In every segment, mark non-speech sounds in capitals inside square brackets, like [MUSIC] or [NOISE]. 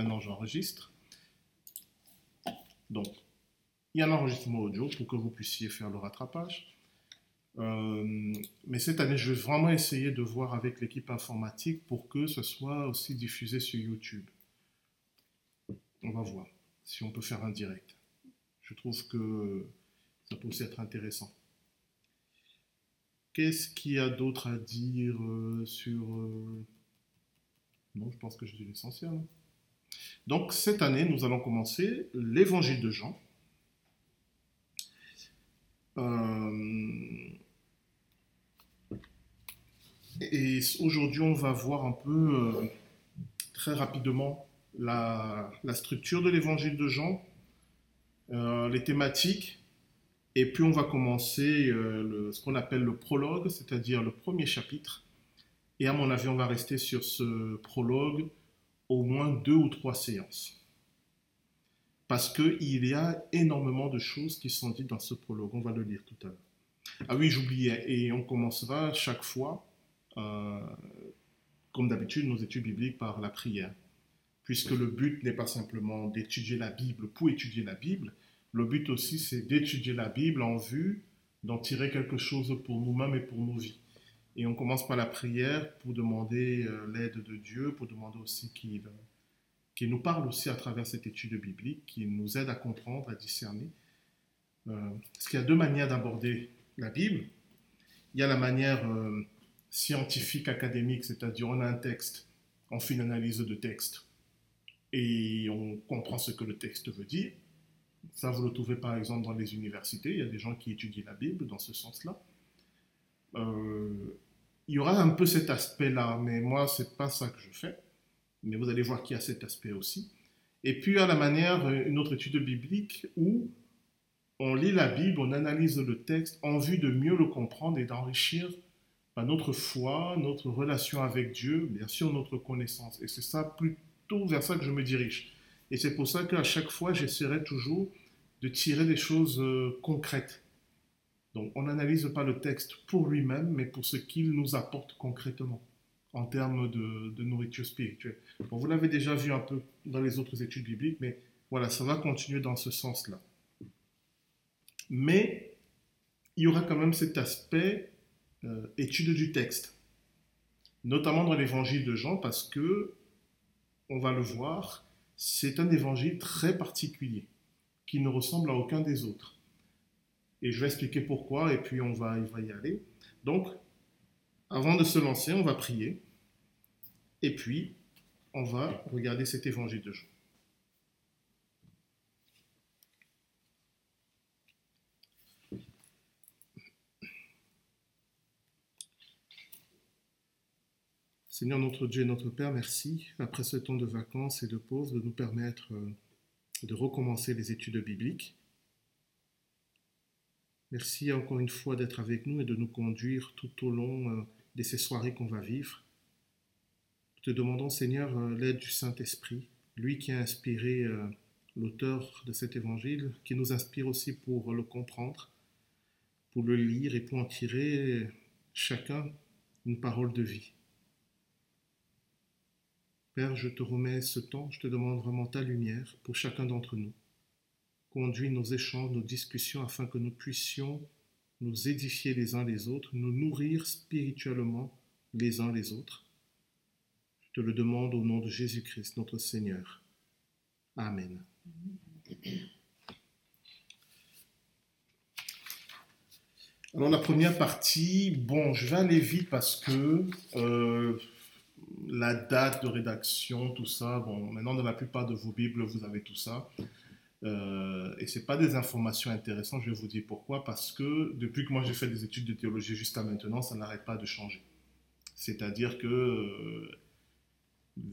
maintenant j'enregistre. Donc, il y a un enregistrement audio pour que vous puissiez faire le rattrapage. Euh, mais cette année, je vais vraiment essayer de voir avec l'équipe informatique pour que ce soit aussi diffusé sur YouTube. On va voir si on peut faire un direct. Je trouve que ça peut aussi être intéressant. Qu'est-ce qu'il y a d'autre à dire euh, sur... Euh, non, je pense que je dis l'essentiel. Donc cette année, nous allons commencer l'évangile de Jean. Euh, et aujourd'hui, on va voir un peu très rapidement la, structure de l'évangile de Jean, les thématiques, et puis on va commencer euh, ce qu'on appelle le prologue, c'est-à-dire le premier chapitre. Et à mon avis, on va rester sur ce prologue au moins deux ou trois séances. Parce qu'il y a énormément de choses qui sont dites dans ce prologue. On va le lire tout à l'heure. Ah oui, j'oubliais. Et on commencera chaque fois, euh, comme d'habitude, nos études bibliques par la prière. Puisque le but n'est pas simplement d'étudier la Bible pour étudier la Bible, le but aussi, c'est d'étudier la Bible en vue d'en tirer quelque chose pour nous-mêmes et pour nos vies. Et on commence par la prière pour demander euh, l'aide de Dieu, pour demander aussi qu'il nous parle aussi à travers cette étude biblique, qu'il nous aide à comprendre, à discerner. Euh, parce qu'il y a deux manières d'aborder la Bible. Il y a la manière euh, scientifique, académique, c'est-à-dire on a un texte, on fait une analyse de texte et on comprend ce que le texte veut dire. Ça, vous le trouvez par exemple dans les universités. Il y a des gens qui étudient la Bible dans ce sens-là. Euh, il y aura un peu cet aspect-là, mais moi, c'est pas ça que je fais. Mais vous allez voir qu'il y a cet aspect aussi. Et puis, à la manière, une autre étude biblique où on lit la Bible, on analyse le texte en vue de mieux le comprendre et d'enrichir bah, notre foi, notre relation avec Dieu, bien sûr notre connaissance. Et c'est ça plutôt vers ça que je me dirige. Et c'est pour ça qu'à chaque fois, j'essaierai toujours de tirer des choses euh, concrètes. Donc, on n'analyse pas le texte pour lui-même, mais pour ce qu'il nous apporte concrètement en termes de, nourriture spirituelle. Vous l'avez déjà vu un peu dans les autres études bibliques, mais voilà, ça va continuer dans ce sens-là. Mais il y aura quand même cet aspect euh, étude du texte, notamment dans l'évangile de Jean, parce que, on va le voir, c'est un évangile très particulier, qui ne ressemble à aucun des autres. Et je vais expliquer pourquoi, et puis on va, y aller. Donc, avant de se lancer, on va prier, et puis on va regarder cet évangile de Jean. Seigneur notre Dieu et notre Père, merci, après ce temps de vacances et de pause, de nous permettre euh, de recommencer les études bibliques. Merci encore une fois d'être avec nous et de nous conduire tout au long euh, de ces soirées qu'on va vivre. Nous te demandons, Seigneur, euh, l'aide du Saint-Esprit, lui qui a inspiré l'auteur de cet évangile, qui nous inspire aussi pour le comprendre, pour le lire et pour en tirer chacun une parole de vie. Père, je te remets ce temps, je te demande vraiment ta lumière pour chacun d'entre nous. Conduis nos échanges, nos discussions afin que nous puissions nous édifier les uns les autres, nous nourrir spirituellement les uns les autres. Je te le demande au nom de Jésus-Christ, notre Seigneur. Amen. Alors la première partie, bon, je vais aller vite parce que euh, la date de rédaction, tout ça. Bon, maintenant, dans la plupart de vos Bibles, vous avez tout ça. Euh, et ce n'est pas des informations intéressantes, je vais vous dire pourquoi. Parce que depuis que moi j'ai fait des études de théologie jusqu'à maintenant, ça n'arrête pas de changer. C'est-à-dire que euh,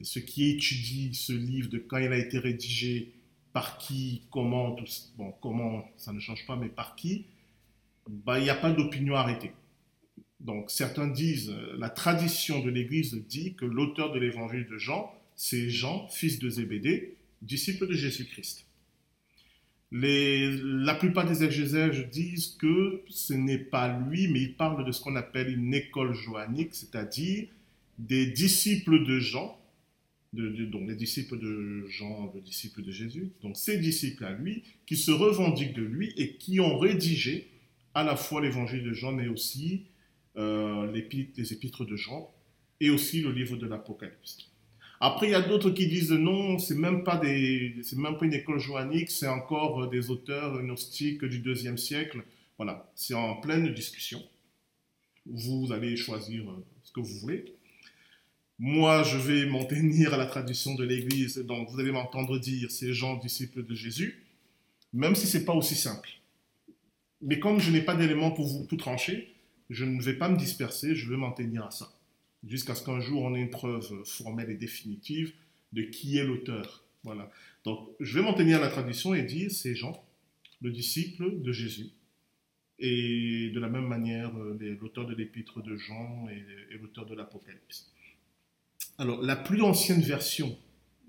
ce qui étudie ce livre, de quand il a été rédigé, par qui, comment, bon, comment, ça ne change pas, mais par qui, bah, il n'y a pas d'opinion arrêtée. Donc certains disent, euh, la tradition de l'Église dit que l'auteur de l'évangile de Jean, c'est Jean, fils de Zébédée, disciple de Jésus-Christ. La plupart des exégèses disent que ce n'est pas lui, mais il parle de ce qu'on appelle une école joannique, c'est-à-dire des disciples de Jean donc les disciples de Jean, le disciple de Jésus, donc ces disciples à lui, qui se revendiquent de lui et qui ont rédigé à la fois l'évangile de Jean, mais aussi euh, les épîtres de Jean et aussi le livre de l'Apocalypse. Après, il y a d'autres qui disent non, c'est même pas des, c'est même pas une école joannique, c'est encore euh, des auteurs gnostiques du deuxième siècle. Voilà, c'est en pleine discussion. Vous allez choisir euh, ce que vous voulez. Moi, je vais m'en tenir à la tradition de l'Église. Donc, vous allez m'entendre dire ces gens disciples de Jésus, même si c'est pas aussi simple. Mais comme je n'ai pas d'éléments pour vous tout trancher, je ne vais pas me disperser, je vais m'en tenir à ça jusqu'à ce qu'un jour on ait une preuve formelle et définitive de qui est l'auteur. Voilà. Donc, je vais m'en tenir à la tradition et dire c'est Jean, le disciple de Jésus. Et de la même manière, euh, l'auteur de l'épître de Jean et, l'auteur de l'Apocalypse. Alors, la plus ancienne version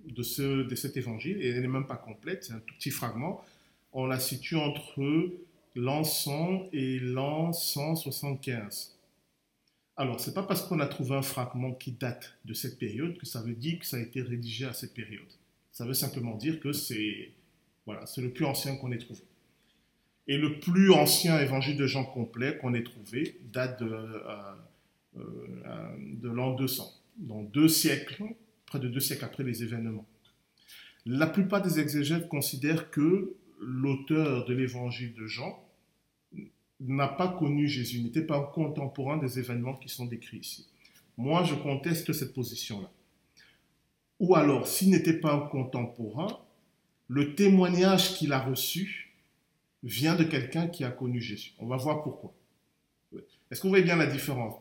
de, ce, de cet évangile, et elle n'est même pas complète, c'est un tout petit fragment, on la situe entre l'an 100 et l'an 175. Alors, ce n'est pas parce qu'on a trouvé un fragment qui date de cette période que ça veut dire que ça a été rédigé à cette période. Ça veut simplement dire que c'est voilà, le plus ancien qu'on ait trouvé. Et le plus ancien évangile de Jean complet qu'on ait trouvé date de, euh, euh, de l'an 200, donc deux siècles, près de deux siècles après les événements. La plupart des exégètes considèrent que l'auteur de l'évangile de Jean n'a pas connu Jésus, n'était pas contemporain des événements qui sont décrits ici. Moi, je conteste cette position-là. Ou alors, s'il n'était pas un contemporain, le témoignage qu'il a reçu vient de quelqu'un qui a connu Jésus. On va voir pourquoi. Est-ce qu'on voit bien la différence?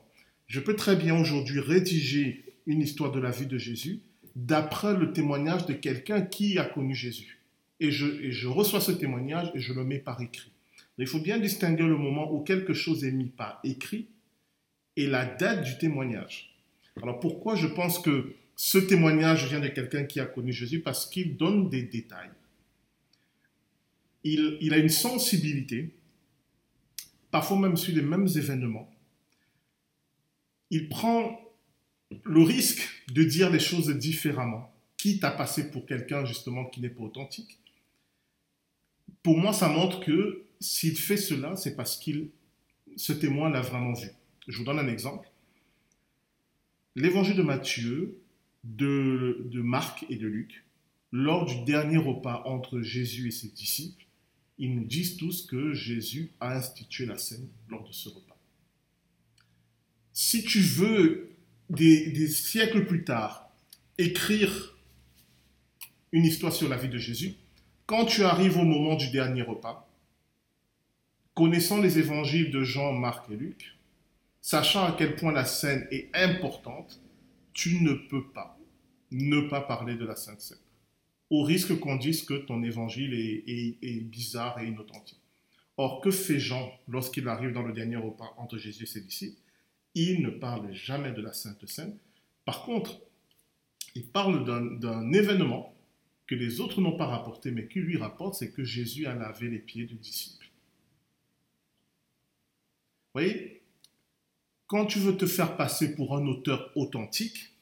Je peux très bien aujourd'hui rédiger une histoire de la vie de Jésus d'après le témoignage de quelqu'un qui a connu Jésus. Et je, et je reçois ce témoignage et je le mets par écrit. Il faut bien distinguer le moment où quelque chose est mis par écrit et la date du témoignage. Alors pourquoi je pense que ce témoignage vient de quelqu'un qui a connu Jésus? Parce qu'il donne des détails. Il, a une sensibilité, parfois même sur les mêmes événements. Il prend le risque de dire les choses différemment, quitte à passer pour quelqu'un justement qui n'est pas authentique. Pour moi, ça montre que s'il fait cela, c'est parce qu'il, ce témoin l'a vraiment vu. Je vous donne un exemple. L'évangile de Matthieu, de, de Marc et de Luc, lors du dernier repas entre Jésus et ses disciples, ils nous disent tous que Jésus a institué la scène lors de ce repas. Si tu veux, des, des, siècles plus tard, écrire une histoire sur la vie de Jésus, quand tu arrives au moment du dernier repas, connaissant les évangiles de Jean, Marc et Luc, sachant à quel point la scène est importante, tu ne peux pas ne pas parler de la Sainte Seine, au risque qu'on dise que ton évangile est, bizarre et inauthentique. Or, que fait Jean lorsqu'il arrive dans le dernier repas entre Jésus et ses disciples? Il ne parle jamais de la Sainte Seine. Par contre, il parle d'un événement que les autres n'ont pas rapporté, mais qui lui rapporte, c'est que Jésus a lavé les pieds du disciple voyez, quand tu veux te faire passer pour un auteur authentique,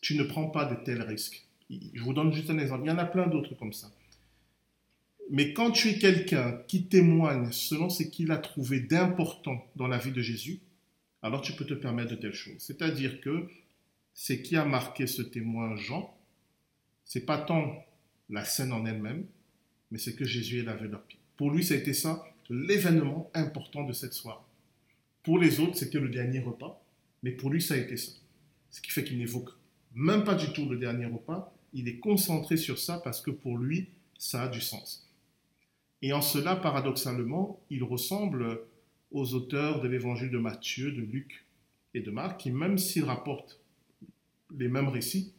tu ne prends pas de tels risques. Je vous donne juste un exemple. Il y en a plein d'autres comme ça. Mais quand tu es quelqu'un qui témoigne selon ce qu'il a trouvé d'important dans la vie de Jésus, alors tu peux te permettre de telles choses. C'est-à-dire que ce qui a marqué ce témoin Jean, c'est pas tant la scène en elle-même, mais c'est que Jésus est lavé leurs pieds. Pour lui, ça a été ça l'événement important de cette soirée. Pour les autres, c'était le dernier repas, mais pour lui, ça a été ça. Ce qui fait qu'il n'évoque même pas du tout le dernier repas, il est concentré sur ça parce que pour lui, ça a du sens. Et en cela, paradoxalement, il ressemble aux auteurs de l'évangile de Matthieu, de Luc et de Marc, qui même s'ils rapportent les mêmes récits,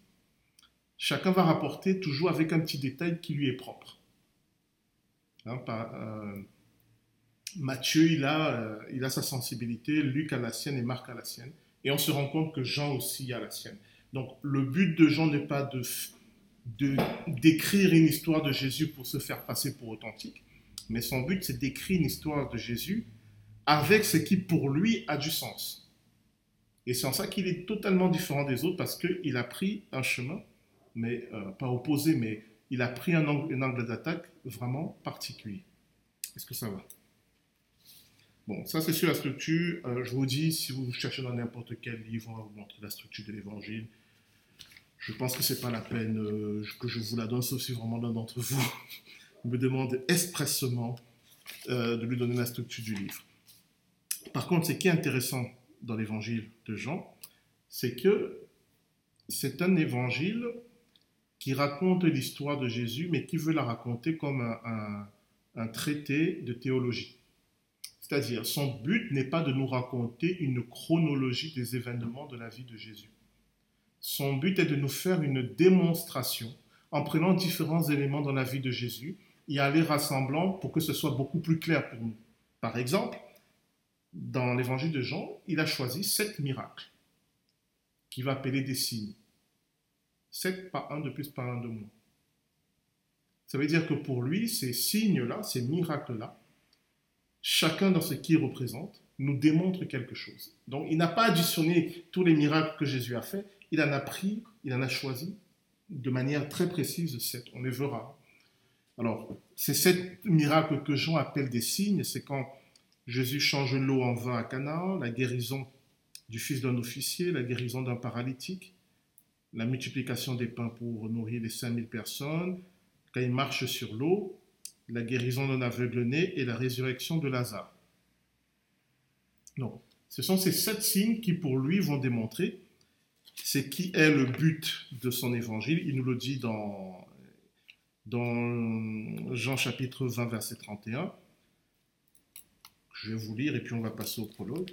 chacun va rapporter toujours avec un petit détail qui lui est propre. Hein, euh, Matthieu, il a, euh, il a sa sensibilité, Luc a la sienne et Marc a la sienne. Et on se rend compte que Jean aussi a la sienne. Donc le but de Jean n'est pas de, d'écrire une histoire de Jésus pour se faire passer pour authentique, mais son but c'est d'écrire une histoire de Jésus avec ce qui pour lui a du sens. Et c'est en ça qu'il est totalement différent des autres parce qu'il a pris un chemin, mais euh, pas opposé, mais il a pris un angle, d'attaque vraiment particulier. Est-ce que ça va? Bon, ça c'est sur la structure. Euh, je vous dis, si vous cherchez dans n'importe quel livre, on va vous montrer la structure de l'évangile. Je pense que ce n'est pas la peine euh, que je vous la donne, sauf si vraiment l'un d'entre vous [LAUGHS] me demande expressement de lui donner la structure du livre. Par contre, ce qui est intéressant dans l'évangile de Jean, c'est que c'est un évangile qui raconte l'histoire de Jésus, mais qui veut la raconter comme un, traité de théologie. C'est-à-dire, son but n'est pas de nous raconter une chronologie des événements de la vie de Jésus. Son but est de nous faire une démonstration en prenant différents éléments dans la vie de Jésus et à les rassemblant pour que ce soit beaucoup plus clair pour nous. Par exemple, dans l'évangile de Jean, il a choisi sept miracles qu'il va appeler des signes. Sept, pas un de plus, pas un de moins. Ça veut dire que pour lui, ces signes-là, ces miracles-là, chacun dans ce qu'il représente, nous démontre quelque chose. Donc il n'a pas additionné tous les miracles que Jésus a faits, il en a pris, il en a choisi de manière très précise sept. On les verra. Alors, ces sept miracles que Jean appelle des signes, c'est quand Jésus change l'eau en vin à Cana, la guérison du fils d'un officier, la guérison d'un paralytique, la multiplication des pains pour nourrir les 5000 personnes, quand il marche sur l'eau, la guérison d'un aveugle-né et la résurrection de Lazare. Non, ce sont ces sept signes qui pour lui vont démontrer c'est qui est le but de son évangile. Il nous le dit dans, dans Jean chapitre 20 verset 31. Je vais vous lire et puis on va passer au prologue.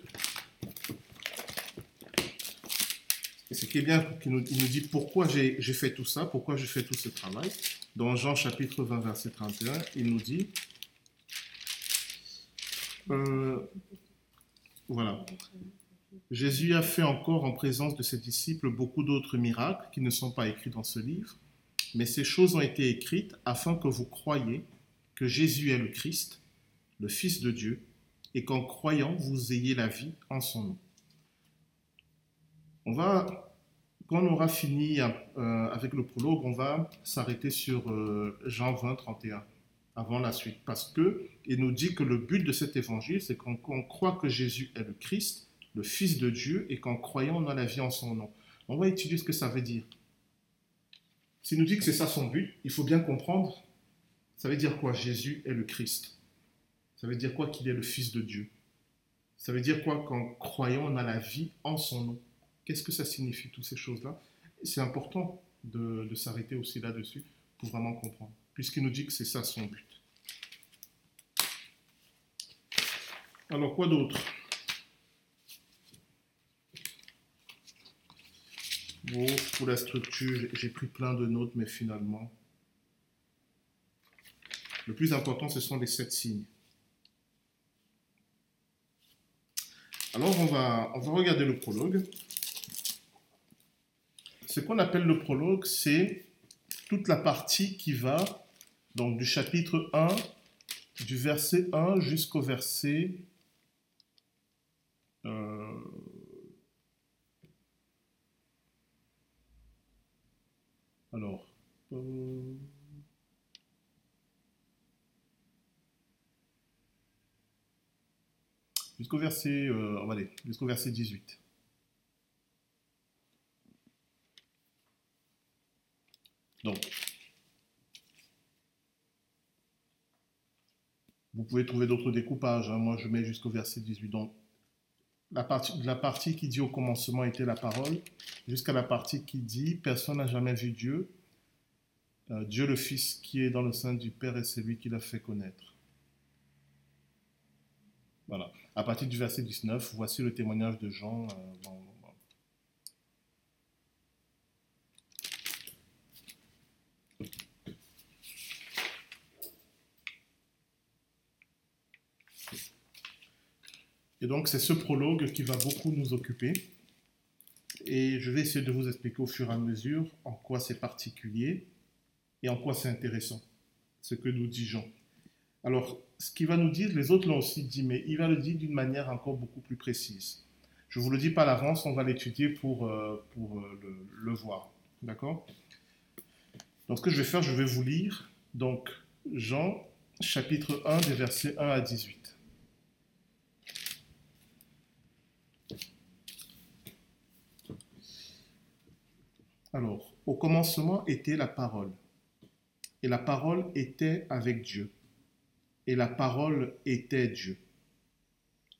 Et ce qui est bien, il nous, dit pourquoi j'ai fait tout ça, pourquoi j'ai fait tout ce travail. Dans Jean chapitre 20, verset 31, il nous dit, euh, voilà, Jésus a fait encore en présence de ses disciples beaucoup d'autres miracles qui ne sont pas écrits dans ce livre, mais ces choses ont été écrites afin que vous croyiez que Jésus est le Christ, le Fils de Dieu, et qu'en croyant, vous ayez la vie en son nom. On va, quand on aura fini euh, avec le prologue, on va s'arrêter sur euh, Jean 20, 31, avant la suite, parce que il nous dit que le but de cet évangile, c'est qu'on croit que Jésus est le Christ, le Fils de Dieu, et qu'en croyant, on a la vie en son nom. On va étudier ce que ça veut dire. S'il nous dit que c'est ça son but, il faut bien comprendre, ça veut dire quoi Jésus est le Christ? Ça veut dire quoi qu'il est le Fils de Dieu? Ça veut dire quoi qu'en croyant, on a la vie en son nom? Qu'est-ce que ça signifie, toutes ces choses-là? C'est important de, s'arrêter aussi là-dessus pour vraiment comprendre, puisqu'il nous dit que c'est ça son but. Alors, quoi d'autre? Bon, pour la structure, j'ai pris plein de notes, mais finalement, le plus important, ce sont les sept signes. Alors, on va, on va regarder le prologue. Ce qu'on appelle le prologue, c'est toute la partie qui va donc du chapitre 1, du verset 1 jusqu'au verset euh, alors euh, jusqu'au verset, euh, jusqu'au verset 18. Donc, vous pouvez trouver d'autres découpages. Hein. Moi, je mets jusqu'au verset 18. Donc, la partie, qui dit au commencement était la parole, jusqu'à la partie qui dit personne n'a jamais vu Dieu. Euh, Dieu le Fils qui est dans le sein du Père et c'est lui qui l'a fait connaître. Voilà. À partir du verset 19, voici le témoignage de Jean. Euh, Et donc c'est ce prologue qui va beaucoup nous occuper. Et je vais essayer de vous expliquer au fur et à mesure en quoi c'est particulier et en quoi c'est intéressant, ce que nous dit Jean. Alors, ce qu'il va nous dire, les autres l'ont aussi dit, mais il va le dire d'une manière encore beaucoup plus précise. Je vous le dis pas à l'avance, on va l'étudier pour, euh, pour euh, le, le voir. D'accord? Donc ce que je vais faire, je vais vous lire donc Jean chapitre 1 des versets 1 à 18. Alors, au commencement était la parole, et la parole était avec Dieu, et la parole était Dieu.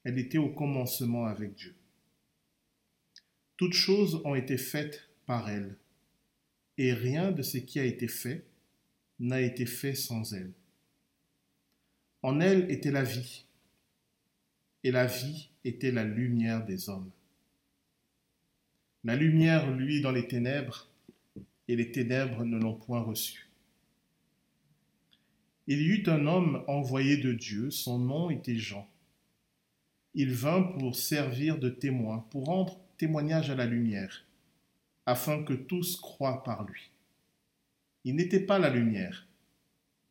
Elle était au commencement avec Dieu. Toutes choses ont été faites par elle, et rien de ce qui a été fait n'a été fait sans elle. En elle était la vie, et la vie était la lumière des hommes. La lumière, lui, dans les ténèbres, et les ténèbres ne l'ont point reçue. Il y eut un homme envoyé de Dieu, son nom était Jean. Il vint pour servir de témoin, pour rendre témoignage à la lumière, afin que tous croient par lui. Il n'était pas la lumière,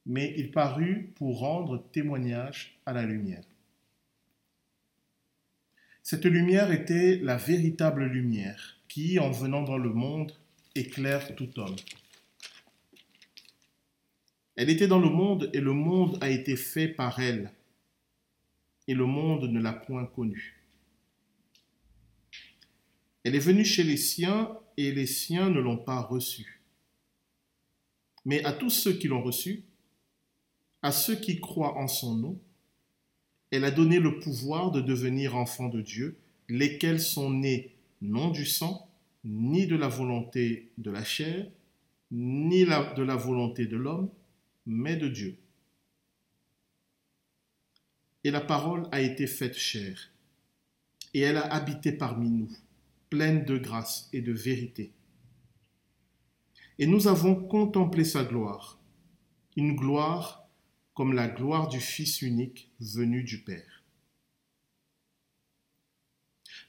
mais il parut pour rendre témoignage à la lumière. Cette lumière était la véritable lumière qui, en venant dans le monde, éclaire tout homme. Elle était dans le monde et le monde a été fait par elle, et le monde ne l'a point connue. Elle est venue chez les siens et les siens ne l'ont pas reçue. Mais à tous ceux qui l'ont reçue, à ceux qui croient en son nom, elle a donné le pouvoir de devenir enfants de Dieu, lesquels sont nés non du sang, ni de la volonté de la chair, ni de la volonté de l'homme, mais de Dieu. Et la parole a été faite chair, et elle a habité parmi nous, pleine de grâce et de vérité. Et nous avons contemplé sa gloire, une gloire comme la gloire du Fils unique venu du Père.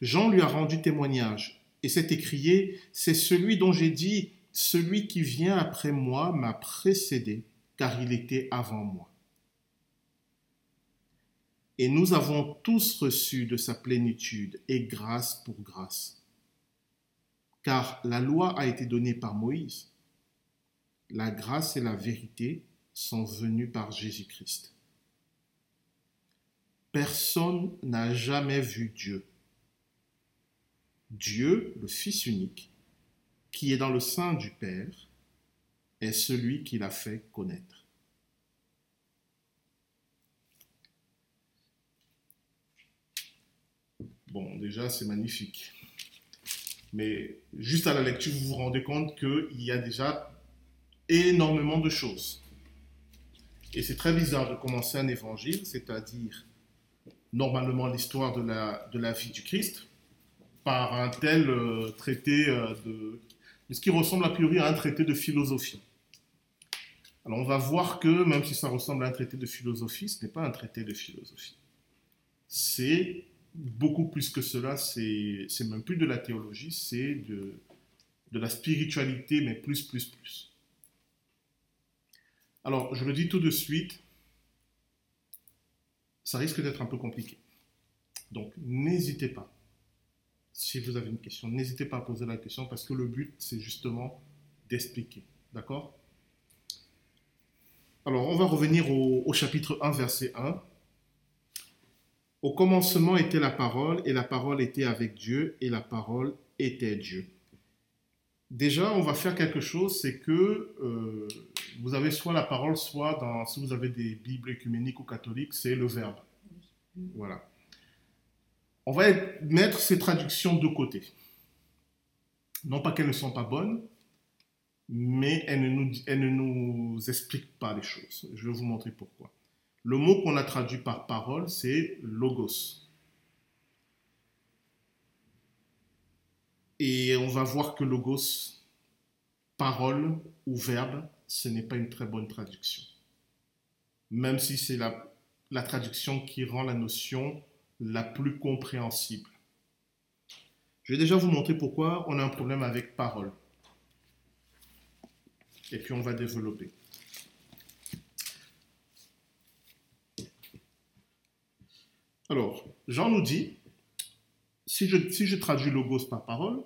Jean lui a rendu témoignage et s'est écrié, C'est celui dont j'ai dit, celui qui vient après moi m'a précédé, car il était avant moi. Et nous avons tous reçu de sa plénitude et grâce pour grâce. Car la loi a été donnée par Moïse. La grâce et la vérité sont venus par Jésus-Christ. Personne n'a jamais vu Dieu. Dieu, le Fils unique, qui est dans le sein du Père, est celui qui l'a fait connaître. Bon, déjà, c'est magnifique. Mais juste à la lecture, vous vous rendez compte qu'il y a déjà énormément de choses. Et c'est très bizarre de commencer un évangile, c'est-à-dire normalement l'histoire de la, de la vie du Christ, par un tel euh, traité euh, de, ce qui ressemble a priori à un traité de philosophie. Alors on va voir que même si ça ressemble à un traité de philosophie, ce n'est pas un traité de philosophie. C'est beaucoup plus que cela, c'est même plus de la théologie, c'est de, de la spiritualité, mais plus, plus, plus. Alors, je le dis tout de suite, ça risque d'être un peu compliqué. Donc, n'hésitez pas. Si vous avez une question, n'hésitez pas à poser la question parce que le but, c'est justement d'expliquer. D'accord? Alors, on va revenir au, chapitre 1, verset 1. Au commencement était la parole, et la parole était avec Dieu, et la parole était Dieu. Déjà, on va faire quelque chose, c'est que euh, vous avez soit la parole, soit si vous avez des Bibles écuméniques ou catholiques, c'est le verbe. Voilà. On va mettre ces traductions de côté. Non pas qu'elles ne sont pas bonnes, mais elles ne, nous, elles ne nous expliquent pas les choses. Je vais vous montrer pourquoi. Le mot qu'on a traduit par parole, c'est logos. Et on va voir que logos, parole ou verbe, ce n'est pas une très bonne traduction. Même si c'est la, la traduction qui rend la notion la plus compréhensible. Je vais déjà vous montrer pourquoi on a un problème avec parole. Et puis on va développer. Alors, Jean nous dit, Si je, si je traduis logos par parole,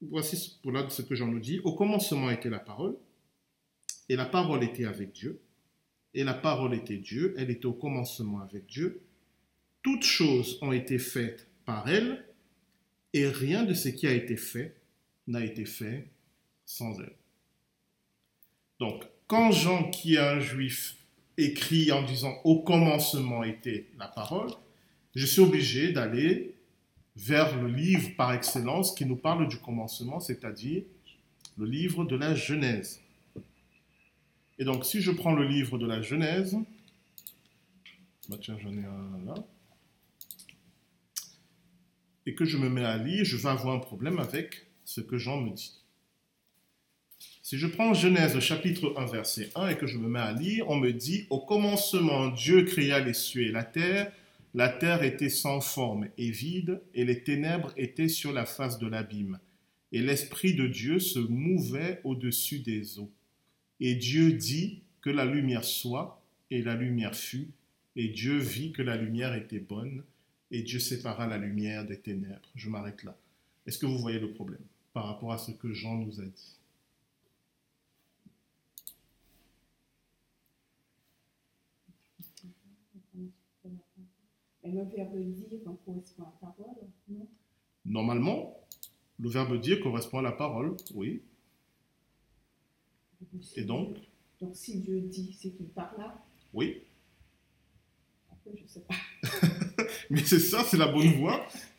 voici pour là ce que j'en nous dit. Au commencement était la parole, et la parole était avec Dieu, et la parole était Dieu, elle était au commencement avec Dieu. Toutes choses ont été faites par elle, et rien de ce qui a été fait n'a été fait sans elle. Donc, quand Jean, qui est un juif, écrit en disant au commencement était la parole, je suis obligé d'aller vers le livre par excellence qui nous parle du commencement, c'est-à-dire le livre de la Genèse. Et donc, si je prends le livre de la Genèse, bah tiens, j'en ai un là, et que je me mets à lire, je vais avoir un problème avec ce que Jean me dit. Si je prends Genèse chapitre 1 verset 1 et que je me mets à lire, on me dit, au commencement Dieu créa les cieux et la terre, la terre était sans forme et vide, et les ténèbres étaient sur la face de l'abîme, et l'Esprit de Dieu se mouvait au-dessus des eaux. Et Dieu dit que la lumière soit, et la lumière fut, et Dieu vit que la lumière était bonne, et Dieu sépara la lumière des ténèbres. Je m'arrête là. Est-ce que vous voyez le problème par rapport à ce que Jean nous a dit? Et le verbe dire correspond à la parole, non? Normalement, le verbe dire correspond à la parole, oui. Et donc? Donc si Dieu dit, c'est qu'il parle là Oui. Après, je ne sais pas. [LAUGHS] Mais c'est ça, c'est la bonne voie. [LAUGHS]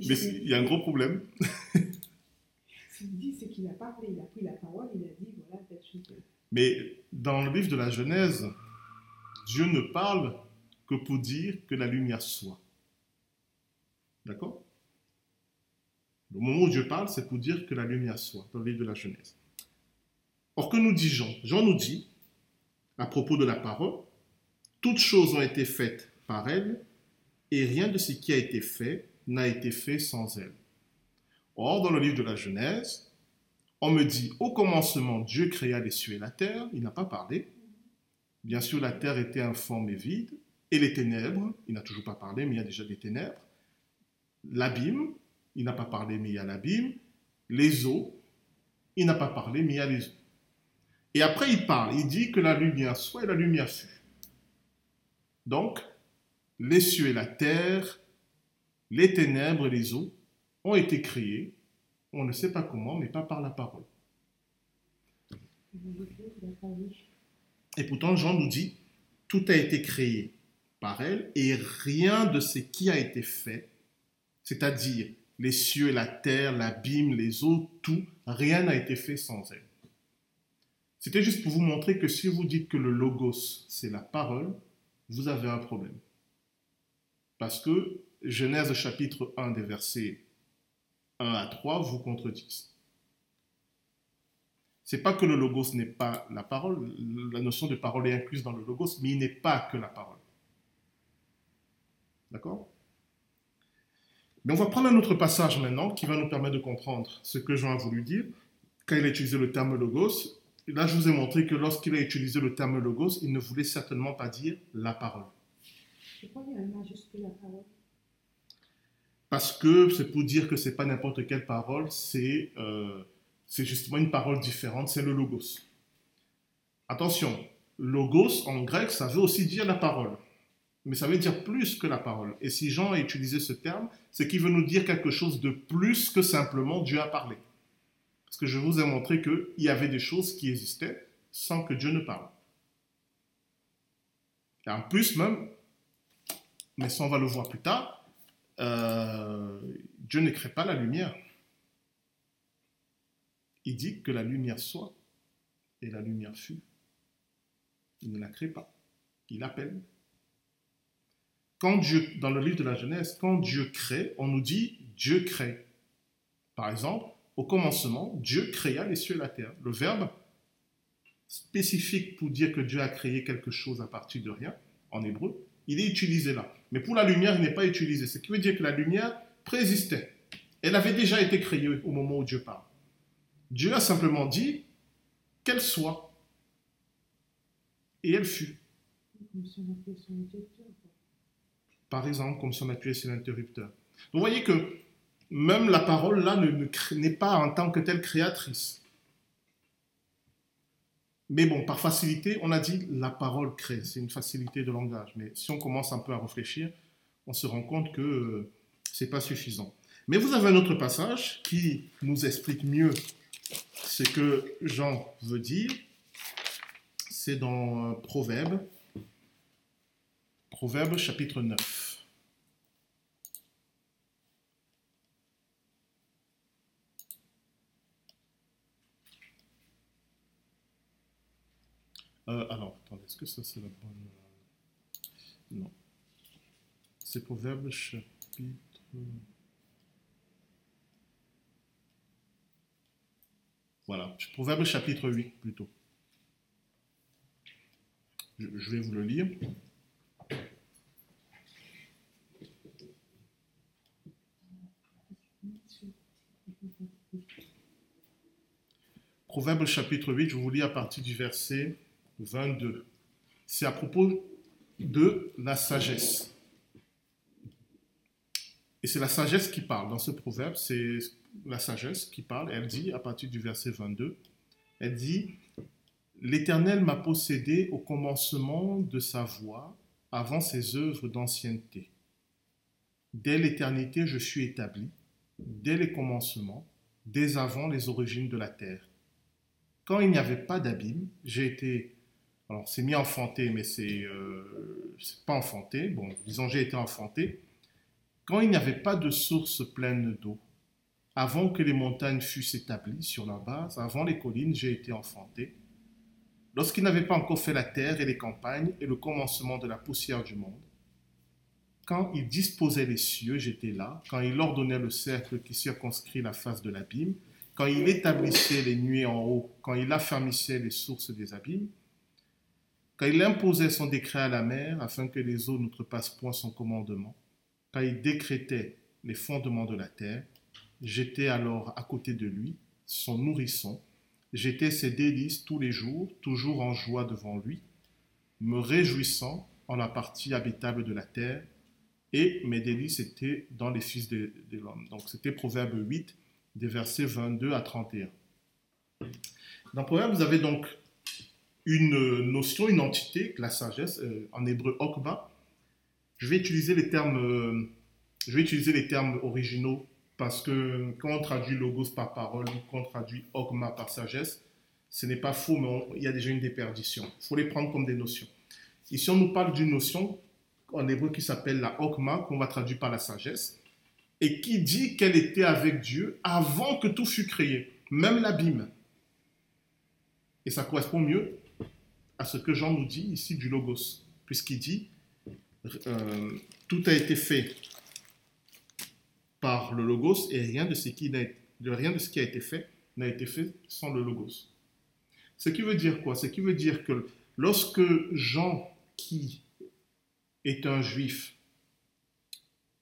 Mais il y a un gros problème. S'il dit, c'est qu'il a parlé, il a pris la parole, il a dit, voilà, telle chose. Mais dans le livre de la Genèse, Dieu ne parle que pour dire que la lumière soit. D'accord? Le moment où Dieu parle, c'est pour dire que la lumière soit, dans le livre de la Genèse. Or, que nous dit Jean? Jean nous dit, à propos de la parole, toutes choses ont été faites par elle, et rien de ce qui a été fait n'a été fait sans elle. Or, dans le livre de la Genèse, on me dit, au commencement, Dieu créa les cieux et la terre, il n'a pas parlé. Bien sûr, la terre était informe et vide, et les ténèbres, il n'a toujours pas parlé, mais il y a déjà des ténèbres. L'abîme, il n'a pas parlé, mais il y a l'abîme. Les eaux, il n'a pas parlé, mais il y a les eaux. Et après, il parle, il dit que la lumière soit et la lumière fut. Donc, les cieux et la terre, les ténèbres et les eaux ont été créés, on ne sait pas comment, mais pas par la parole. Et pourtant, Jean nous dit, tout a été créé par elle, et rien de ce qui a été fait, c'est-à-dire les cieux, la terre, l'abîme, les eaux, tout, rien n'a été fait sans elle. C'était juste pour vous montrer que si vous dites que le logos, c'est la parole, vous avez un problème. Parce que Genèse chapitre 1 des versets 1 à 3 vous contredisent. C'est pas que le logos n'est pas la parole, la notion de parole est incluse dans le logos, mais il n'est pas que la parole. D'accord? Mais on va prendre un autre passage maintenant qui va nous permettre de comprendre ce que Jean a voulu dire quand il a utilisé le terme logos. Là, je vous ai montré que lorsqu'il a utilisé le terme logos, il ne voulait certainement pas dire la parole. Pourquoi il a majuscule la parole Parce que c'est pour dire que c'est pas n'importe quelle parole, c'est euh, justement une parole différente, c'est le logos. Attention, logos en grec, ça veut aussi dire la parole mais ça veut dire plus que la parole. Et si Jean a utilisé ce terme, c'est qu'il veut nous dire quelque chose de plus que simplement Dieu a parlé. Parce que je vous ai montré qu'il y avait des choses qui existaient sans que Dieu ne parle. Et en plus même, mais ça on va le voir plus tard, euh, Dieu ne crée pas la lumière. Il dit que la lumière soit, et la lumière fut. Il ne la crée pas. Il appelle, quand Dieu, dans le livre de la Genèse, quand Dieu crée, on nous dit Dieu crée. Par exemple, au commencement, Dieu créa les cieux et la terre. Le verbe spécifique pour dire que Dieu a créé quelque chose à partir de rien, en hébreu, il est utilisé là. Mais pour la lumière, il n'est pas utilisé. Ce qui veut dire que la lumière préexistait. Elle avait déjà été créée au moment où Dieu parle. Dieu a simplement dit qu'elle soit. Et elle fut. Par exemple, comme si on appuyait sur l'interrupteur. vous voyez que même la parole là n'est pas en tant que telle créatrice. Mais bon, par facilité, on a dit la parole crée, c'est une facilité de langage. Mais si on commence un peu à réfléchir, on se rend compte que euh, ce n'est pas suffisant. Mais vous avez un autre passage qui nous explique mieux ce que Jean veut dire. C'est dans Proverbe, Proverbe chapitre 9. Euh, alors, attendez, est-ce que ça c'est la bonne. Euh, non. C'est Proverbe chapitre. Voilà, Proverbe chapitre 8 plutôt. Je, vais vous le lire. Proverbe chapitre 8, je vous lis à partir du verset 22. C'est à propos de la sagesse. Et c'est la sagesse qui parle. Dans ce proverbe, c'est la sagesse qui parle. Elle dit, à partir du verset 22, elle dit, L'Éternel m'a possédé au commencement de sa voix, avant ses œuvres d'ancienneté. Dès l'éternité, je suis établi, dès les commencements, dès avant les origines de la terre. Quand il n'y avait pas d'abîme, j'ai été alors, c'est mis enfanté, mais c'est euh, pas enfanté. Bon, disons, j'ai été enfanté. Quand il n'y avait pas de source pleine d'eau, avant que les montagnes fussent établies sur la base, avant les collines, j'ai été enfanté. Lorsqu'il n'avait pas encore fait la terre et les campagnes et le commencement de la poussière du monde, quand il disposait les cieux, j'étais là. Quand il ordonnait le cercle qui circonscrit la face de l'abîme, quand il établissait les nuées en haut, quand il affermissait les sources des abîmes, quand il imposait son décret à la mer afin que les eaux n'outrepassent point son commandement, quand il décrétait les fondements de la terre, j'étais alors à côté de lui, son nourrisson, j'étais ses délices tous les jours, toujours en joie devant lui, me réjouissant en la partie habitable de la terre, et mes délices étaient dans les fils de, de l'homme. Donc c'était Proverbe 8, des versets 22 à 31. Dans Proverbe, vous avez donc une notion, une entité, la sagesse, euh, en hébreu okba. Je vais utiliser les termes, euh, je vais utiliser les termes originaux parce que quand on traduit logos par parole, quand on traduit okma par sagesse, ce n'est pas faux, mais il y a déjà une déperdition. Il faut les prendre comme des notions. Ici, on nous parle d'une notion en hébreu qui s'appelle la okma, qu'on va traduire par la sagesse, et qui dit qu'elle était avec Dieu avant que tout fût créé, même l'abîme. Et ça correspond mieux à ce que Jean nous dit ici du Logos, puisqu'il dit euh, tout a été fait par le Logos et rien de ce qui, rien de ce qui a été fait n'a été fait sans le Logos. Ce qui veut dire quoi? Ce qui veut dire que lorsque Jean, qui est un juif,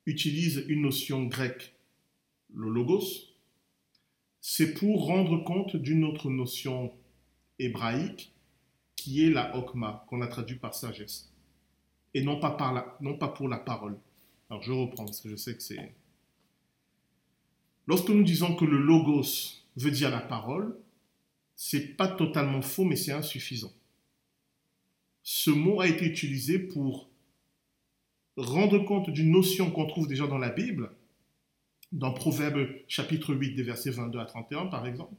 utilise une notion grecque, le Logos, c'est pour rendre compte d'une autre notion hébraïque qui est la hokma, qu'on a traduit par sagesse, et non pas, par la, non pas pour la parole. Alors je reprends, parce que je sais que c'est... Lorsque nous disons que le logos veut dire la parole, c'est pas totalement faux, mais c'est insuffisant. Ce mot a été utilisé pour rendre compte d'une notion qu'on trouve déjà dans la Bible, dans Proverbe chapitre 8, des versets 22 à 31 par exemple,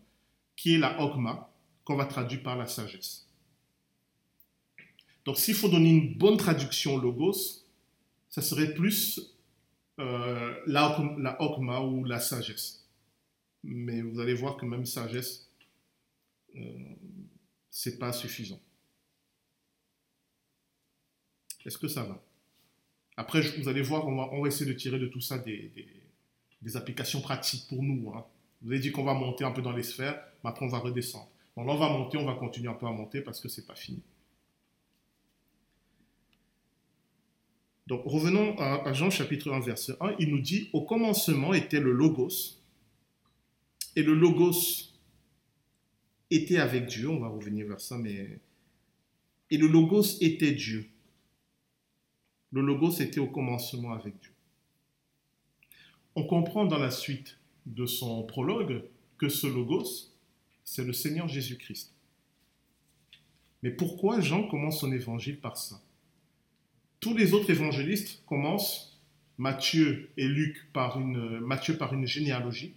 qui est la hokma, qu'on va traduire par la sagesse. Donc s'il faut donner une bonne traduction logos, ça serait plus euh, la, la ou la sagesse. Mais vous allez voir que même sagesse, euh, c'est pas suffisant. Est-ce que ça va? Après, vous allez voir, on va, essayer de tirer de tout ça des, applications pratiques pour nous. Hein. Vous avez dit qu'on va monter un peu dans les sphères, mais après on va redescendre. On va monter, on va continuer un peu à monter parce que c'est pas fini. Donc revenons à, Jean chapitre 1 verset 1, il nous dit, au commencement était le logos, et le logos était avec Dieu, on va revenir vers ça, mais... Et le logos était Dieu. Le logos était au commencement avec Dieu. on comprend dans la suite de son prologue que ce logos, c'est le Seigneur Jésus-Christ. Mais pourquoi Jean commence son évangile par ça? Tous les autres évangélistes commencent, Matthieu et Luc par une, Matthieu par une généalogie,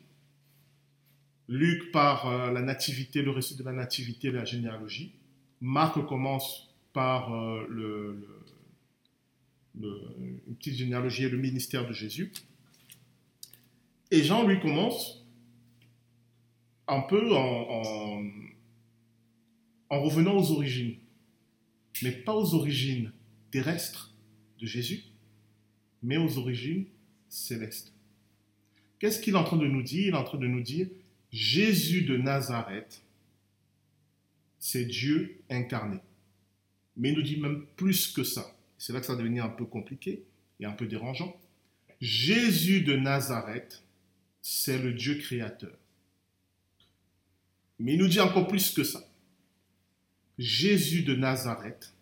Luc par euh, la nativité, le récit de la nativité la généalogie, Marc commence par euh, une petite généalogie et le ministère de Jésus. Et Jean, lui, commence un peu en, revenant aux origines, mais pas aux origines terrestres de Jésus, mais aux origines célestes. Qu'est-ce qu'il est en train de nous dire? Il est en train de nous dire, Jésus de Nazareth, c'est Dieu incarné. Mais il nous dit même plus que ça. C'est là que ça va devenir un peu compliqué et un peu dérangeant. Jésus de Nazareth, c'est le Dieu créateur. Mais il nous dit encore plus que ça. Jésus de Nazareth,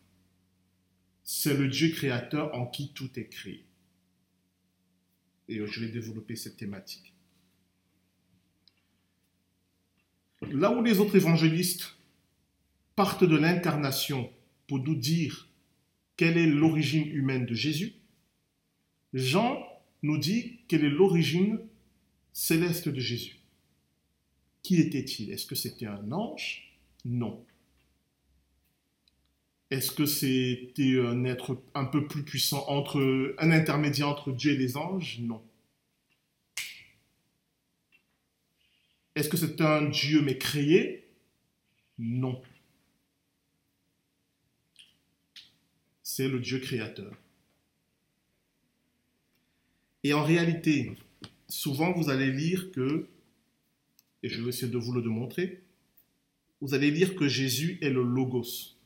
c'est le Dieu créateur en qui tout est créé. Et je vais développer cette thématique. Là où les autres évangélistes partent de l'incarnation pour nous dire quelle est l'origine humaine de Jésus, Jean nous dit quelle est l'origine céleste de Jésus. Qui était-il? Est-ce que c'était un ange? Non. Est-ce que c'était un être un peu plus puissant, entre, un intermédiaire entre Dieu et les anges? Non. Est-ce que c'est un Dieu mais créé? Non. C'est le Dieu créateur. Et en réalité, souvent vous allez lire que, et je vais essayer de vous le démontrer, vous allez lire que Jésus est le Logos.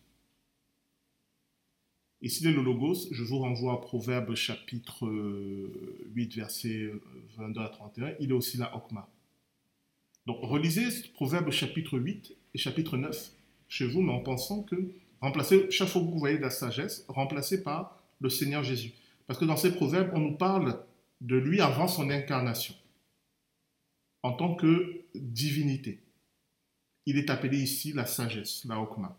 Et s'il est le Logos, je vous renvoie à Proverbe chapitre 8, verset 22 à 31, il est aussi la Okma. Donc relisez Proverbe chapitre 8 et chapitre 9 chez vous, mais en pensant que remplacer, chaque fois que vous voyez la sagesse, remplacez par le Seigneur Jésus. Parce que dans ces proverbes, on nous parle de lui avant son incarnation, en tant que divinité. Il est appelé ici la sagesse, la Okma.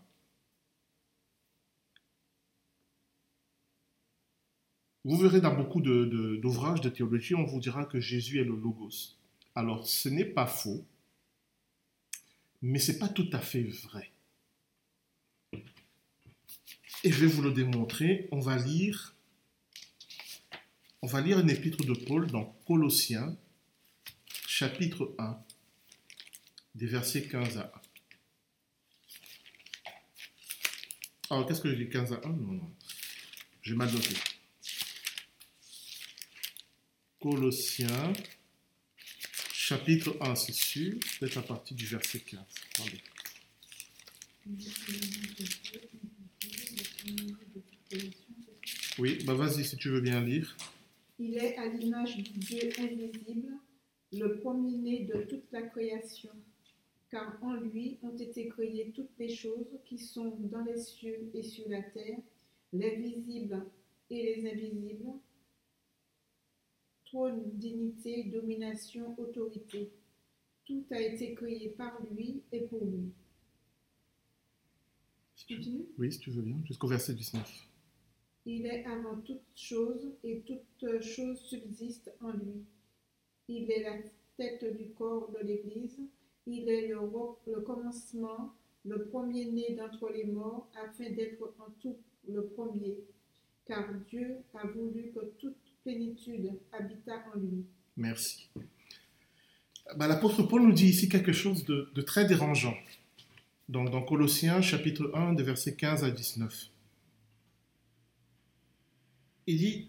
Vous verrez dans beaucoup d'ouvrages de, théologie, on vous dira que Jésus est le Logos. Alors, ce n'est pas faux, mais ce n'est pas tout à fait vrai. Et je vais vous le démontrer. On va lire on va lire une épître de Paul dans Colossiens, chapitre 1, des versets 15 à 1. Alors, qu'est-ce que je dis 15 à 1 Non, non. J'ai mal noté. Colossiens, chapitre 1, c'est sûr, peut-être à partir du verset 15. Attendez. Oui, bah vas-y si tu veux bien lire. Il est à l'image du Dieu invisible, le premier-né de toute la création, car en lui ont été créées toutes les choses qui sont dans les cieux et sur la terre, les visibles et les invisibles, trône, dignité, domination, autorité. Tout a été créé par lui et pour lui. Oui, si tu veux bien, jusqu'au verset 19. Il est avant toute chose et toute chose subsiste en lui. Il est la tête du corps de l'Église. Il est le, le commencement, le premier-né d'entre les morts, afin d'être en tout le premier. Car Dieu a voulu que toute plénitude habitât en lui. Merci. Bah, L'apôtre Paul nous dit ici quelque chose de, de très dérangeant. Donc, dans Colossiens chapitre 1, des versets 15 à 19 il dit,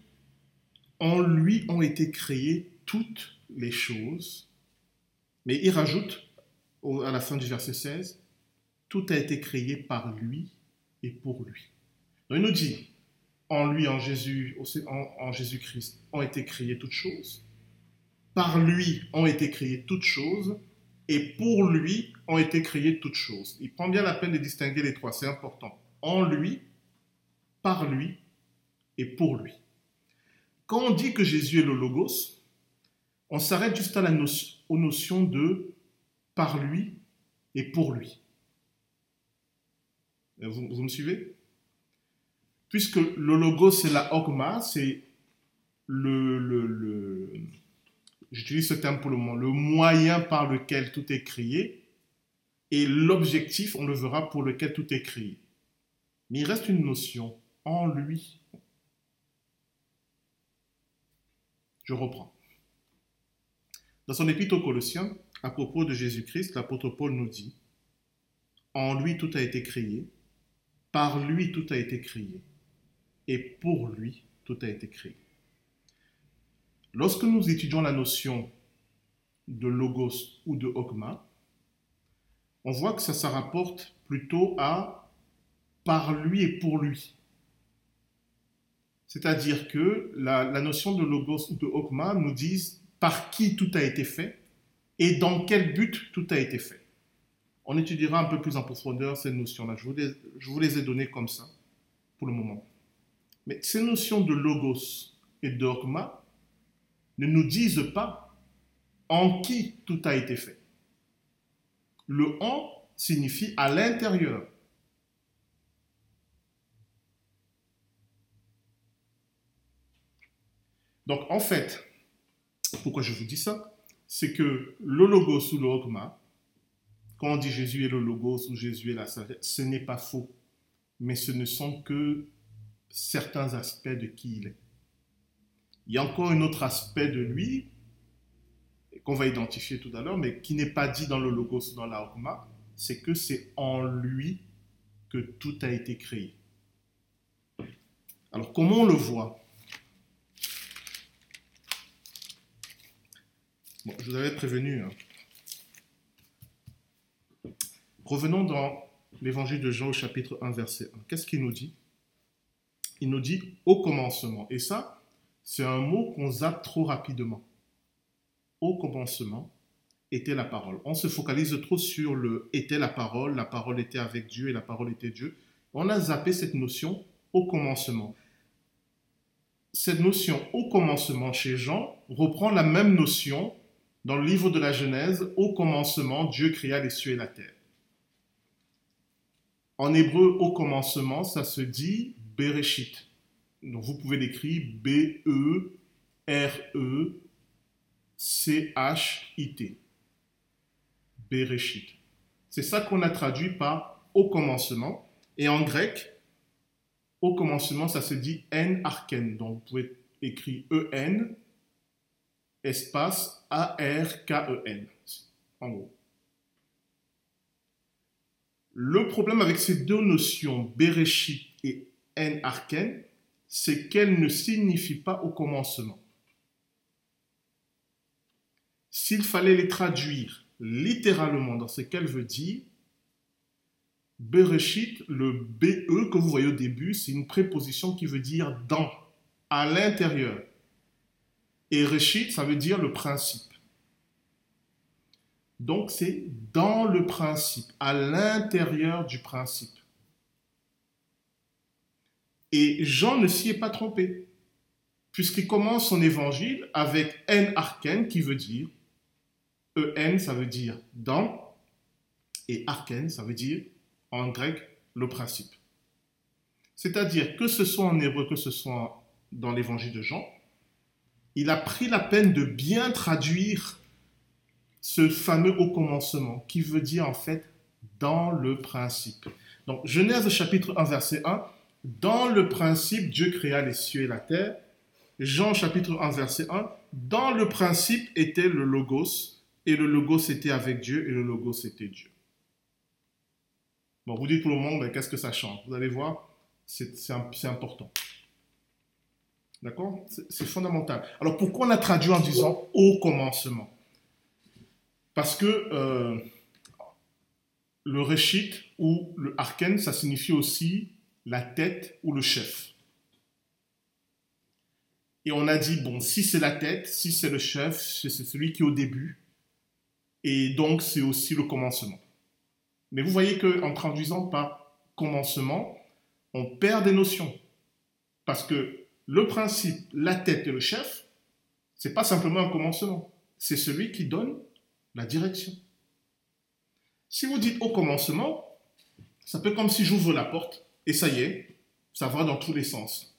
en lui ont été créées toutes les choses, mais il rajoute à la fin du verset 16, tout a été créé par lui et pour lui. Donc il nous dit, en lui, en Jésus, en, Jésus-Christ, ont été créées toutes choses. Par lui ont été créées toutes choses, et pour lui ont été créées toutes choses. Il prend bien la peine de distinguer les trois, c'est important. En lui, par lui et pour lui. Quand on dit que Jésus est le Logos, on s'arrête juste à la notion, aux notions de par lui et pour lui. Vous me suivez? Puisque le logo, c'est la ogma, c'est le, le, j'utilise ce terme pour le moment, le moyen par lequel tout est créé, et l'objectif, on le verra, pour lequel tout est créé. Mais il reste une notion, en lui. Je reprends. Dans son épître aux Colossiens, à propos de Jésus-Christ, l'apôtre Paul nous dit, en lui tout a été créé, par lui tout a été créé, et pour lui tout a été créé. Lorsque nous étudions la notion de logos ou de ogma, on voit que ça se rapporte plutôt à par lui et pour lui. C'est-à-dire que la, notion de logos ou de ogma nous dit par qui tout a été fait et dans quel but tout a été fait. On étudiera un peu plus en profondeur ces notions-là. Je, je vous les ai données comme ça pour le moment. Mais ces notions de logos et d'ogma ne nous disent pas en qui tout a été fait. Le en signifie à l'intérieur. Donc en fait, pourquoi je vous dis ça? C'est que le logos ou le ogma, quand on dit Jésus est le logos ou Jésus est la sagesse, ce n'est pas faux, mais ce ne sont que certains aspects de qui il est. Il y a encore un autre aspect de lui qu'on va identifier tout à l'heure, mais qui n'est pas dit dans le logos ou dans la c'est que c'est en lui que tout a été créé. Alors comment on le voit? Je vous avais prévenu. Hein. Revenons dans l'évangile de Jean au chapitre 1, verset 1. Qu'est-ce qu'il nous dit? Il nous dit au commencement. Et ça, c'est un mot qu'on zappe trop rapidement. Au commencement était la parole. On se focalise trop sur le était la parole, la parole était avec Dieu et la parole était Dieu. On a zappé cette notion au commencement. Cette notion au commencement chez Jean reprend la même notion dans le livre de la Genèse. Au commencement, Dieu créa les cieux et la terre. En hébreu, au commencement, ça se dit Bereshit. Donc vous pouvez l'écrire B-E-R-E-C-H-I-T. Bereshit. C'est ça qu'on a traduit par au commencement. Et en grec, au commencement, ça se dit en arken. Donc vous pouvez écrire E-N, espace A-R-K-E-N. En gros. Le problème avec ces deux notions, Bereshit en arken, c'est qu'elle ne signifie pas au commencement. S'il fallait les traduire littéralement dans ce qu'elle veut dire, Bereshit, le BE que vous voyez au début, c'est une préposition qui veut dire dans, à l'intérieur. Et Reshit, ça veut dire le principe. Donc c'est dans le principe, à l'intérieur du principe. Et Jean ne s'y est pas trompé, puisqu'il commence son évangile avec en arken, qui veut dire, en ça veut dire dans, et arken ça veut dire en grec le principe. C'est-à-dire que ce soit en hébreu, que ce soit dans l'évangile de Jean, il a pris la peine de bien traduire ce fameux au commencement, qui veut dire en fait dans le principe. Donc Genèse chapitre 1 verset 1, dans le principe, Dieu créa les cieux et la terre. Jean chapitre 1 verset 1. Dans le principe était le logos, et le logos était avec Dieu, et le logos était Dieu. Bon, vous dites pour le moment, qu'est-ce que ça change? Vous allez voir, c'est important. D'accord? C'est fondamental. Alors pourquoi on a traduit en disant au commencement Parce que euh, le reshit ou le arken, ça signifie aussi la tête ou le chef. Et on a dit, bon, si c'est la tête, si c'est le chef, c'est celui qui est au début. Et donc, c'est aussi le commencement. Mais vous voyez qu'en traduisant par commencement, on perd des notions. Parce que le principe, la tête et le chef, c'est pas simplement un commencement. c'est celui qui donne la direction. Si vous dites au commencement, ça peut comme si j'ouvre la porte et ça y est, ça va dans tous les sens.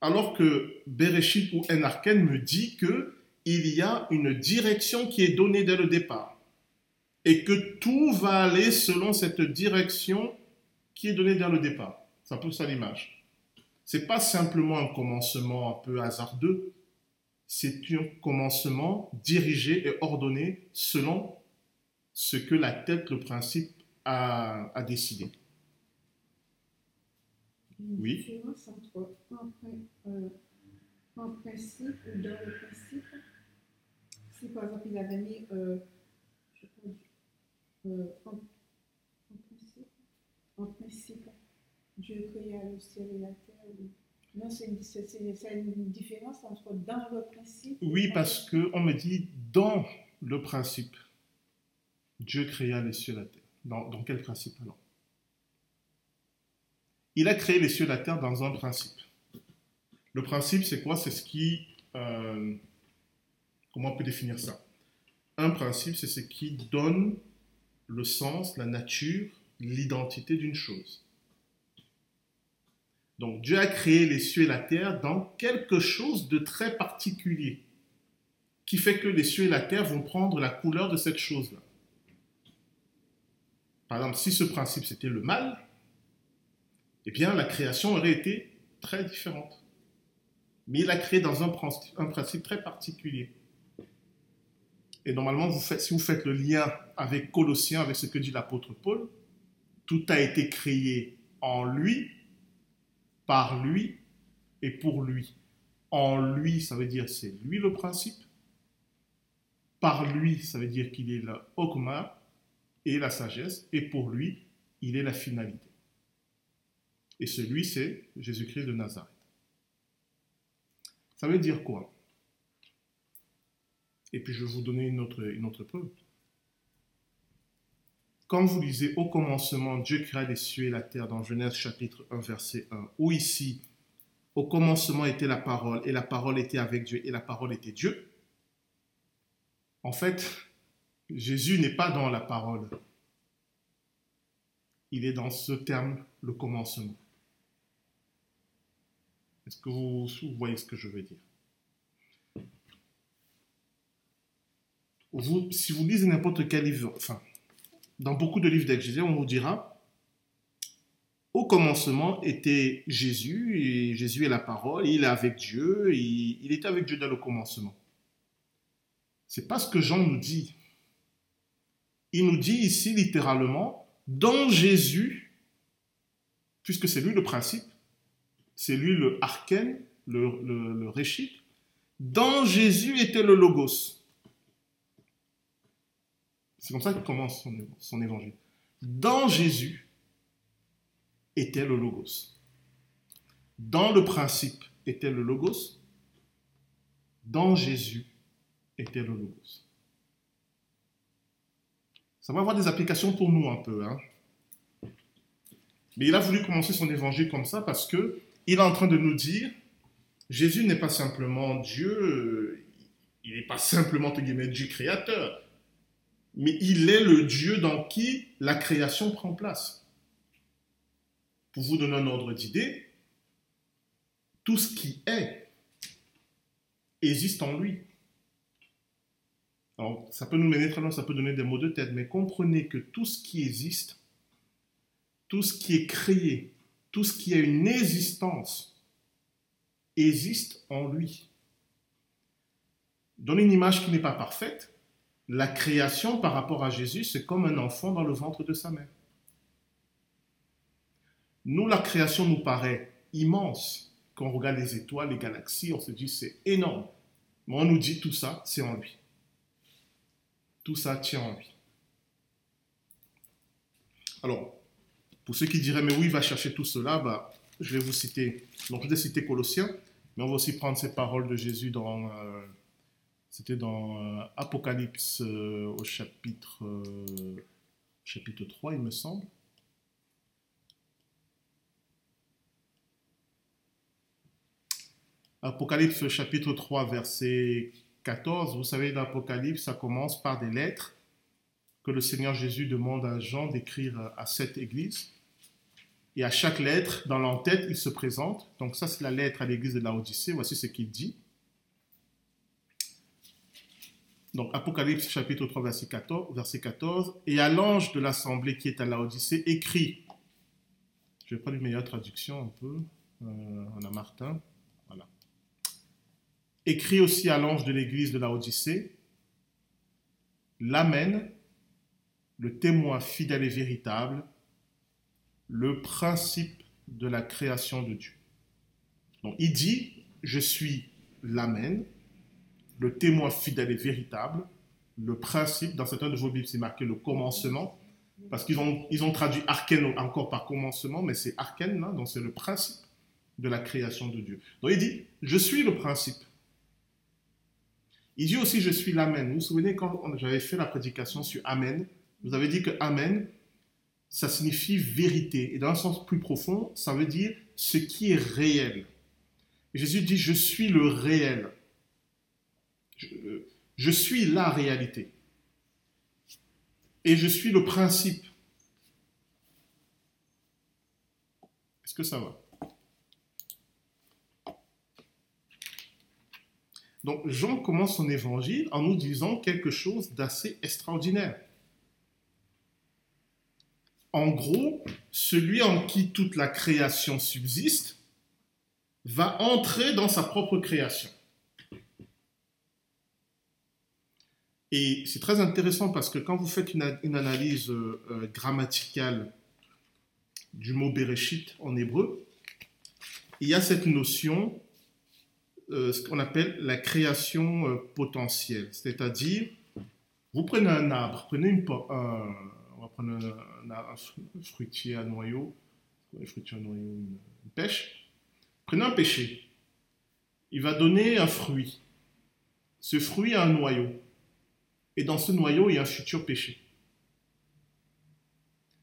Alors que Bereshit ou Enarken me dit que il y a une direction qui est donnée dès le départ et que tout va aller selon cette direction qui est donnée dès le départ. C'est un peu ça l'image. C'est pas simplement un commencement un peu hasardeux, c'est un commencement dirigé et ordonné selon ce que la tête, le principe, a décidé. Oui. différence entre en, euh, en, principe ou dans le principe. Si par exemple il avait mis, euh, je crois, euh, en, en, principe, en principe, Dieu créa le ciel et la terre. Non, c'est une, une, différence entre dans le principe. Oui, parce qu'on me dit dans le principe, Dieu créa les cieux et la terre. Dans, dans quel principe alors? Il a créé les cieux et la terre dans un principe. Le principe, c'est quoi? C'est ce qui. Euh, comment on peut définir ça? Un principe, c'est ce qui donne le sens, la nature, l'identité d'une chose. Donc Dieu a créé les cieux et la terre dans quelque chose de très particulier, qui fait que les cieux et la terre vont prendre la couleur de cette chose-là. Par exemple, si ce principe c'était le mal, eh bien la création aurait été très différente. Mais il a créé dans un, principe très particulier. Et normalement, si vous faites le lien avec Colossiens, avec ce que dit l'apôtre Paul, tout a été créé en lui par lui et pour lui. En lui, ça veut dire c'est lui le principe. Par lui, ça veut dire qu'il est le Okma et la sagesse. Et pour lui, il est la finalité. Et celui, c'est Jésus-Christ de Nazareth. Ça veut dire quoi? Et puis je vais vous donner une autre, une autre preuve. Quand vous lisez au commencement, Dieu créa les cieux et la terre dans Genèse chapitre 1, verset 1, ou ici, au commencement était la parole, et la parole était avec Dieu, et la parole était Dieu, en fait, Jésus n'est pas dans la parole. Il est dans ce terme, le commencement. Est-ce que vous, voyez ce que je veux dire? Si vous lisez n'importe quel livre, enfin, dans beaucoup de livres d'exégèse, on vous dira au commencement était Jésus, et Jésus est la parole, il est avec Dieu, il était avec Dieu dans le commencement. C'est pas ce que Jean nous dit. Il nous dit ici littéralement, dans Jésus, puisque c'est lui le principe, c'est lui le arken, le, le, réchit, dans Jésus était le logos. C'est comme ça qu'il commence son, évangile. Dans Jésus était le logos. Dans le principe était le logos. Dans Jésus était le logos. Ça va avoir des applications pour nous un peu. Hein. Mais il a voulu commencer son évangile comme ça parce que il est en train de nous dire Jésus n'est pas simplement Dieu, il n'est pas simplement Dieu créateur mais il est le Dieu dans qui la création prend place. Pour vous donner un ordre d'idée, tout ce qui est existe en lui. Alors, ça peut nous mener très loin, ça peut donner des mots de tête, mais comprenez que tout ce qui existe, tout ce qui est créé, tout ce qui a une existence, existe en lui. Donne une image qui n'est pas parfaite, la création par rapport à Jésus, c'est comme un enfant dans le ventre de sa mère. Nous, la création nous paraît immense. Quand on regarde les étoiles, les galaxies, on se dit c'est énorme. Mais on nous dit tout ça, c'est en lui. Tout ça tient en lui. Alors, pour ceux qui diraient, mais oui, il va chercher tout cela, bah, je vais vous citer. Donc, je vais citer Colossiens, mais on va aussi prendre ces paroles de Jésus dans euh, c'était dans euh, Apocalypse euh, au chapitre, chapitre 3, il me semble. Apocalypse chapitre 3, verset 14, vous savez, l'Apocalypse, ça commence par des lettres que le Seigneur Jésus demande à Jean d'écrire à cette église. Et à chaque lettre, dans l'entête, il se présente. Donc ça, c'est la lettre à l'église de l'Odyssée. Voici ce qu'il dit. Donc Apocalypse chapitre 3 verset 14, verset 14 et à l'ange de l'assemblée qui est à l'Odyssée écrit. Je vais prendre une meilleure traduction un peu. Euh, on a Martin. Voilà. Écrit aussi à l'ange de l'église de l'Odyssée. L'Amen, le témoin fidèle et véritable, le principe de la création de Dieu. Donc il dit, je suis l'Amen, le témoin fidèle et véritable, le principe, dans certains de vos Bibles, c'est marqué le commencement, parce qu'ils ont, ils ont traduit arken encore par commencement, mais c'est arken, là, donc c'est le principe de la création de Dieu. Donc il dit, je suis le principe. Il dit aussi, je suis l'Amen. Vous vous souvenez quand j'avais fait la prédication sur Amen, vous avez dit que Amen, ça signifie vérité. Et dans un sens plus profond, ça veut dire ce qui est réel. Jésus dit, je suis le réel. Je, suis la réalité. Et je suis le principe. Est-ce que ça va? Donc Jean commence son évangile en nous disant quelque chose d'assez extraordinaire. En gros, celui en qui toute la création subsiste va entrer dans sa propre création. Et c'est très intéressant parce que quand vous faites une, analyse euh, euh, grammaticale du mot Bereshit en hébreu, il y a cette notion, euh, ce qu'on appelle la création potentielle. C'est-à-dire, vous prenez un arbre, prenez une, un, on un, fruitier à noyau, un fruitier à noyau, une, une pêche. Prenez un pêcher. Il va donner un fruit. Ce fruit a un noyau. Et dans ce noyau, il y a un futur péché.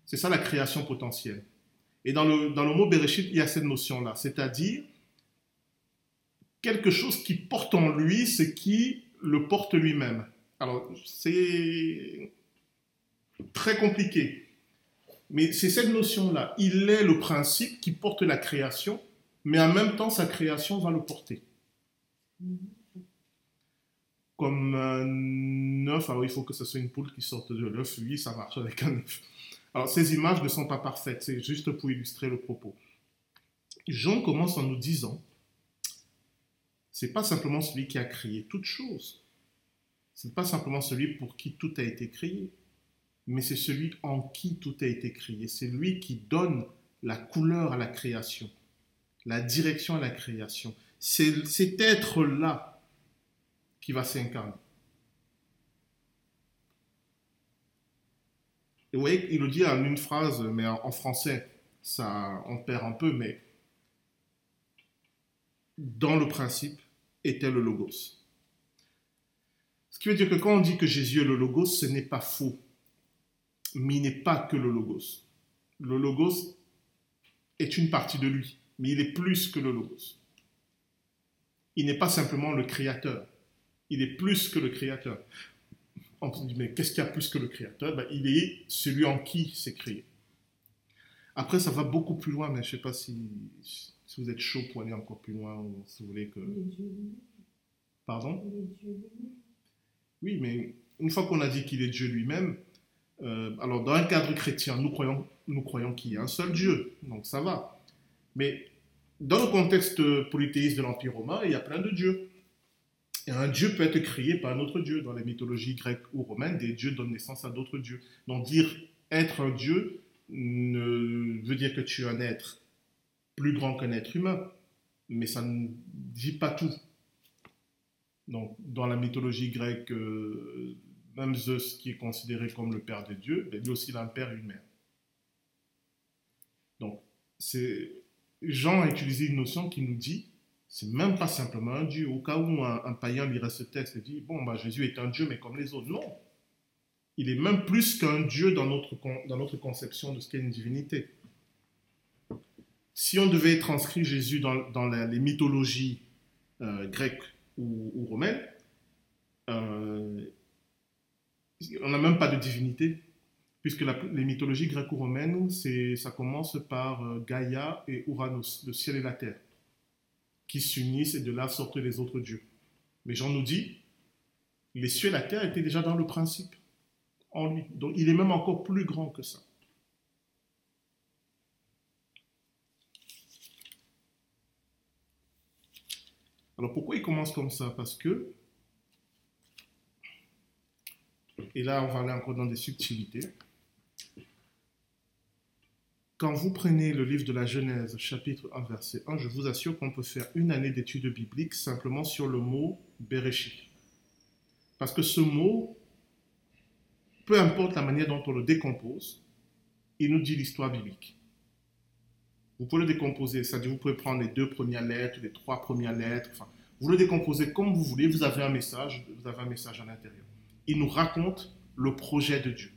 C'est ça la création potentielle. Et dans le, dans le mot Bereshit, il y a cette notion-là, c'est-à-dire quelque chose qui porte en lui ce qui le porte lui-même. Alors, c'est très compliqué. Mais c'est cette notion-là. Il est le principe qui porte la création, mais en même temps, sa création va le porter. Comme un œuf. Alors, il faut que ce soit une poule qui sorte de l'œuf. Oui, ça marche avec un œuf. Alors, ces images ne sont pas parfaites. C'est juste pour illustrer le propos. Jean commence en nous disant c'est pas simplement celui qui a créé toute chose. C'est pas simplement celui pour qui tout a été créé, mais c'est celui en qui tout a été créé. C'est lui qui donne la couleur à la création, la direction à la création. C'est cet être-là qui va s'incarner. Et vous voyez, il le dit en une phrase, mais en français, ça, on perd un peu, mais dans le principe était le logos. Ce qui veut dire que quand on dit que Jésus est le logos, ce n'est pas faux, mais il n'est pas que le logos. Le logos est une partie de lui, mais il est plus que le logos. Il n'est pas simplement le créateur, il est plus que le créateur. On se dit, mais qu'est-ce qu'il y a plus que le créateur? Ben, Il est celui en qui c'est créé. Après, ça va beaucoup plus loin, mais je ne sais pas si, si, vous êtes chaud pour aller encore plus loin ou si vous voulez que. Pardon? Oui, mais une fois qu'on a dit qu'il est Dieu lui-même, euh, alors dans un cadre chrétien, nous croyons, nous croyons qu'il y a un seul Dieu, donc ça va. Mais dans le contexte polythéiste de l'Empire romain, il y a plein de dieux. Et un dieu peut être créé par un autre dieu. Dans les mythologies grecques ou romaines, des dieux donnent naissance à d'autres dieux. Donc dire être un dieu ne veut dire que tu es un être plus grand qu'un être humain, mais ça ne dit pas tout. Donc dans la mythologie grecque, euh, même Zeus, qui est considéré comme le père des dieux, ben, lui aussi il a un père et une mère. Donc c'est Jean a utilisé une notion qui nous dit c'est même pas simplement un Dieu. Au cas où un, païen lirait ce texte et dit, bon, bah, Jésus est un Dieu, mais comme les autres. Non. Il est même plus qu'un Dieu dans notre, conception de ce qu'est une divinité. Si on devait transcrire Jésus dans, dans les mythologies euh, grecques ou, romaines, euh, on n'a même pas de divinité, puisque les mythologies gréco-romaines, ça commence par euh, Gaïa et Uranus, le ciel et la terre, qui s'unissent et de là sortent les autres dieux. Mais Jean nous dit, les cieux et la terre étaient déjà dans le principe, en lui. Donc il est même encore plus grand que ça. Alors pourquoi il commence comme ça? Parce que, et là on va aller encore dans des subtilités, quand vous prenez le livre de la Genèse, chapitre 1, verset 1, je vous assure qu'on peut faire une année d'études bibliques simplement sur le mot Bereshit. Parce que ce mot, peu importe la manière dont on le décompose, il nous dit l'histoire biblique. Vous pouvez le décomposer, c'est-à-dire vous pouvez prendre les deux premières lettres, les trois premières lettres, enfin, vous le décomposez comme vous voulez, vous avez un message, vous avez un message à l'intérieur. Il nous raconte le projet de Dieu.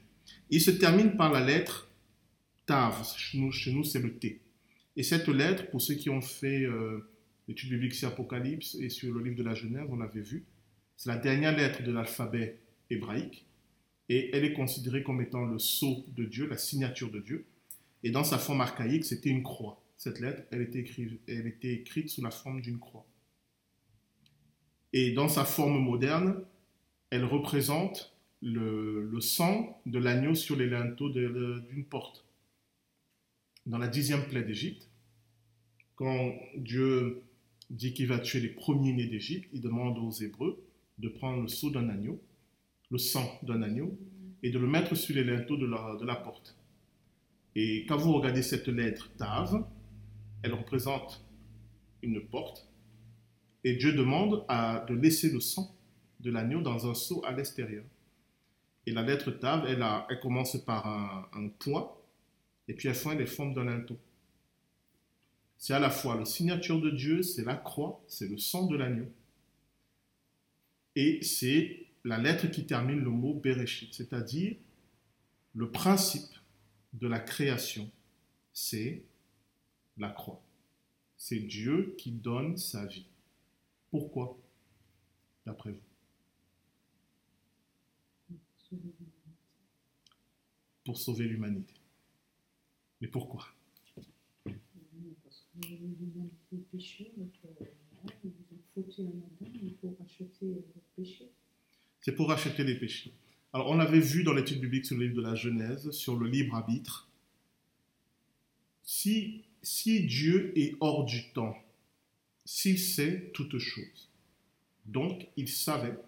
Il se termine par la lettre Tav, chez nous, c'est le T. Et cette lettre, pour ceux qui ont fait euh, l'étude biblique sur Apocalypse et sur le livre de la Genèse, on l'avait vu, c'est la dernière lettre de l'alphabet hébraïque et elle est considérée comme étant le sceau de Dieu, la signature de Dieu. Et dans sa forme archaïque, c'était une croix. Cette lettre, elle elle était écrite sous la forme d'une croix. Et dans sa forme moderne, elle représente le, sang de l'agneau sur les linteaux d'une porte. Dans la dixième plaie d'Égypte, quand Dieu dit qu'il va tuer les premiers-nés d'Égypte, il demande aux Hébreux de prendre le sceau d'un agneau, le sang d'un agneau, et de le mettre sur les linteaux de la, porte. Et quand vous regardez cette lettre Tav, elle représente une porte, et Dieu demande de laisser le sang de l'agneau dans un seau à l'extérieur. Et la lettre Tav, elle, commence par un, un point, et puis elle fait les formes d'un linteau. C'est à la fois la signature de Dieu, c'est la croix, c'est le sang de l'agneau. Et c'est la lettre qui termine le mot Bereshit, c'est-à-dire le principe de la création, c'est la croix. C'est Dieu qui donne sa vie. Pourquoi? D'après vous Pour sauver l'humanité. Mais pourquoi? C'est pour racheter les péchés. Alors, on avait vu dans l'étude biblique sur le livre de la Genèse, sur le libre arbitre, si, si Dieu est hors du temps, s'il sait toutes choses, donc il savait,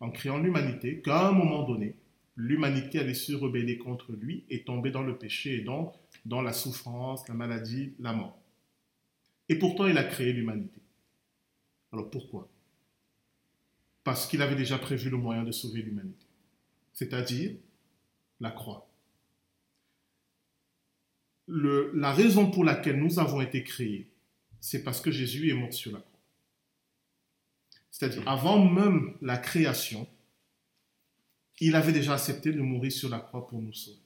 en créant l'humanité, qu'à un moment donné, l'humanité allait se rebeller contre lui et tomber dans le péché et donc dans la souffrance, la maladie, la mort. Et pourtant, il a créé l'humanité. Alors pourquoi? Parce qu'il avait déjà prévu le moyen de sauver l'humanité, c'est-à-dire la croix. La raison pour laquelle nous avons été créés, c'est parce que Jésus est mort sur la croix. C'est-à-dire, avant même la création, il avait déjà accepté de mourir sur la croix pour nous sauver.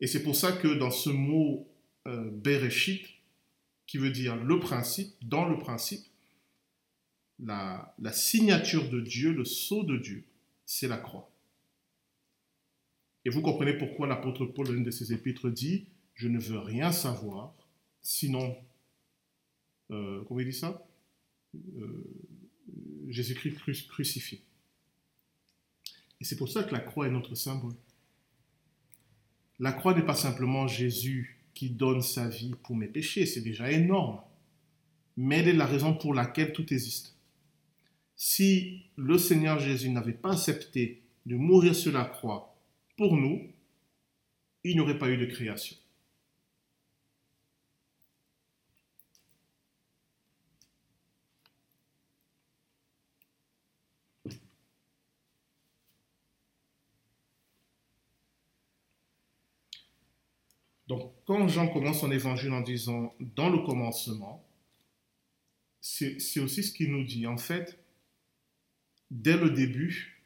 Et c'est pour ça que dans ce mot euh, Bereshit, qui veut dire le principe, dans le principe, la, la signature de Dieu, le sceau de Dieu, c'est la croix. Et vous comprenez pourquoi l'apôtre Paul, dans une de ses épîtres, dit Je ne veux rien savoir, sinon, euh, comment il dit ça? Jésus-Christ cru- crucifié. Et c'est pour ça que la croix est notre symbole. La croix n'est pas simplement Jésus qui donne sa vie pour mes péchés, c'est déjà énorme. Mais elle est la raison pour laquelle tout existe. Si le Seigneur Jésus n'avait pas accepté de mourir sur la croix pour nous, il n'y aurait pas eu de création. Donc, quand Jean commence son évangile en disant dans le commencement, c'est aussi ce qu'il nous dit. En fait, dès le début,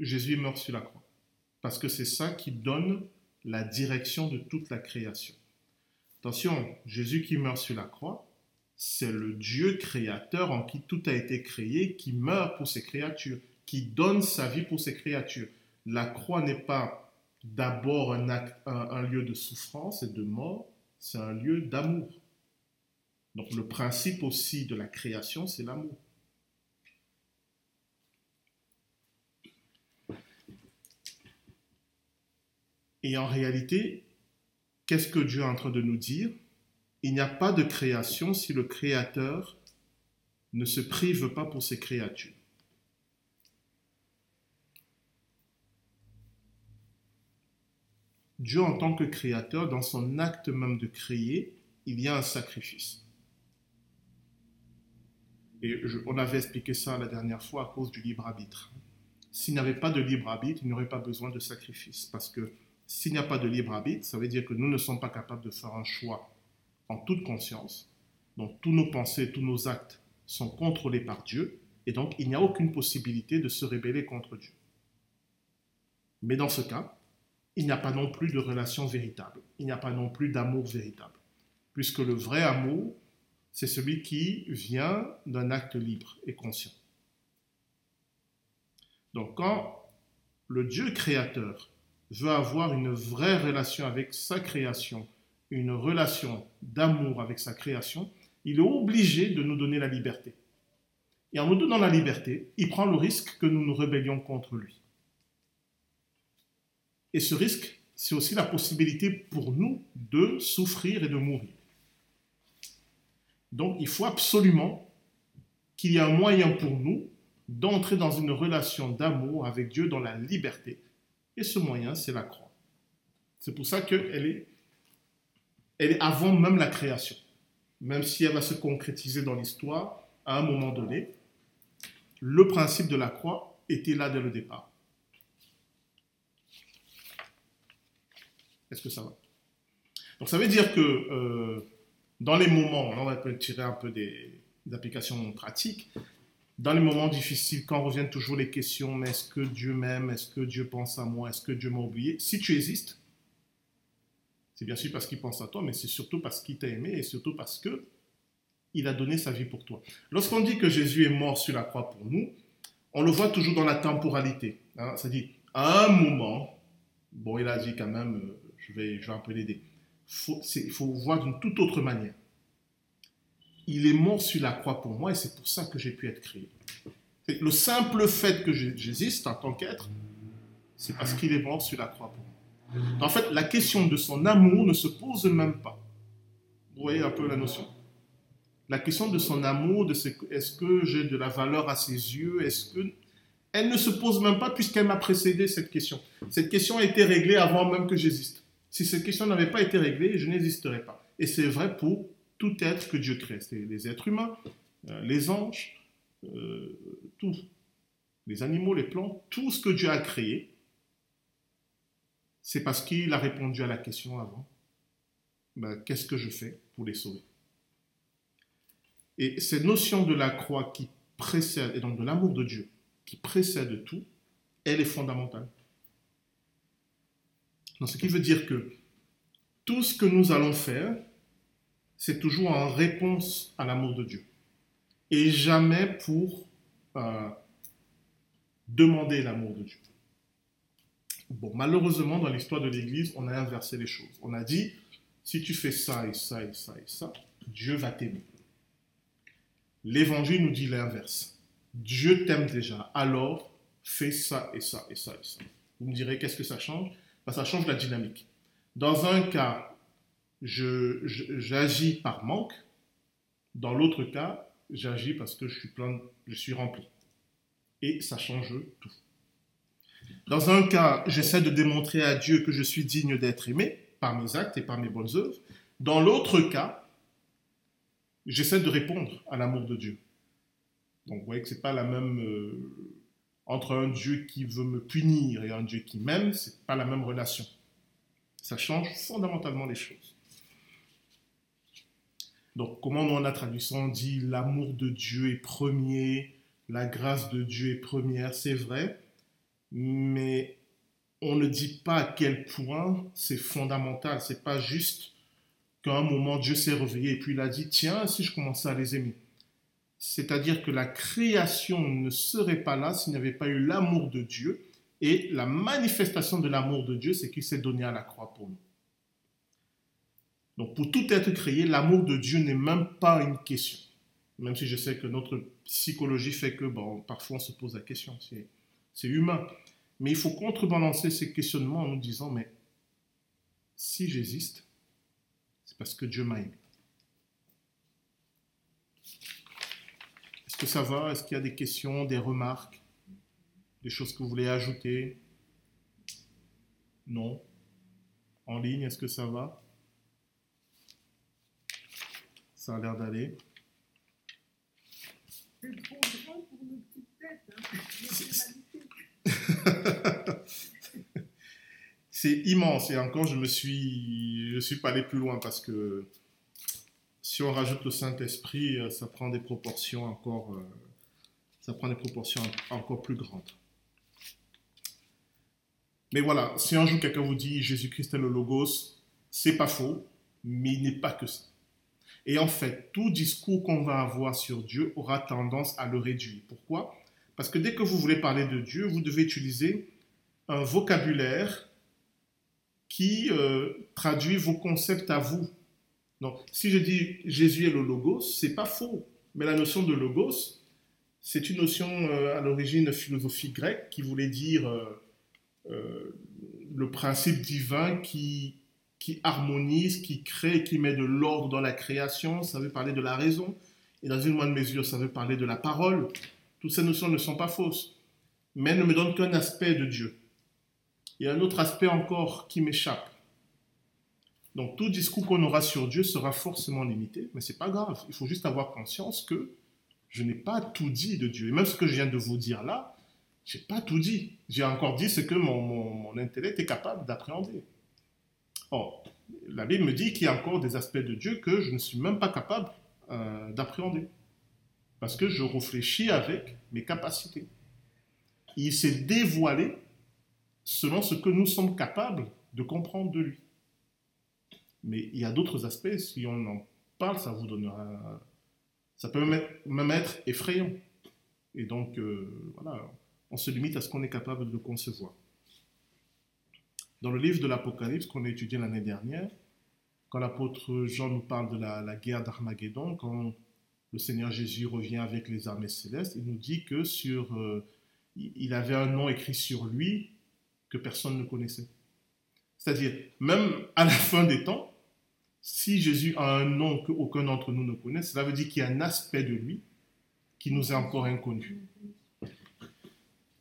Jésus mort sur la croix. Parce que c'est ça qui donne la direction de toute la création. Attention, Jésus qui meurt sur la croix, c'est le Dieu créateur en qui tout a été créé qui meurt pour ses créatures, qui donne sa vie pour ses créatures. La croix n'est pas d'abord un, lieu de souffrance et de mort, c'est un lieu d'amour. Donc le principe aussi de la création, c'est l'amour. Et en réalité, qu'est-ce que Dieu est en train de nous dire? Il n'y a pas de création si le Créateur ne se prive pas pour ses créatures. Dieu en tant que créateur, dans son acte même de créer, il y a un sacrifice. Et on avait expliqué ça la dernière fois à cause du libre arbitre. S'il n'y avait pas de libre arbitre, il n'y aurait pas besoin de sacrifice. Parce que s'il n'y a pas de libre arbitre, ça veut dire que nous ne sommes pas capables de faire un choix en toute conscience. Donc tous nos pensées, tous nos actes sont contrôlés par Dieu. Et donc il n'y a aucune possibilité de se rébeller contre Dieu. Mais dans ce cas, il n'y a pas non plus de relation véritable. Il n'y a pas non plus d'amour véritable. Puisque le vrai amour, c'est celui qui vient d'un acte libre et conscient. Donc quand le Dieu créateur veut avoir une vraie relation avec sa création, une relation d'amour avec sa création, il est obligé de nous donner la liberté. Et en nous donnant la liberté, il prend le risque que nous nous rébellions contre lui. Et ce risque, c'est aussi la possibilité pour nous de souffrir et de mourir. Donc il faut absolument qu'il y ait un moyen pour nous d'entrer dans une relation d'amour avec Dieu dans la liberté. Et ce moyen, c'est la croix. C'est pour ça qu'elle est, elle est avant même la création. Même si elle va se concrétiser dans l'histoire, à un moment donné, le principe de la croix était là dès le départ. Est-ce que ça va? Donc ça veut dire que euh, dans les moments, on va tirer un peu des, applications pratiques, dans les moments difficiles, quand reviennent toujours les questions, mais est-ce que Dieu m'aime? Est-ce que Dieu pense à moi? Est-ce que Dieu m'a oublié? Si tu existes, c'est bien sûr parce qu'il pense à toi, mais c'est surtout parce qu'il t'a aimé et surtout parce que il a donné sa vie pour toi. Lorsqu'on dit que Jésus est mort sur la croix pour nous, on le voit toujours dans la temporalité. Hein. C'est-à-dire, à un moment, bon, il a dit quand même, euh, je vais, je vais un peu l'aider il faut voir d'une toute autre manière. Il est mort sur la croix pour moi et c'est pour ça que j'ai pu être créé. Le simple fait que j'existe en tant qu'être, c'est parce qu'il est mort sur la croix pour moi. En fait, la question de son amour ne se pose même pas. Vous voyez un peu la notion La question de son amour, de est-ce que j'ai de la valeur à ses yeux, elle ne se pose même pas puisqu'elle m'a précédé cette question. Cette question a été réglée avant même que j'existe. Si cette question n'avait pas été réglée, je n'existerais pas. Et c'est vrai pour tout être que Dieu crée. C'est les êtres humains, euh, les anges, euh, tout. Les animaux, les plantes, tout ce que Dieu a créé, c'est parce qu'il a répondu à la question avant. Ben, qu'est-ce que je fais pour les sauver? Et cette notion de la croix qui précède, et donc de l'amour de Dieu, qui précède tout, elle est fondamentale. Ce qui veut dire que tout ce que nous allons faire, c'est toujours en réponse à l'amour de Dieu. Et jamais pour euh, demander l'amour de Dieu. Bon, malheureusement, dans l'histoire de l'Église, on a inversé les choses. On a dit, si tu fais ça et ça et ça et ça, Dieu va t'aimer. L'Évangile nous dit l'inverse. Dieu t'aime déjà, alors fais ça et ça et ça et ça. Vous me direz, qu'est-ce que ça change? Ça change la dynamique. Dans un cas, j'agis par manque. Dans l'autre cas, j'agis parce que je suis plein, je suis rempli. Et ça change tout. Dans un cas, j'essaie de démontrer à Dieu que je suis digne d'être aimé par mes actes et par mes bonnes œuvres. Dans l'autre cas, j'essaie de répondre à l'amour de Dieu. Donc vous voyez que ce n'est pas la même, euh, entre un Dieu qui veut me punir et un Dieu qui m'aime, ce n'est pas la même relation. Ça change fondamentalement les choses. Donc, comment dans la traduction on dit l'amour de Dieu est premier, la grâce de Dieu est première, c'est vrai, mais on ne dit pas à quel point c'est fondamental. C'est pas juste qu'à un moment Dieu s'est réveillé et puis il a dit, tiens, si je commençais à les aimer. C'est-à-dire que la création ne serait pas là s'il n'y avait pas eu l'amour de Dieu. Et la manifestation de l'amour de Dieu, c'est qu'il s'est donné à la croix pour nous. Donc pour tout être créé, l'amour de Dieu n'est même pas une question. Même si je sais que notre psychologie fait que bon, parfois on se pose la question, c'est humain. Mais il faut contrebalancer ces questionnements en nous disant, mais si j'existe, c'est parce que Dieu m'a aimé. Que ça va? Est-ce qu'il y a des questions, des remarques, des choses que vous voulez ajouter? Non. En ligne, est-ce que ça va? Ça a l'air d'aller. C'est immense. Et encore je me suis je suis pas allé plus loin parce que si on rajoute le Saint-Esprit, euh, ça prend des proportions encore euh, ça prend des proportions encore plus grandes. Mais voilà, si un jour quelqu'un vous dit Jésus-Christ est le Logos, c'est pas faux, mais il n'est pas que ça. Et en fait, tout discours qu'on va avoir sur Dieu aura tendance à le réduire. Pourquoi? Parce que dès que vous voulez parler de Dieu, vous devez utiliser un vocabulaire qui euh, traduit vos concepts à vous. Donc, si je dis Jésus est le logos, c'est pas faux. Mais la notion de logos, c'est une notion euh, à l'origine philosophie grecque qui voulait dire euh, le principe divin qui harmonise, qui crée, qui met de l'ordre dans la création. Ça veut parler de la raison. Et dans une moindre mesure, ça veut parler de la parole. Toutes ces notions ne sont pas fausses, mais elles ne me donnent qu'un aspect de Dieu. Il y a un autre aspect encore qui m'échappe. Donc tout discours qu'on aura sur Dieu sera forcément limité, mais c'est pas grave. Il faut juste avoir conscience que je n'ai pas tout dit de Dieu. Et même ce que je viens de vous dire là, j'ai pas tout dit. J'ai encore dit ce que mon intellect est capable d'appréhender. Or, la Bible me dit qu'il y a encore des aspects de Dieu que je ne suis même pas capable euh, d'appréhender. Parce que je réfléchis avec mes capacités. Il s'est dévoilé selon ce que nous sommes capables de comprendre de lui. Mais il y a d'autres aspects, si on en parle, ça vous donnera. Ça peut même être effrayant. Et donc, euh, voilà, on se limite à ce qu'on est capable de concevoir. Dans le livre de l'Apocalypse qu'on a étudié l'année dernière, quand l'apôtre Jean nous parle de la, guerre d'Armageddon, quand le Seigneur Jésus revient avec les armées célestes, il nous dit que sur, euh, il avait un nom écrit sur lui que personne ne connaissait. C'est-à-dire, même à la fin des temps, si Jésus a un nom qu'aucun d'entre nous ne connaît, cela veut dire qu'il y a un aspect de lui qui nous est encore inconnu.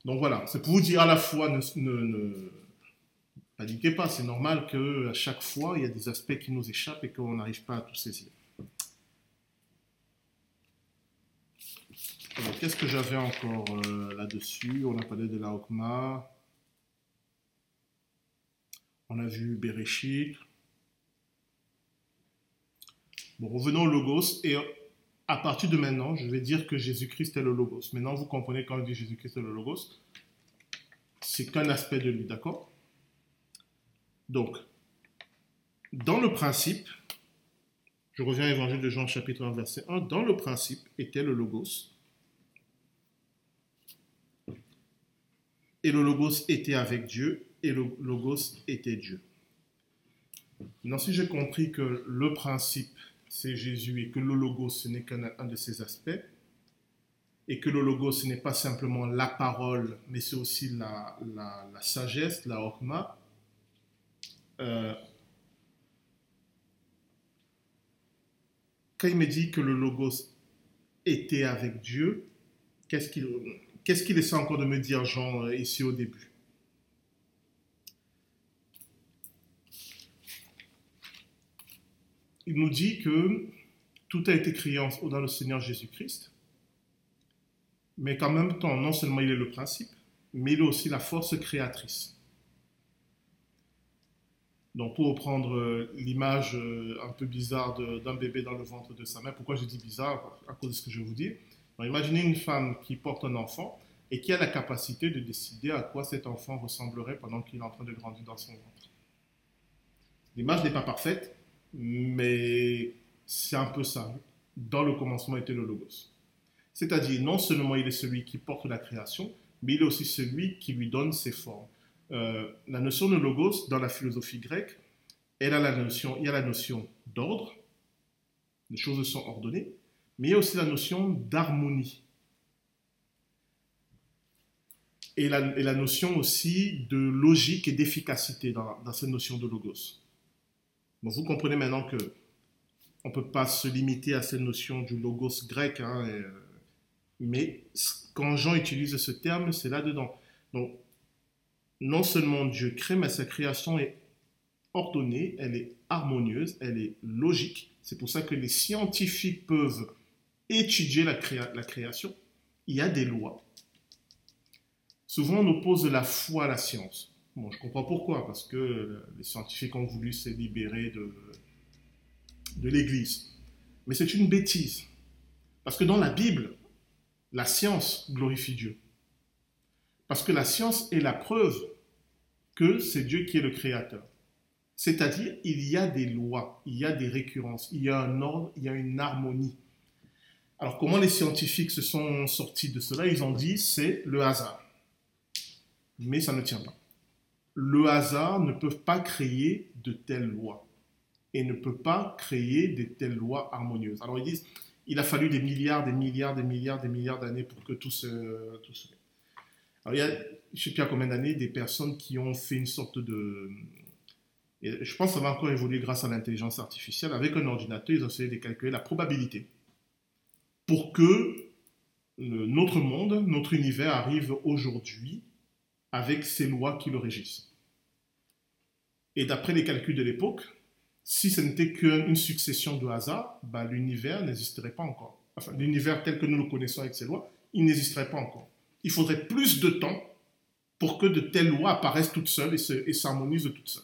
Donc voilà, c'est pour vous dire à la fois ne, Paniquez pas, c'est normal qu'à chaque fois, il y a des aspects qui nous échappent et qu'on n'arrive pas à tout saisir. Alors, qu'est-ce que j'avais encore euh, là-dessus? On a parlé de la Hokma. On a vu Bereshit. Bon, revenons au Logos. Et à partir de maintenant, je vais dire que Jésus-Christ est le Logos. Maintenant, vous comprenez quand on dit Jésus-Christ est le Logos. C'est qu'un aspect de lui, d'accord? Donc, dans le principe, je reviens à l'Évangile de Jean chapitre 1 verset 1, dans le principe était le Logos. Et le Logos était avec Dieu, et le Logos était Dieu. Maintenant, si j'ai compris que le principe, c'est Jésus, et que le Logos, ce n'est qu'un de ses aspects, et que le Logos, ce n'est pas simplement la parole, mais c'est aussi la, sagesse, la Hokma, euh, quand il me dit que le Logos était avec Dieu, qu'est-ce qu'il qu'est-ce qu'il essaie encore de me dire, Jean, euh, ici au début? Il nous dit que tout a été créé dans le Seigneur Jésus-Christ, mais qu'en même temps, non seulement il est le principe, mais il est aussi la force créatrice. Donc, pour reprendre euh, l'image euh, un peu bizarre d'un bébé dans le ventre de sa mère, pourquoi je dis bizarre? À cause de ce que je vous dire. imaginez une femme qui porte un enfant et qui a la capacité de décider à quoi cet enfant ressemblerait pendant qu'il est en train de grandir dans son ventre. L'image n'est pas parfaite, mais c'est un peu ça. Dans le commencement était le logos. C'est-à-dire, non seulement il est celui qui porte la création, mais il est aussi celui qui lui donne ses formes. Euh, la notion de logos dans la philosophie grecque, il y a la notion d'ordre, les choses sont ordonnées, mais il y a aussi la notion d'harmonie. Et la, notion aussi de logique et d'efficacité dans, cette notion de logos. Vous comprenez maintenant que on ne peut pas se limiter à cette notion du logos grec, hein, et, mais quand Jean utilise ce terme, c'est là-dedans. Donc, non seulement Dieu crée, mais sa création est ordonnée, elle est harmonieuse, elle est logique. C'est pour ça que les scientifiques peuvent étudier la création. Il y a des lois. Souvent, on oppose la foi à la science. Je comprends pourquoi, parce que les scientifiques ont voulu se libérer de, de l'Église. Mais c'est une bêtise. Parce que dans la Bible, la science glorifie Dieu. Parce que la science est la preuve que c'est Dieu qui est le créateur. C'est-à-dire, il y a des lois, il y a des récurrences, il y a un ordre, il y a une harmonie. Alors, comment les scientifiques se sont sortis de cela? Ils ont dit, c'est le hasard. Mais ça ne tient pas. Le hasard ne peut pas créer de telles lois et ne peut pas créer de telles lois harmonieuses. Alors, ils disent, il a fallu des milliards, des milliards, des milliards, des milliards d'années pour que tout se. Alors, il y a, je ne sais plus à combien d'années, des personnes qui ont fait une sorte de... Et je pense que ça va encore évoluer grâce à l'intelligence artificielle. Avec un ordinateur, ils ont essayé de calculer la probabilité pour que notre monde, notre univers arrive aujourd'hui avec ces lois qui le régissent. Et d'après les calculs de l'époque, si ce n'était qu'une succession de hasards, bah, l'univers n'existerait pas encore. Enfin, l'univers tel que nous le connaissons avec ses lois, il n'existerait pas encore. Il faudrait plus de temps pour que de telles lois apparaissent toutes seules et s'harmonisent toutes seules.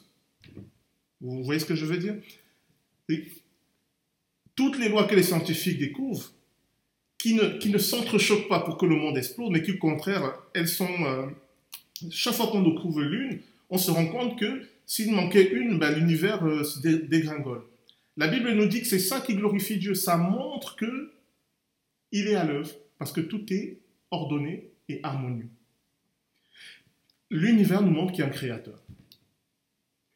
Vous voyez ce que je veux dire? Toutes les lois que les scientifiques découvrent, qui ne, qui ne s'entrechoquent pas pour que le monde explose, mais qui au contraire, elles sont... Euh, chaque fois qu'on découvre l'une, on se rend compte que s'il manquait une, ben, l'univers euh, se dégringole. La Bible nous dit que c'est ça qui glorifie Dieu. Ça montre que il est à l'œuvre parce que tout est ordonné et harmonieux. L'univers nous montre qu'il y a un créateur.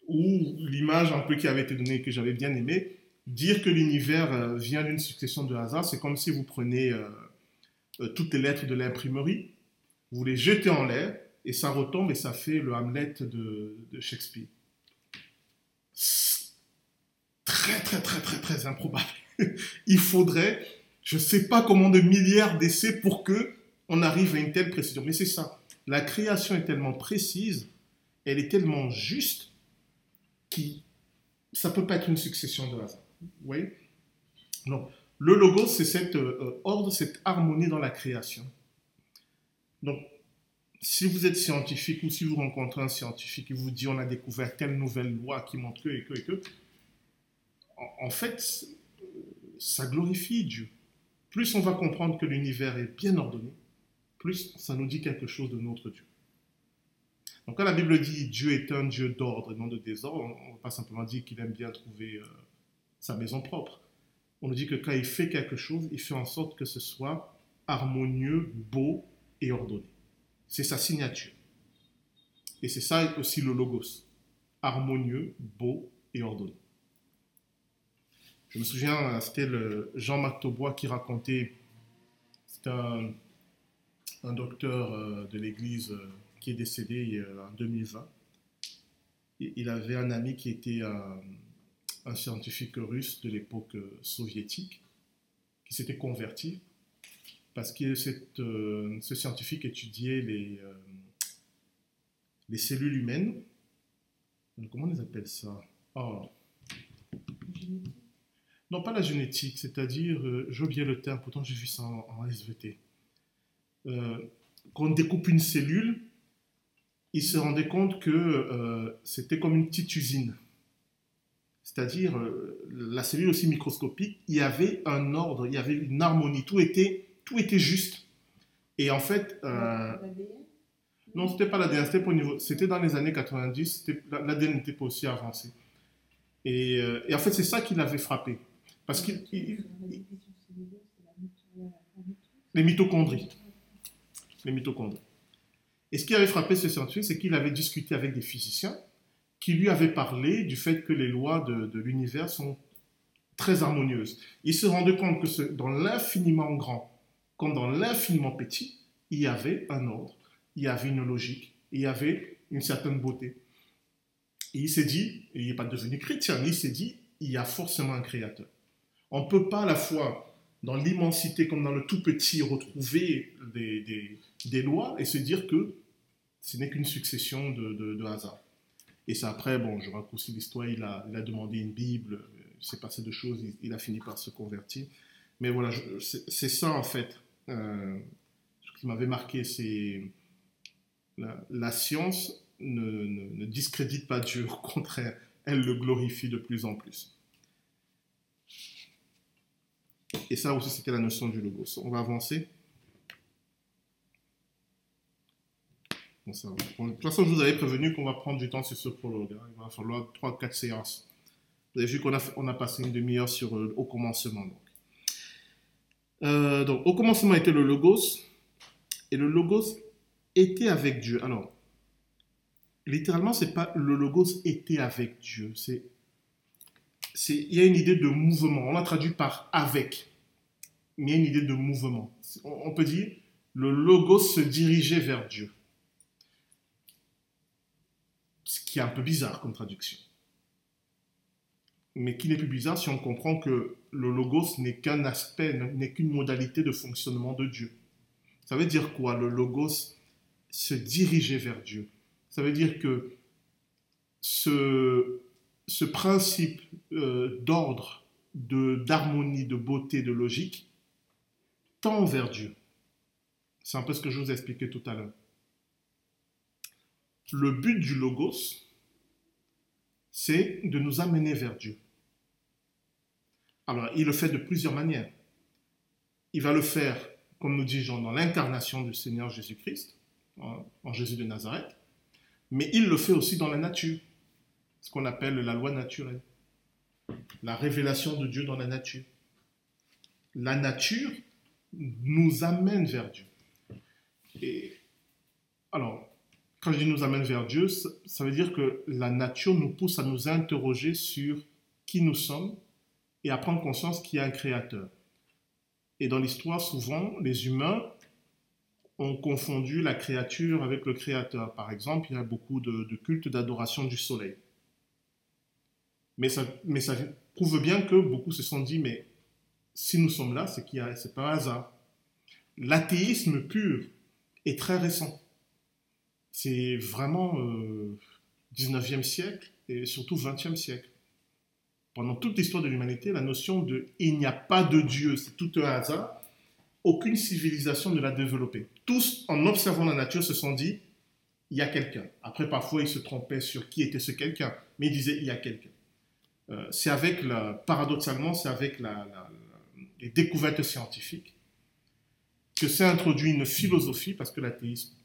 Ou l'image un peu qui avait été donnée que j'avais bien aimé, dire que l'univers euh, vient d'une succession de hasards, c'est comme si vous prenez euh, toutes les lettres de l'imprimerie, vous les jetez en l'air et ça retombe et ça fait le Hamlet de Shakespeare très, très, très, très, très improbable. [LAUGHS] Il faudrait, je ne sais pas comment de milliards d'essais pour que on arrive à une telle précision. Mais c'est ça. La création est tellement précise, elle est tellement juste, que ça peut pas être une succession de hasard. Vous voyez? Donc, le logo, c'est cet euh, ordre, cette harmonie dans la création. Donc, si vous êtes scientifique ou si vous rencontrez un scientifique qui vous dit on a découvert telle nouvelle loi qui montre que et que et que, en, fait, ça glorifie Dieu. Plus on va comprendre que l'univers est bien ordonné, plus ça nous dit quelque chose de notre Dieu. Donc quand la Bible dit Dieu est un Dieu d'ordre et non de désordre, on ne va pas simplement dire qu'il aime bien trouver euh, sa maison propre. On nous dit que quand il fait quelque chose, il fait en sorte que ce soit harmonieux, beau et ordonné. C'est sa signature. Et c'est ça aussi le logos. Harmonieux, beau et ordonné. Je me souviens, c'était Jean-Marc Taubois qui racontait, c'est un, docteur euh, de l'Église euh, qui est décédé en 2020. Il avait un ami qui était un, scientifique russe de l'époque euh, soviétique, qui s'était converti, parce que ce scientifique étudiait les, les cellules humaines. Comment on les appelle ça? Oh. Non, pas la génétique, c'est-à-dire, euh, oublié le terme, pourtant j'ai vu ça en, SVT. Euh, quand on découpe une cellule, il se rendait compte que euh, c'était comme une petite usine. C'est-à-dire, la cellule aussi microscopique, il y avait un ordre, il y avait une harmonie, tout était, tout était juste. Et en fait, non, c'était pas l'ADN, c'était niveau, c'était dans les années 90, l'ADN n'était pas aussi avancé. Et, euh, et en fait, c'est ça qui l'avait frappé. Parce qu'il. les mitochondries. Les mitochondries. Et ce qui avait frappé ce scientifique, c'est qu'il avait discuté avec des physiciens qui lui avaient parlé du fait que les lois de, de l'univers sont très harmonieuses. Il se rendait compte que ce- dans l'infiniment grand, comme dans l'infiniment petit, il y avait un ordre, il y avait une logique, il y avait une certaine beauté. Et il s'est dit, et il n'est pas devenu chrétien, mais il s'est dit, il y a forcément un créateur. On ne peut pas à la fois dans l'immensité comme dans le tout petit retrouver des, des- des lois et se dire que ce n'est qu'une succession de, de, de hasards. Et c'est après, bon, je raccourcis l'histoire, il a, il a demandé une Bible, il s'est passé de choses, il, a fini par se convertir. Mais voilà, c'est ça en fait. Euh, ce qui m'avait marqué, c'est la, la science ne, discrédite pas Dieu, au contraire, elle le glorifie de plus en plus. Et ça aussi, c'était la notion du logos. On va avancer. Bon, ça de toute façon, je vous avais prévenu qu'on va prendre du temps sur ce prologue. hein. Il va falloir 3-4 séances. Vous avez vu qu'on a, passé une demi-heure sur euh, au commencement. Euh, donc, au commencement était le logos. Et le logos était avec Dieu. Alors, littéralement, c'est pas le logos était avec Dieu. Il y a une idée de mouvement. On l'a traduit par avec, mais il y a une idée de mouvement. On peut dire le logos se dirigeait vers Dieu. Ce qui est un peu bizarre comme traduction. Mais qui n'est plus bizarre si on comprend que le logos n'est qu'un aspect, n'est qu'une modalité de fonctionnement de Dieu. Ça veut dire quoi Le logos se dirigeait vers Dieu? Ça veut dire que ce, principe euh, d'ordre, de- d'harmonie, de beauté, de logique, tend vers Dieu. C'est un peu ce que je vous ai expliqué tout à l'heure. Le but du logos, c'est de nous amener vers Dieu. Alors, il le fait de plusieurs manières. Il va le faire, comme nous dit Jean, dans l'incarnation du Seigneur Jésus-Christ, en, Jésus de Nazareth, mais il le fait aussi dans la nature, ce qu'on appelle la loi naturelle, la révélation de Dieu dans la nature. La nature nous amène vers Dieu. Et alors, quand je dis nous amène vers Dieu, ça veut dire que la nature nous pousse à nous interroger sur qui nous sommes et à prendre conscience qu'il y a un créateur. Et dans l'histoire, souvent, les humains ont confondu la créature avec le créateur. Par exemple, il y a beaucoup de, cultes d'adoration du soleil. Mais ça, prouve bien que beaucoup se sont dit, mais si nous sommes là, c'est qu'il pas un hasard. L'athéisme pur est très récent. C'est vraiment euh, 19e siècle et surtout 20e siècle. Pendant toute l'histoire de l'humanité, la notion de il n'y a pas de Dieu, c'est tout un hasard, aucune civilisation ne l'a développé. Tous, en observant la nature, se sont dit il y a quelqu'un. Après, parfois, ils se trompaient sur qui était ce quelqu'un, mais ils disaient il y a quelqu'un. Euh, c'est avec, paradoxalement, c'est avec les découvertes scientifiques que s'est introduit une philosophie, parce que l'athéisme.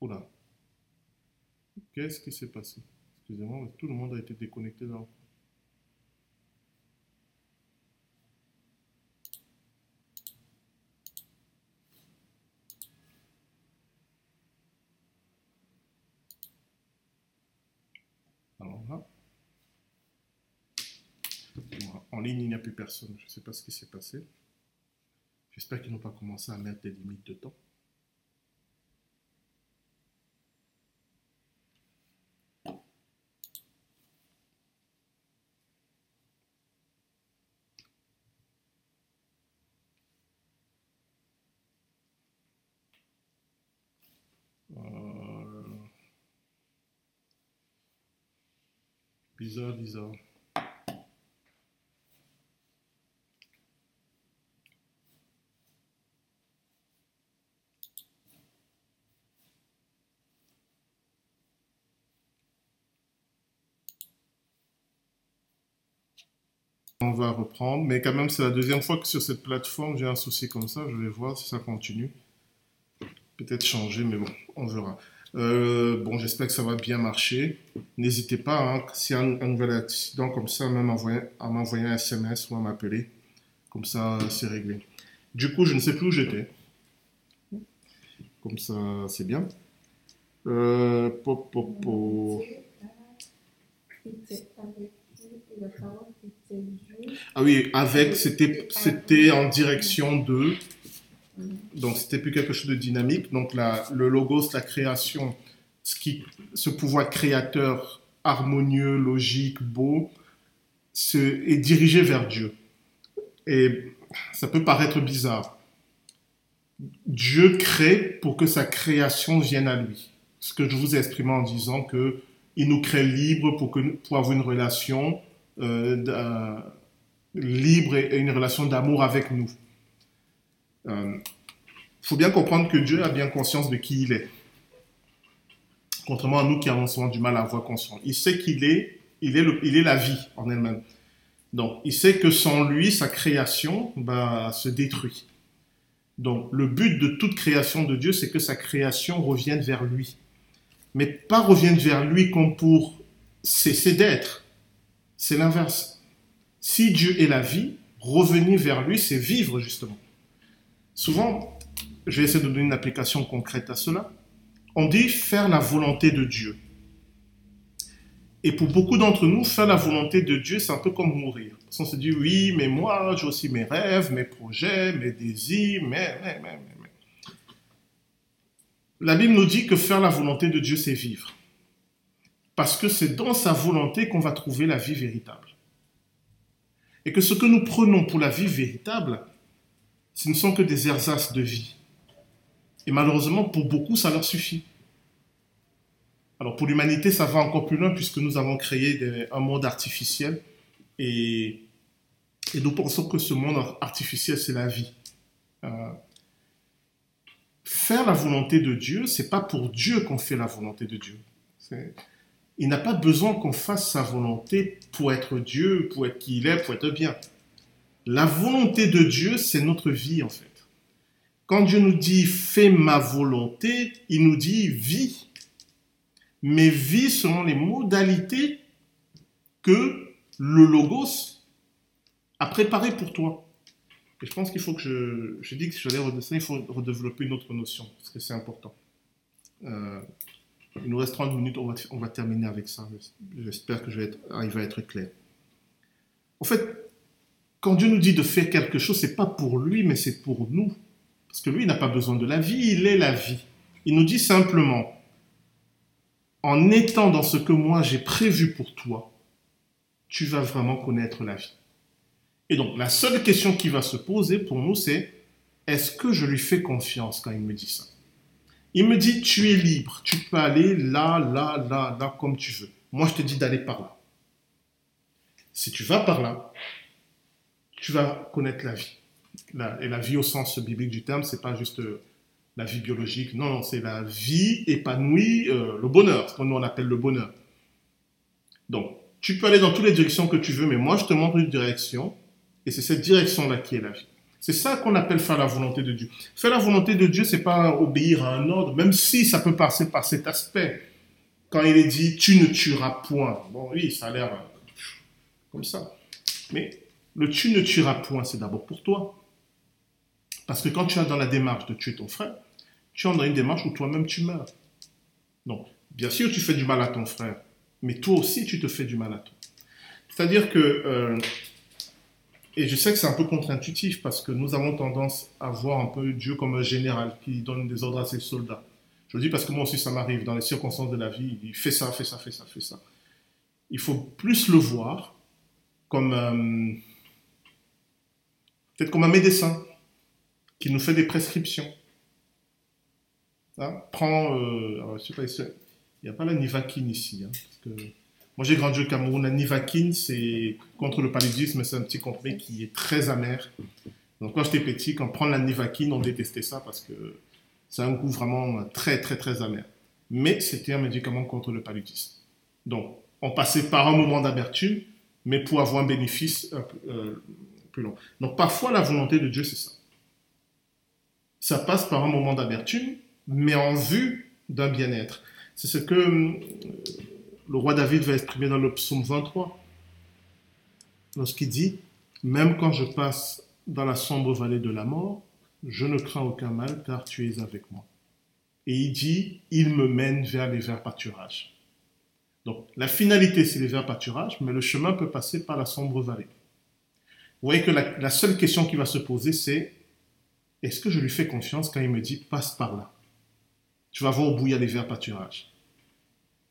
Oula. Qu'est-ce qui s'est passé? Excusez-moi, tout le monde a été déconnecté dans. Alors là. En ligne, il n'y a plus personne. Je ne sais pas ce qui s'est passé. J'espère qu'ils n'ont pas commencé à mettre des limites de temps. Euh... Bizarre, bizarre. Va reprendre, mais quand même, c'est la deuxième fois que sur cette plateforme, j'ai un souci comme ça. Je vais voir si ça continue. Peut-être changer, mais bon, on verra. Euh, bon, j'espère que ça va bien marcher. N'hésitez pas, hein, s'il y a un, nouvel accident comme ça, même à m'envoyer un SMS ou à m'appeler. Comme ça, c'est réglé. Du coup, je ne sais plus où j'étais. Comme ça, c'est bien. Euh, po, po. Ah oui, avec, c'était, c'était en direction de. Donc, c'était plus quelque chose de dynamique. Donc, la, le logos, la création, ce, qui, ce pouvoir créateur harmonieux, logique, beau, se, est dirigé vers Dieu. Et ça peut paraître bizarre. Dieu crée pour que sa création vienne à lui. Ce que je vous ai exprimé en disant que il nous crée libres pour, que, pour avoir une relation euh, libre et une relation d'amour avec nous. Il faut bien comprendre que Dieu a bien conscience de qui il est. Contrairement à nous qui avons souvent du mal à avoir conscience. Il sait qu'il est, il est, le- il est la vie en elle-même. Donc, il sait que sans lui, sa création bah, se détruit. Donc, le but de toute création de Dieu, c'est que sa création revienne vers lui. Mais pas revienne vers lui comme pour cesser d'être. C'est l'inverse. Si Dieu est la vie, revenir vers lui, c'est vivre justement. Souvent, je vais essayer de donner une application concrète à cela. On dit faire la volonté de Dieu. Et pour beaucoup d'entre nous, faire la volonté de Dieu, c'est un peu comme mourir. Parce qu'on se dit, oui, mais moi, j'ai aussi mes rêves, mes projets, mes désirs, mais, mais, mais, mais. La Bible nous dit que faire la volonté de Dieu, c'est vivre. Parce que c'est dans sa volonté qu'on va trouver la vie véritable. Et que ce que nous prenons pour la vie véritable, ce ne sont que des ersatz de vie. Et malheureusement, pour beaucoup, ça leur suffit. Alors pour l'humanité, ça va encore plus loin puisque nous avons créé un monde artificiel et, et nous pensons que ce monde artificiel, c'est la vie. Euh, faire la volonté de Dieu, c'est pas pour Dieu qu'on fait la volonté de Dieu. C'est- Il n'a pas besoin qu'on fasse sa volonté pour être Dieu, pour être qui il est, pour être bien. La volonté de Dieu, c'est notre vie en fait. Quand Dieu nous dit fais ma volonté, il nous dit vis. Mais vis selon les modalités que le Logos a préparées pour toi. Et je pense qu'il faut que je. Je dis que je vais redescendre, il faut redévelopper une autre notion, parce que c'est important. Euh, il nous reste 30 minutes, on va, terminer avec ça. J'espère que je vais être clair. En fait, quand Dieu nous dit de faire quelque chose, c'est pas pour lui, mais c'est pour nous. Parce que lui, il n'a pas besoin de la vie, il est la vie. Il nous dit simplement, en étant dans ce que moi j'ai prévu pour toi, tu vas vraiment connaître la vie. Et donc, la seule question qui va se poser pour nous, c'est est-ce que je lui fais confiance quand il me dit ça? Il me dit, tu es libre, tu peux aller là, là, là, là, comme tu veux. Moi, je te dis d'aller par là. Si tu vas par là, tu vas connaître la vie. Et la vie au sens biblique du terme, c'est pas juste euh, la vie biologique. Non, non, c'est la vie épanouie, euh, le bonheur, ce que nous on appelle le bonheur. Donc, tu peux aller dans toutes les directions que tu veux, mais moi je te montre une direction, et c'est cette direction-là qui est la vie. C'est ça qu'on appelle faire la volonté de Dieu. Faire la volonté de Dieu, c'est pas obéir à un ordre, même si ça peut passer par cet aspect. Quand il est dit tu ne tueras point, bon oui, ça a l'air euh, comme ça. Mais le tu ne tueras point, c'est d'abord pour toi. Parce que quand tu es dans la démarche de tuer ton frère, tu es dans une démarche où toi-même tu meurs. Donc, bien sûr, tu fais du mal à ton frère, mais toi aussi, tu te fais du mal à toi. C'est-à-dire que, euh, et je sais que c'est un peu contre-intuitif parce que nous avons tendance à voir un peu Dieu comme un général qui donne des ordres à ses soldats. Je le dis parce que moi aussi, ça m'arrive dans les circonstances de la vie. Il dit fais ça, fais ça, fais ça, fais ça. Il faut plus le voir comme euh, peut-être comme un médecin qui nous fait des prescriptions. Hein, prends, euh, il n'y a pas la Nivaquine ici. hein, moi, j'ai grandi au Cameroun. La Nivaquine, c'est contre le paludisme, c'est un petit comprimé qui est très amer. Donc, quand j'étais petit, quand on prend la Nivaquine, on détestait ça parce que c'est un goût vraiment très, très, très amer. Mais c'était un médicament contre le paludisme. Donc, on passait par un moment d'amertume, mais pour avoir un bénéfice euh, euh, plus long. Donc, parfois, la volonté de Dieu, c'est ça. Ça passe par un moment d'amertume, mais en vue d'un bien-être. C'est ce que euh, le roi David va exprimer dans le psaume 23, lorsqu'il dit, même quand je passe dans la sombre vallée de la mort, je ne crains aucun mal car tu es avec moi. Et il dit, il me mène vers les verts pâturages. Donc la finalité, c'est les verts pâturages, mais le chemin peut passer par la sombre vallée. Vous voyez que la, seule question qui va se poser, c'est est-ce que je lui fais confiance quand il me dit passe par là Tu vas voir où il y a les verts pâturages.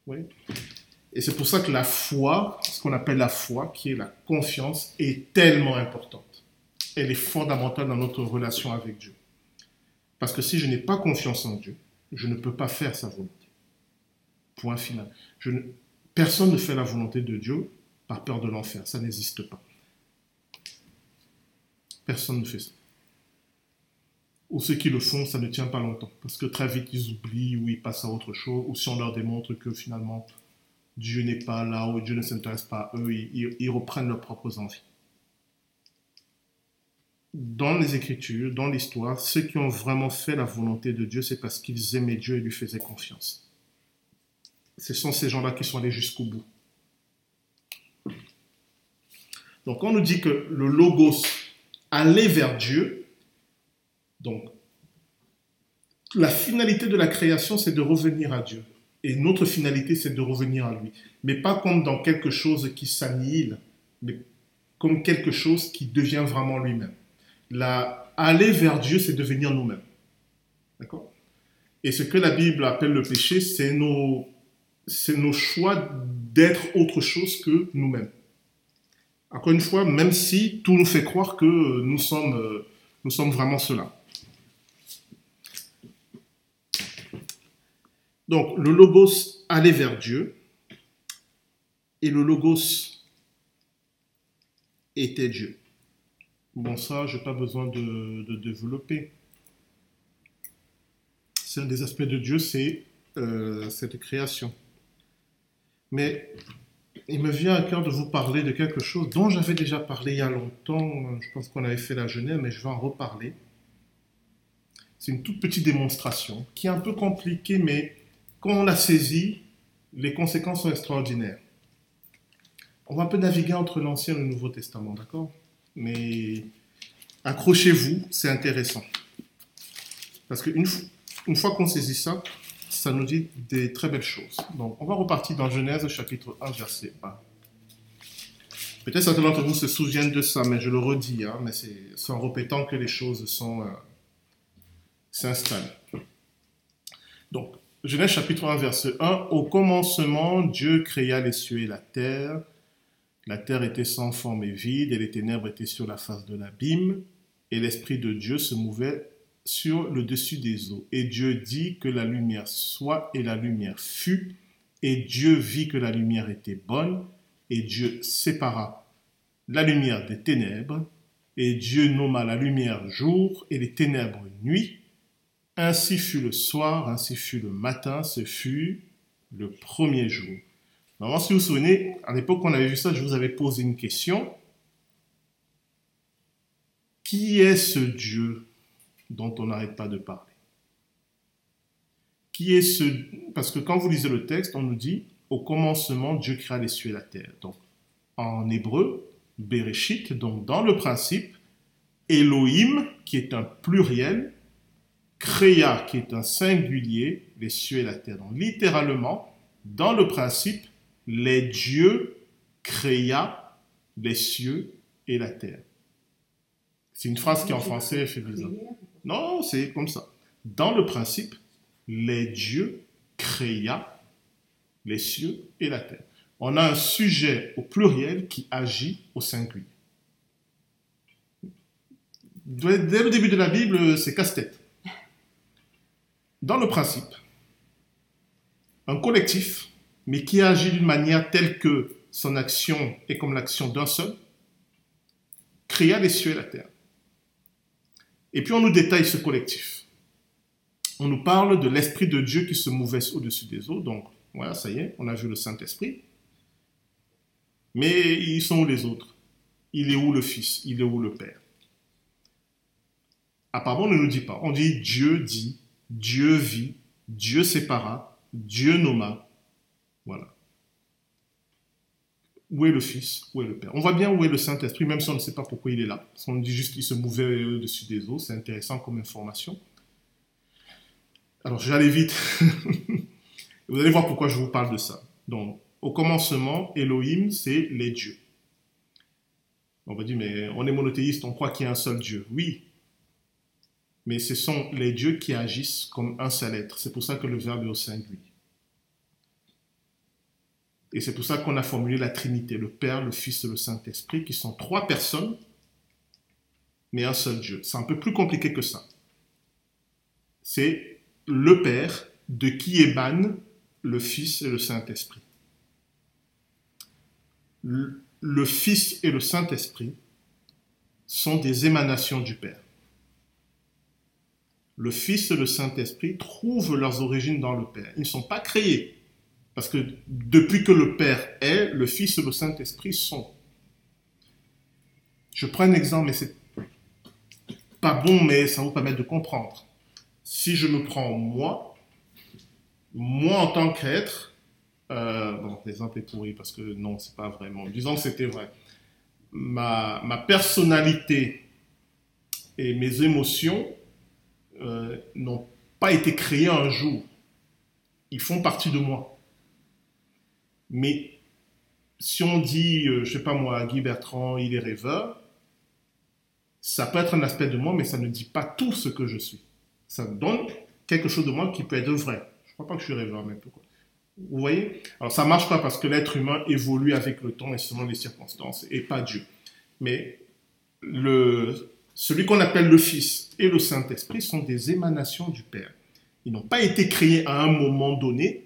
Oui. Et c'est pour ça que la foi, ce qu'on appelle la foi, qui est la confiance, est tellement importante. Elle est fondamentale dans notre relation avec Dieu. Parce que si je n'ai pas confiance en Dieu, je ne peux pas faire sa volonté. Point final. Personne ne fait la volonté de Dieu par peur de l'enfer. Ça n'existe pas. Personne ne fait ça ou ceux qui le font, ça ne tient pas longtemps. Parce que très vite, ils oublient ou ils passent à autre chose, ou si on leur démontre que finalement, Dieu n'est pas là, ou Dieu ne s'intéresse pas à eux, ils, reprennent leurs propres envies. Dans les Écritures, dans l'histoire, ceux qui ont vraiment fait la volonté de Dieu, c'est parce qu'ils aimaient Dieu et lui faisaient confiance. Ce sont ces gens-là qui sont allés jusqu'au bout. Donc, on nous dit que le logos allait vers Dieu, donc, la finalité de la création, c'est de revenir à Dieu. Et notre finalité, c'est de revenir à lui. Mais pas comme dans quelque chose qui s'annihile, mais comme quelque chose qui devient vraiment lui-même. La, aller vers Dieu, c'est devenir nous-mêmes. D'accord? Et ce que la Bible appelle le péché, c'est nos, c'est nos choix d'être autre chose que nous-mêmes. Encore une fois, même si tout nous fait croire que nous sommes, euh, nous sommes vraiment cela. Donc, le logos allait vers Dieu et le logos était Dieu. Bon, ça, je n'ai pas besoin de, développer. C'est un des aspects de Dieu, c'est euh, cette création. Mais il me vient à cœur de vous parler de quelque chose dont j'avais déjà parlé il y a longtemps. Je pense qu'on avait fait la Genève, mais je vais en reparler. C'est une toute petite démonstration qui est un peu compliquée, mais quand on la saisit, les conséquences sont extraordinaires. On va un peu naviguer entre l'Ancien et le Nouveau Testament, d'accord? Mais accrochez-vous, c'est intéressant. Parce qu'une une fois qu'on saisit ça, ça nous dit des très belles choses. Donc, on va repartir dans Genèse chapitre 1, verset 1. Peut-être certains d'entre vous se souviennent de ça, mais je le redis, hein, mais c'est en répétant que les choses euh, s'installent. Donc, Genèse chapitre 1, verset 1. Au commencement, Dieu créa les cieux et la terre. La terre était sans forme et vide, et les ténèbres étaient sur la face de l'abîme, et l'Esprit de Dieu se mouvait sur le dessus des eaux. Et Dieu dit que la lumière soit, et la lumière fut. Et Dieu vit que la lumière était bonne, et Dieu sépara la lumière des ténèbres, et Dieu nomma la lumière jour, et les ténèbres nuit. Ainsi fut le soir, ainsi fut le matin, ce fut le premier jour. Alors, si vous vous souvenez, à l'époque on avait vu ça, je vous avais posé une question. Qui est ce Dieu dont on n'arrête pas de parler? Qui est ce Parce que quand vous lisez le texte, on nous dit au commencement Dieu créa les cieux et la terre. Donc en hébreu, Bereshit, donc dans le principe, Elohim, qui est un pluriel, créa, qui est un singulier, les cieux et la terre. Donc, littéralement, dans le principe, les dieux créa les cieux et la terre. C'est une phrase qui en français fait bizarre. Non, c'est comme ça. Dans le principe, les dieux créa les cieux et la terre. On a un sujet au pluriel qui agit au singulier. Dès le début de la Bible, c'est casse-tête dans le principe, un collectif, mais qui agit d'une manière telle que son action est comme l'action d'un seul, créa les cieux et la terre. Et puis on nous détaille ce collectif. On nous parle de l'Esprit de Dieu qui se mouvait au-dessus des eaux. Donc, voilà, ça y est, on a vu le Saint-Esprit. Mais ils sont où les autres? Il est où le Fils? Il est où le Père? Apparemment, on ne nous dit pas. On dit Dieu dit Dieu vit Dieu sépara, Dieu nomma. Voilà. Où est le Fils? Où est le Père? On voit bien où est le Saint-Esprit, même si on ne sait pas pourquoi il est là. Qu'on dit juste qu'il se mouvait au-dessus des eaux. C'est intéressant comme information. Alors, j'allais vite. [LAUGHS] vous allez voir pourquoi je vous parle de ça. Donc, au commencement, Elohim, c'est les dieux. On va dire, mais on est monothéiste, on croit qu'il y a un seul Dieu. Oui, mais ce sont les dieux qui agissent comme un seul être. C'est pour ça que le verbe est au singulier. Et c'est pour ça qu'on a formulé la Trinité, le Père, le Fils et le Saint-Esprit, qui sont trois personnes, mais un seul Dieu. C'est un peu plus compliqué que ça. C'est le Père de qui émanent le Fils et le Saint-Esprit. Le Fils et le Saint-Esprit sont des émanations du Père. Le Fils et le Saint-Esprit trouvent leurs origines dans le Père. Ils ne sont pas créés. Parce que depuis que le Père est, le Fils et le Saint-Esprit sont. Je prends un exemple, mais c'est pas bon, mais ça vous permet de comprendre. Si je me prends moi, moi en tant qu'être, euh, bon, l'exemple est pourri parce que non, c'est pas vraiment. Disons que c'était vrai. Ma, ma, personnalité et mes émotions euh, n'ont pas été créées un jour. Ils font partie de moi. Mais si on dit, euh, je sais pas moi, Guy Bertrand, il est rêveur, ça peut être un aspect de moi, mais ça ne dit pas tout ce que je suis. Ça donne quelque chose de moi qui peut être vrai. Je crois pas que je suis rêveur, mais pourquoi? Vous voyez? Alors ça marche pas parce que l'être humain évolue avec le temps et selon les circonstances, et pas Dieu. Mais le, celui qu'on appelle le Fils et le Saint-Esprit sont des émanations du Père. Ils n'ont pas été créés à un moment donné,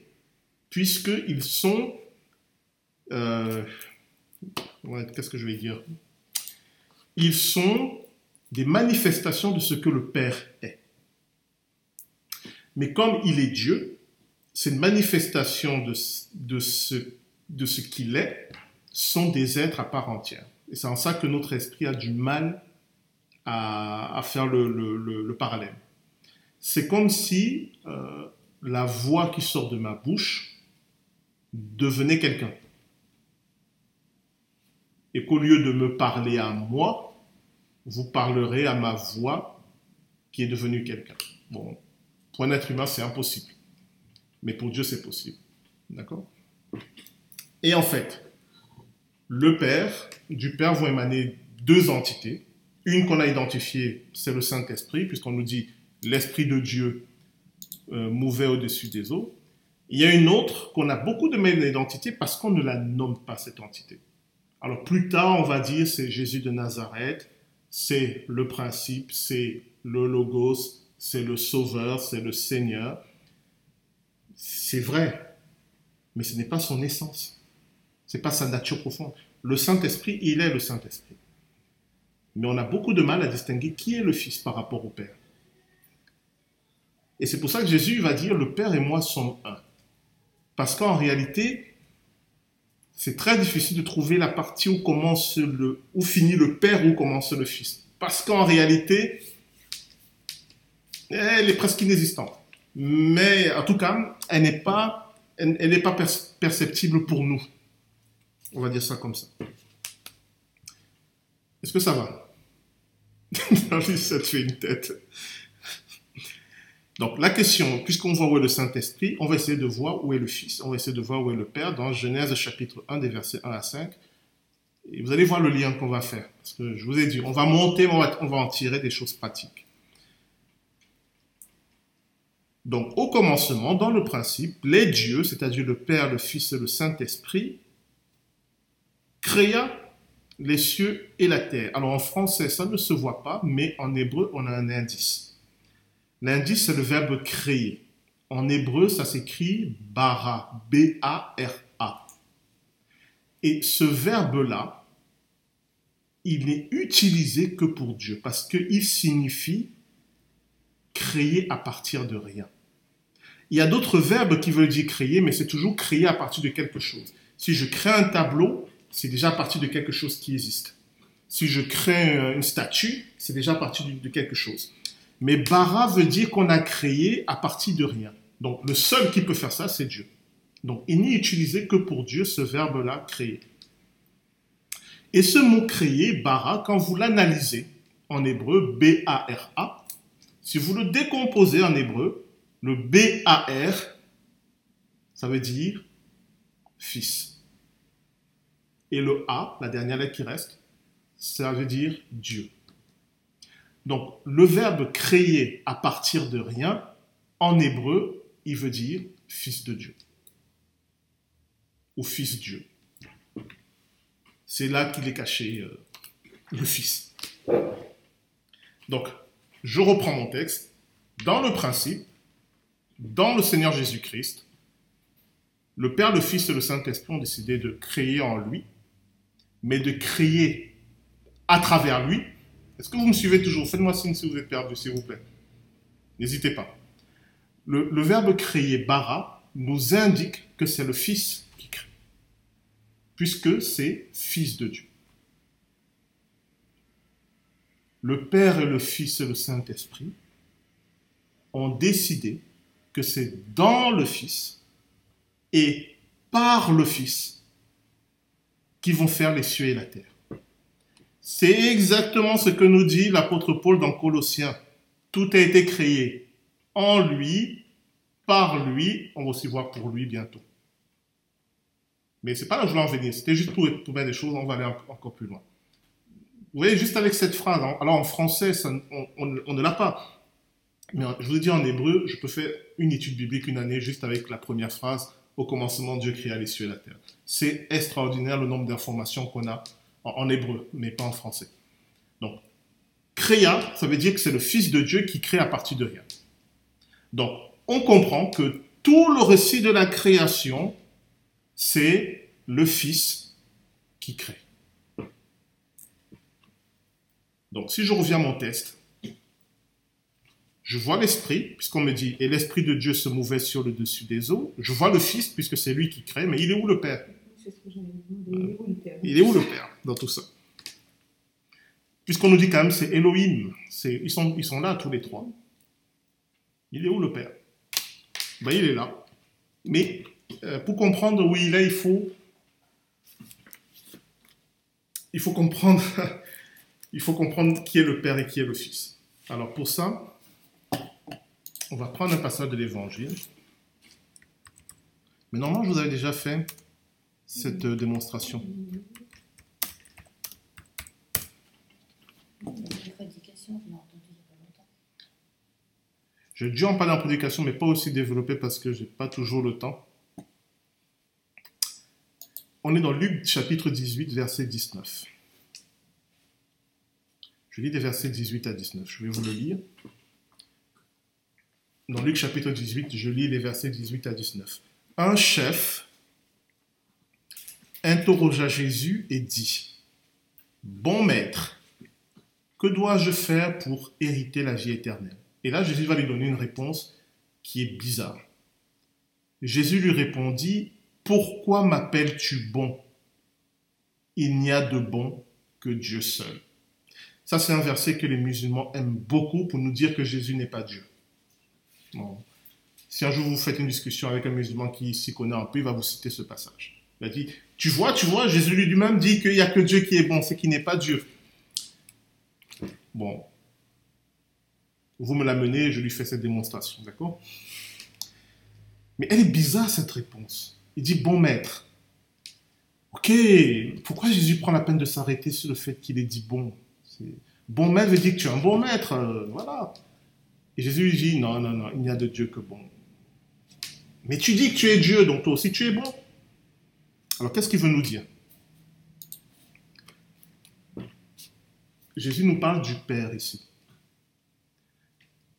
puisqu'ils sont euh, qu'est-ce que je vais dire? Ils sont des manifestations de ce que le Père est. Mais comme il est Dieu, ces manifestations de, ce, de ce qu'il est sont des êtres à part entière. Et c'est en ça que notre esprit a du mal à, faire le, le, parallèle. C'est comme si euh, la voix qui sort de ma bouche devenait quelqu'un et qu'au lieu de me parler à moi, vous parlerez à ma voix qui est devenue quelqu'un. Bon, pour un être humain, c'est impossible. Mais pour Dieu, c'est possible. D'accord? Et en fait, le Père, du Père vont émaner deux entités. Une qu'on a identifiée, c'est le Saint-Esprit, puisqu'on nous dit l'Esprit de Dieu euh, mouvait au-dessus des eaux. Il y a une autre qu'on a beaucoup de mal d'identité parce qu'on ne la nomme pas, cette entité. Alors plus tard, on va dire c'est Jésus de Nazareth, c'est le principe, c'est le logos, c'est le sauveur, c'est le Seigneur. C'est vrai, mais ce n'est pas son essence. Ce n'est pas sa nature profonde. Le Saint-Esprit, il est le Saint-Esprit. Mais on a beaucoup de mal à distinguer qui est le Fils par rapport au Père. Et c'est pour ça que Jésus va dire, le Père et moi sommes un. Parce qu'en réalité, c'est très difficile de trouver la partie où commence le, finit le père, où commence le fils. Parce qu'en réalité, elle est presque inexistante. Mais en tout cas, elle n'est pas, elle, n'est pas perceptible pour nous. On va dire ça comme ça. Est-ce que ça va? [LAUGHS] Ça te fait une tête. Donc la question, puisqu'on voit où est le Saint-Esprit, on va essayer de voir où est le Fils, on va essayer de voir où est le Père dans Genèse chapitre 1 des versets 1 à 5. Et vous allez voir le lien qu'on va faire. Parce que je vous ai dit, on va monter, on va, on va en tirer des choses pratiques. Donc au commencement, dans le principe, les dieux, c'est-à-dire le Père, le Fils et le Saint-Esprit, créa les cieux et la terre. Alors en français, ça ne se voit pas, mais en hébreu, on a un indice. L'indice, c'est le verbe créer. En hébreu, ça s'écrit bara, B-A-R-A. Et ce verbe-là, il n'est utilisé que pour Dieu, parce qu'il signifie créer à partir de rien. Il y a d'autres verbes qui veulent dire créer, mais c'est toujours créer à partir de quelque chose. Si je crée un tableau, c'est déjà à partir de quelque chose qui existe. Si je crée une statue, c'est déjà à partir de quelque chose. Mais bara veut dire qu'on a créé à partir de rien. Donc le seul qui peut faire ça, c'est Dieu. Donc il n'est utilisé que pour Dieu ce verbe-là, créer. Et ce mot créer, bara, quand vous l'analysez en hébreu, B-A-R-A, si vous le décomposez en hébreu, le B-A-R, ça veut dire fils. Et le A, la dernière lettre qui reste, ça veut dire Dieu. Donc le verbe créer à partir de rien, en hébreu, il veut dire fils de Dieu. Ou fils Dieu. C'est là qu'il est caché, euh, le fils. Donc, je reprends mon texte. Dans le principe, dans le Seigneur Jésus-Christ, le Père, le Fils et le Saint-Esprit ont décidé de créer en lui, mais de créer à travers lui. Est-ce que vous me suivez toujours? Faites-moi signe si vous êtes perdu, s'il vous plaît. N'hésitez pas. Le, verbe créer, bara, nous indique que c'est le Fils qui crée, puisque c'est Fils de Dieu. Le Père et le Fils et le Saint-Esprit ont décidé que c'est dans le Fils et par le Fils qui vont faire les cieux et la terre. C'est exactement ce que nous dit l'apôtre Paul dans Colossiens. Tout a été créé en lui, par lui, on va aussi voir pour lui bientôt. Mais c'est pas là que je voulais en venir, c'était juste pour, mettre des choses, on va aller encore plus loin. Vous voyez, juste avec cette phrase, hein. alors en français, on, ne l'a pas. Mais je vous dis en hébreu, je peux faire une étude biblique une année juste avec la première phrase, au commencement, Dieu créa les cieux et la terre. C'est extraordinaire le nombre d'informations qu'on a en, hébreu, mais pas en français. Donc, créa, ça veut dire que c'est le Fils de Dieu qui crée à partir de rien. Donc, on comprend que tout le récit de la création, c'est le Fils qui crée. Donc, si je reviens à mon test, je vois l'Esprit, puisqu'on me dit, et l'Esprit de Dieu se mouvait sur le dessus des eaux. Je vois le Fils, puisque c'est lui qui crée, mais il est où le Père? Il est où le Père? Dans tout ça? Puisqu'on nous dit quand même, c'est Elohim, ils sont, ils sont là tous les trois. Il est où le Père? Ben, Il est là. Mais euh, pour comprendre où il est, il faut, il faut comprendre [LAUGHS] il faut comprendre qui est le Père et qui est le Fils. Alors pour ça, on va prendre un passage de l'Évangile. Mais normalement, je vous avais déjà fait cette démonstration. J'ai dû en parler en prédication, mais pas aussi développé parce que je n'ai pas toujours le temps. On est dans Luc chapitre 18, verset 19. Je lis des versets 18 à 19. Je vais vous le lire. Dans Luc chapitre 18, je lis les versets 18 à 19. Un chef interrogea Jésus et dit, Bon maître, que dois-je faire pour hériter la vie éternelle? Et là, Jésus va lui donner une réponse qui est bizarre. Jésus lui répondit, Pourquoi m'appelles-tu bon? Il n'y a de bon que Dieu seul. Ça, c'est un verset que les musulmans aiment beaucoup pour nous dire que Jésus n'est pas Dieu. Si un jour vous faites une discussion avec un musulman qui s'y connaît un peu, il va vous citer ce passage. Il va dire, tu vois, tu vois, Jésus lui-même dit qu'il n'y a que Dieu qui est bon, c'est qu'il n'est pas Dieu. Bon, vous me l'amenez, je lui fais cette démonstration, d'accord? Mais elle est bizarre, cette réponse. Il dit, bon maître. Ok, pourquoi Jésus prend la peine de s'arrêter sur le fait qu'il est dit bon? Bon maître veut dire que tu es un bon maître, euh, voilà. Et Jésus lui dit, non, non, non, il n'y a de Dieu que bon. Mais tu dis que tu es Dieu, donc toi aussi tu es bon. Alors qu'est-ce qu'il veut nous dire? Jésus nous parle du Père ici.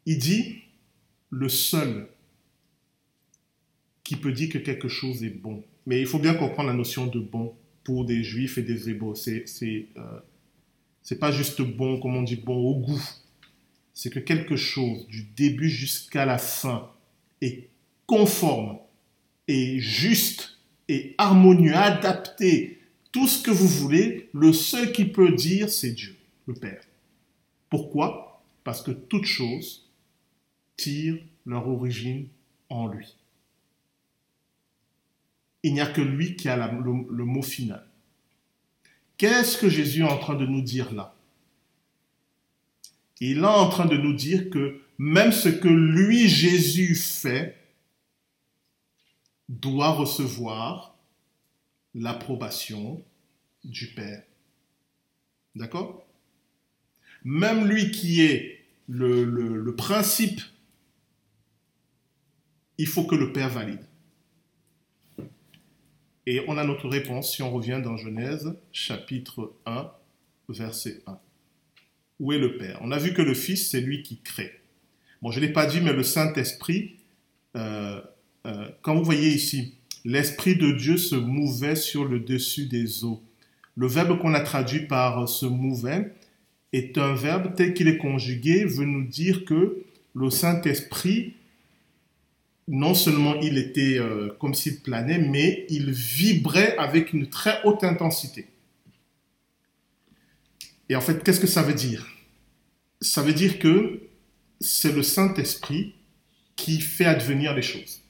Il dit, le seul qui peut dire que quelque chose est bon. Mais il faut bien comprendre la notion de bon pour des juifs et des hébreux. C'est euh, c'est pas juste bon, comme on dit, bon au goût. C'est que quelque chose, du début jusqu'à la fin, est conforme, et juste, et harmonieux, adapté, tout ce que vous voulez, le seul qui peut dire, c'est Dieu, le Père. Pourquoi? Parce que toutes choses tirent leur origine en lui. Il n'y a que lui qui a le, le mot final. Qu'est-ce que Jésus est en train de nous dire là? Il est en train de nous dire que même ce que lui, Jésus, fait, doit recevoir l'approbation du Père. D'accord? Même lui qui est le, principe, il faut que le Père valide. Et on a notre réponse si on revient dans Genèse chapitre 1, verset 1. Où est le Père? On a vu que le Fils, c'est lui qui crée. Bon, je ne l'ai pas dit, mais le Saint-Esprit, euh, euh, quand vous voyez ici, l'Esprit de Dieu se mouvait sur le dessus des eaux. Le verbe qu'on a traduit par se mouvait est un verbe tel qu'il est conjugué, veut nous dire que le Saint-Esprit, non seulement il était euh, comme s'il planait, mais il vibrait avec une très haute intensité. Et en fait, qu'est-ce que ça veut dire? Ça veut dire que c'est le Saint-Esprit qui fait advenir les choses.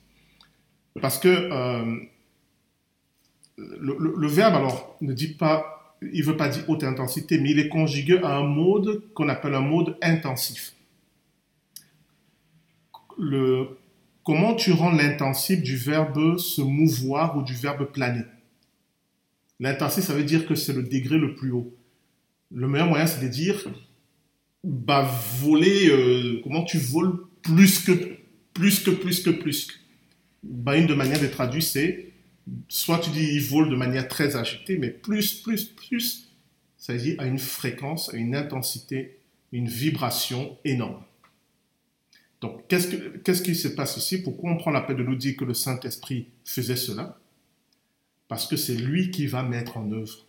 Parce que euh, le, verbe, alors, ne dit pas, il ne veut pas dire haute intensité, mais il est conjugué à un mode qu'on appelle un mode intensif. Comment tu rends l'intensif du verbe se mouvoir ou du verbe planer? L'intensif, ça veut dire que c'est le degré le plus haut. Le meilleur moyen, c'est de dire, bah, voler, euh, comment tu voles plus que, plus que, plus que, plus que. Bah, une de manière de traduire, c'est, soit tu dis il vole de manière très agitée, mais plus, plus, plus, ça veut dire à une fréquence, à une intensité, une vibration énorme. Donc, qu'est-ce, que- qu'est-ce qui se passe ici? Pourquoi on prend la peine de nous dire que le Saint-Esprit faisait cela? Parce que c'est lui qui va mettre en œuvre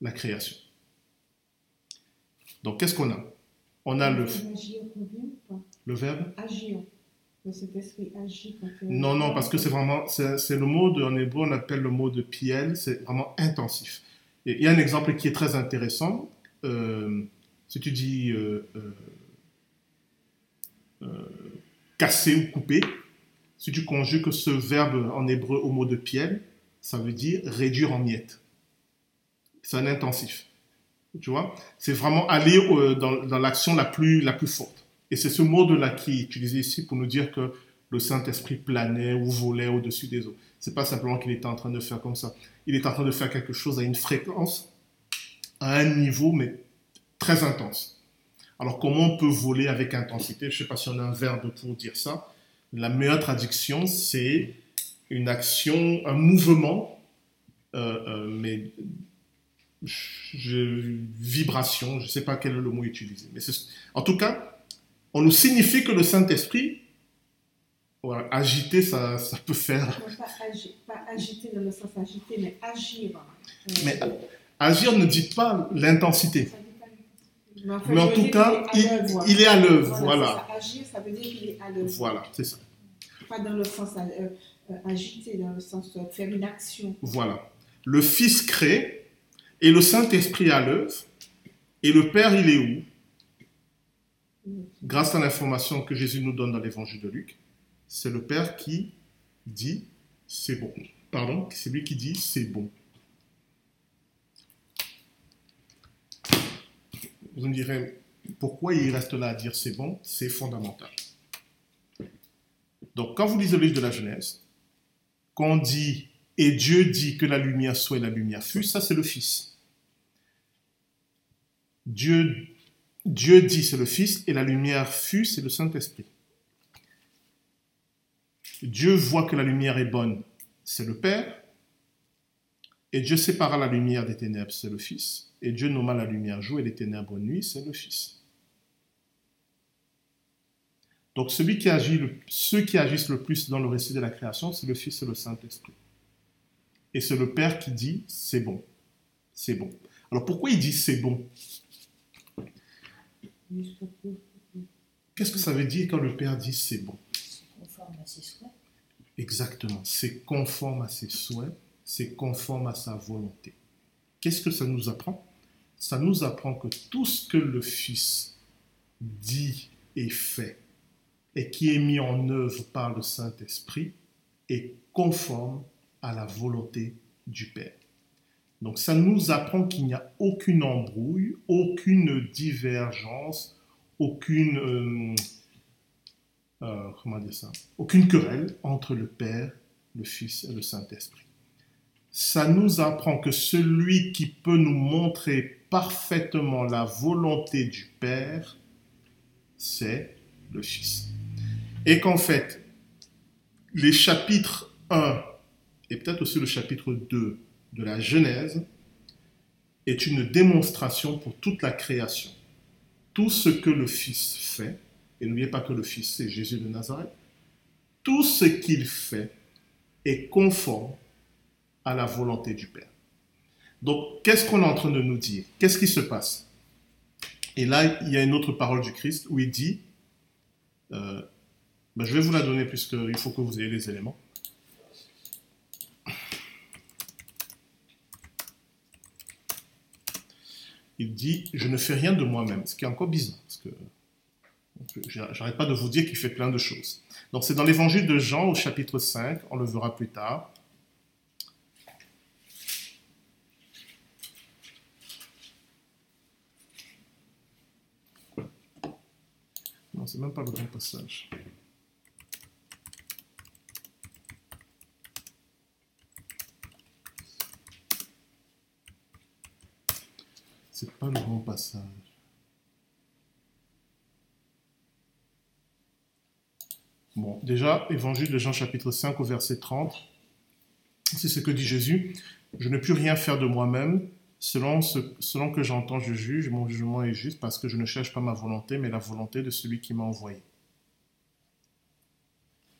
la création. Donc, qu'est-ce qu'on a? On a le, le verbe Agir. Agit quand Non, non, parce que c'est vraiment, c'est c'est le mot de, en hébreu, on appelle le mot de piel, c'est vraiment intensif. Et il y a un exemple qui est très intéressant. Euh, si tu dis euh, euh, casser ou couper, si tu conjugues ce verbe en hébreu au mot de piel, ça veut dire réduire en miettes. C'est un intensif. Tu vois? C'est vraiment aller euh, dans, dans l'action la plus, la plus forte. Et c'est ce mot-là qui est utilisé ici pour nous dire que le Saint-Esprit planait ou volait au-dessus des eaux. C'est pas simplement qu'il était en train de faire comme ça. Il est en train de faire quelque chose à une fréquence, à un niveau, mais très intense. Alors, comment on peut voler avec intensité? Je sais pas si on a un verbe pour dire ça. La meilleure traduction, c'est une action, un mouvement, euh, euh, mais je- vibration, je sais pas quel est le mot utilisé. Mais en tout cas, on nous signifie que le Saint-Esprit, voilà, agiter, ça, ça peut faire. Pas, agi- pas agiter dans le sens agiter, mais agir. Mais agir ne dit pas l'intensité. enfin, Mais en tout cas, il, est à l'œuvre. il est à l'œuvre. Voilà. ça. Agir, ça veut dire qu'il est à l'œuvre. Voilà, c'est ça. Pas dans le sens euh, euh, agiter, dans le sens euh, faire une action. Voilà. Le Fils crée et le Saint-Esprit à l'œuvre. Et le Père, il est où? Grâce à l'information que Jésus nous donne dans l'évangile de Luc, c'est le Père qui dit c'est bon. Pardon, c'est lui qui dit c'est bon. Vous me direz pourquoi il reste là à dire c'est bon? C'est fondamental. Donc, quand vous lisez le livre de la Genèse, quand on dit et Dieu dit que la lumière soit et la lumière fut, ça c'est le Fils. Dieu, Dieu dit c'est le Fils et la lumière fut, c'est le Saint-Esprit. Dieu voit que la lumière est bonne, c'est le Père. Et Dieu sépara la lumière des ténèbres, c'est le Fils. Et Dieu nomma la lumière jour et les ténèbres nuit, c'est le Fils. Donc celui qui agit ceux qui agissent le plus dans le récit de la création, c'est le Fils et le Saint-Esprit. Et c'est le Père qui dit c'est bon. C'est bon. Alors pourquoi il dit c'est bon? Qu'est-ce que ça veut dire quand le Père dit c'est bon? Conforme à ses souhaits. Exactement. C'est conforme à ses souhaits, c'est conforme à sa volonté. Qu'est-ce que ça nous apprend? Ça nous apprend que tout ce que le Fils dit et fait et qui est mis en œuvre par le Saint-Esprit est conforme à la volonté du Père. Donc ça nous apprend qu'il n'y a aucune embrouille, aucune divergence, aucune, euh, euh, comment dire ça, aucune querelle entre le Père, le Fils et le Saint-Esprit. Ça nous apprend que celui qui peut nous montrer parfaitement la volonté du Père, c'est le Fils. Et qu'en fait, les chapitres 1 et peut-être aussi le chapitre 2 de la Genèse est une démonstration pour toute la création. Tout ce que le Fils fait, et n'oubliez pas que le Fils c'est Jésus de Nazareth, tout ce qu'il fait est conforme à la volonté du Père. Donc, qu'est-ce qu'on est en train de nous dire? Qu'est-ce qui se passe? Et là, il y a une autre parole du Christ où il dit, euh, ben, je vais vous la donner puisqu'il faut que vous ayez les éléments. Il dit Je ne fais rien de moi-même, ce qui est encore bizarre, parce que j'arrête pas de vous dire qu'il fait plein de choses. Donc c'est dans l'évangile de Jean au chapitre 5, on le verra plus tard. Non, c'est même pas le bon passage. C'est pas le bon passage. Bon, déjà, évangile de Jean chapitre 5 au verset 30, c'est ce que dit Jésus. Je ne puis rien faire de moi-même. Selon, selon que j'entends, je juge. Mon jugement est juste parce que je ne cherche pas ma volonté, mais la volonté de celui qui m'a envoyé.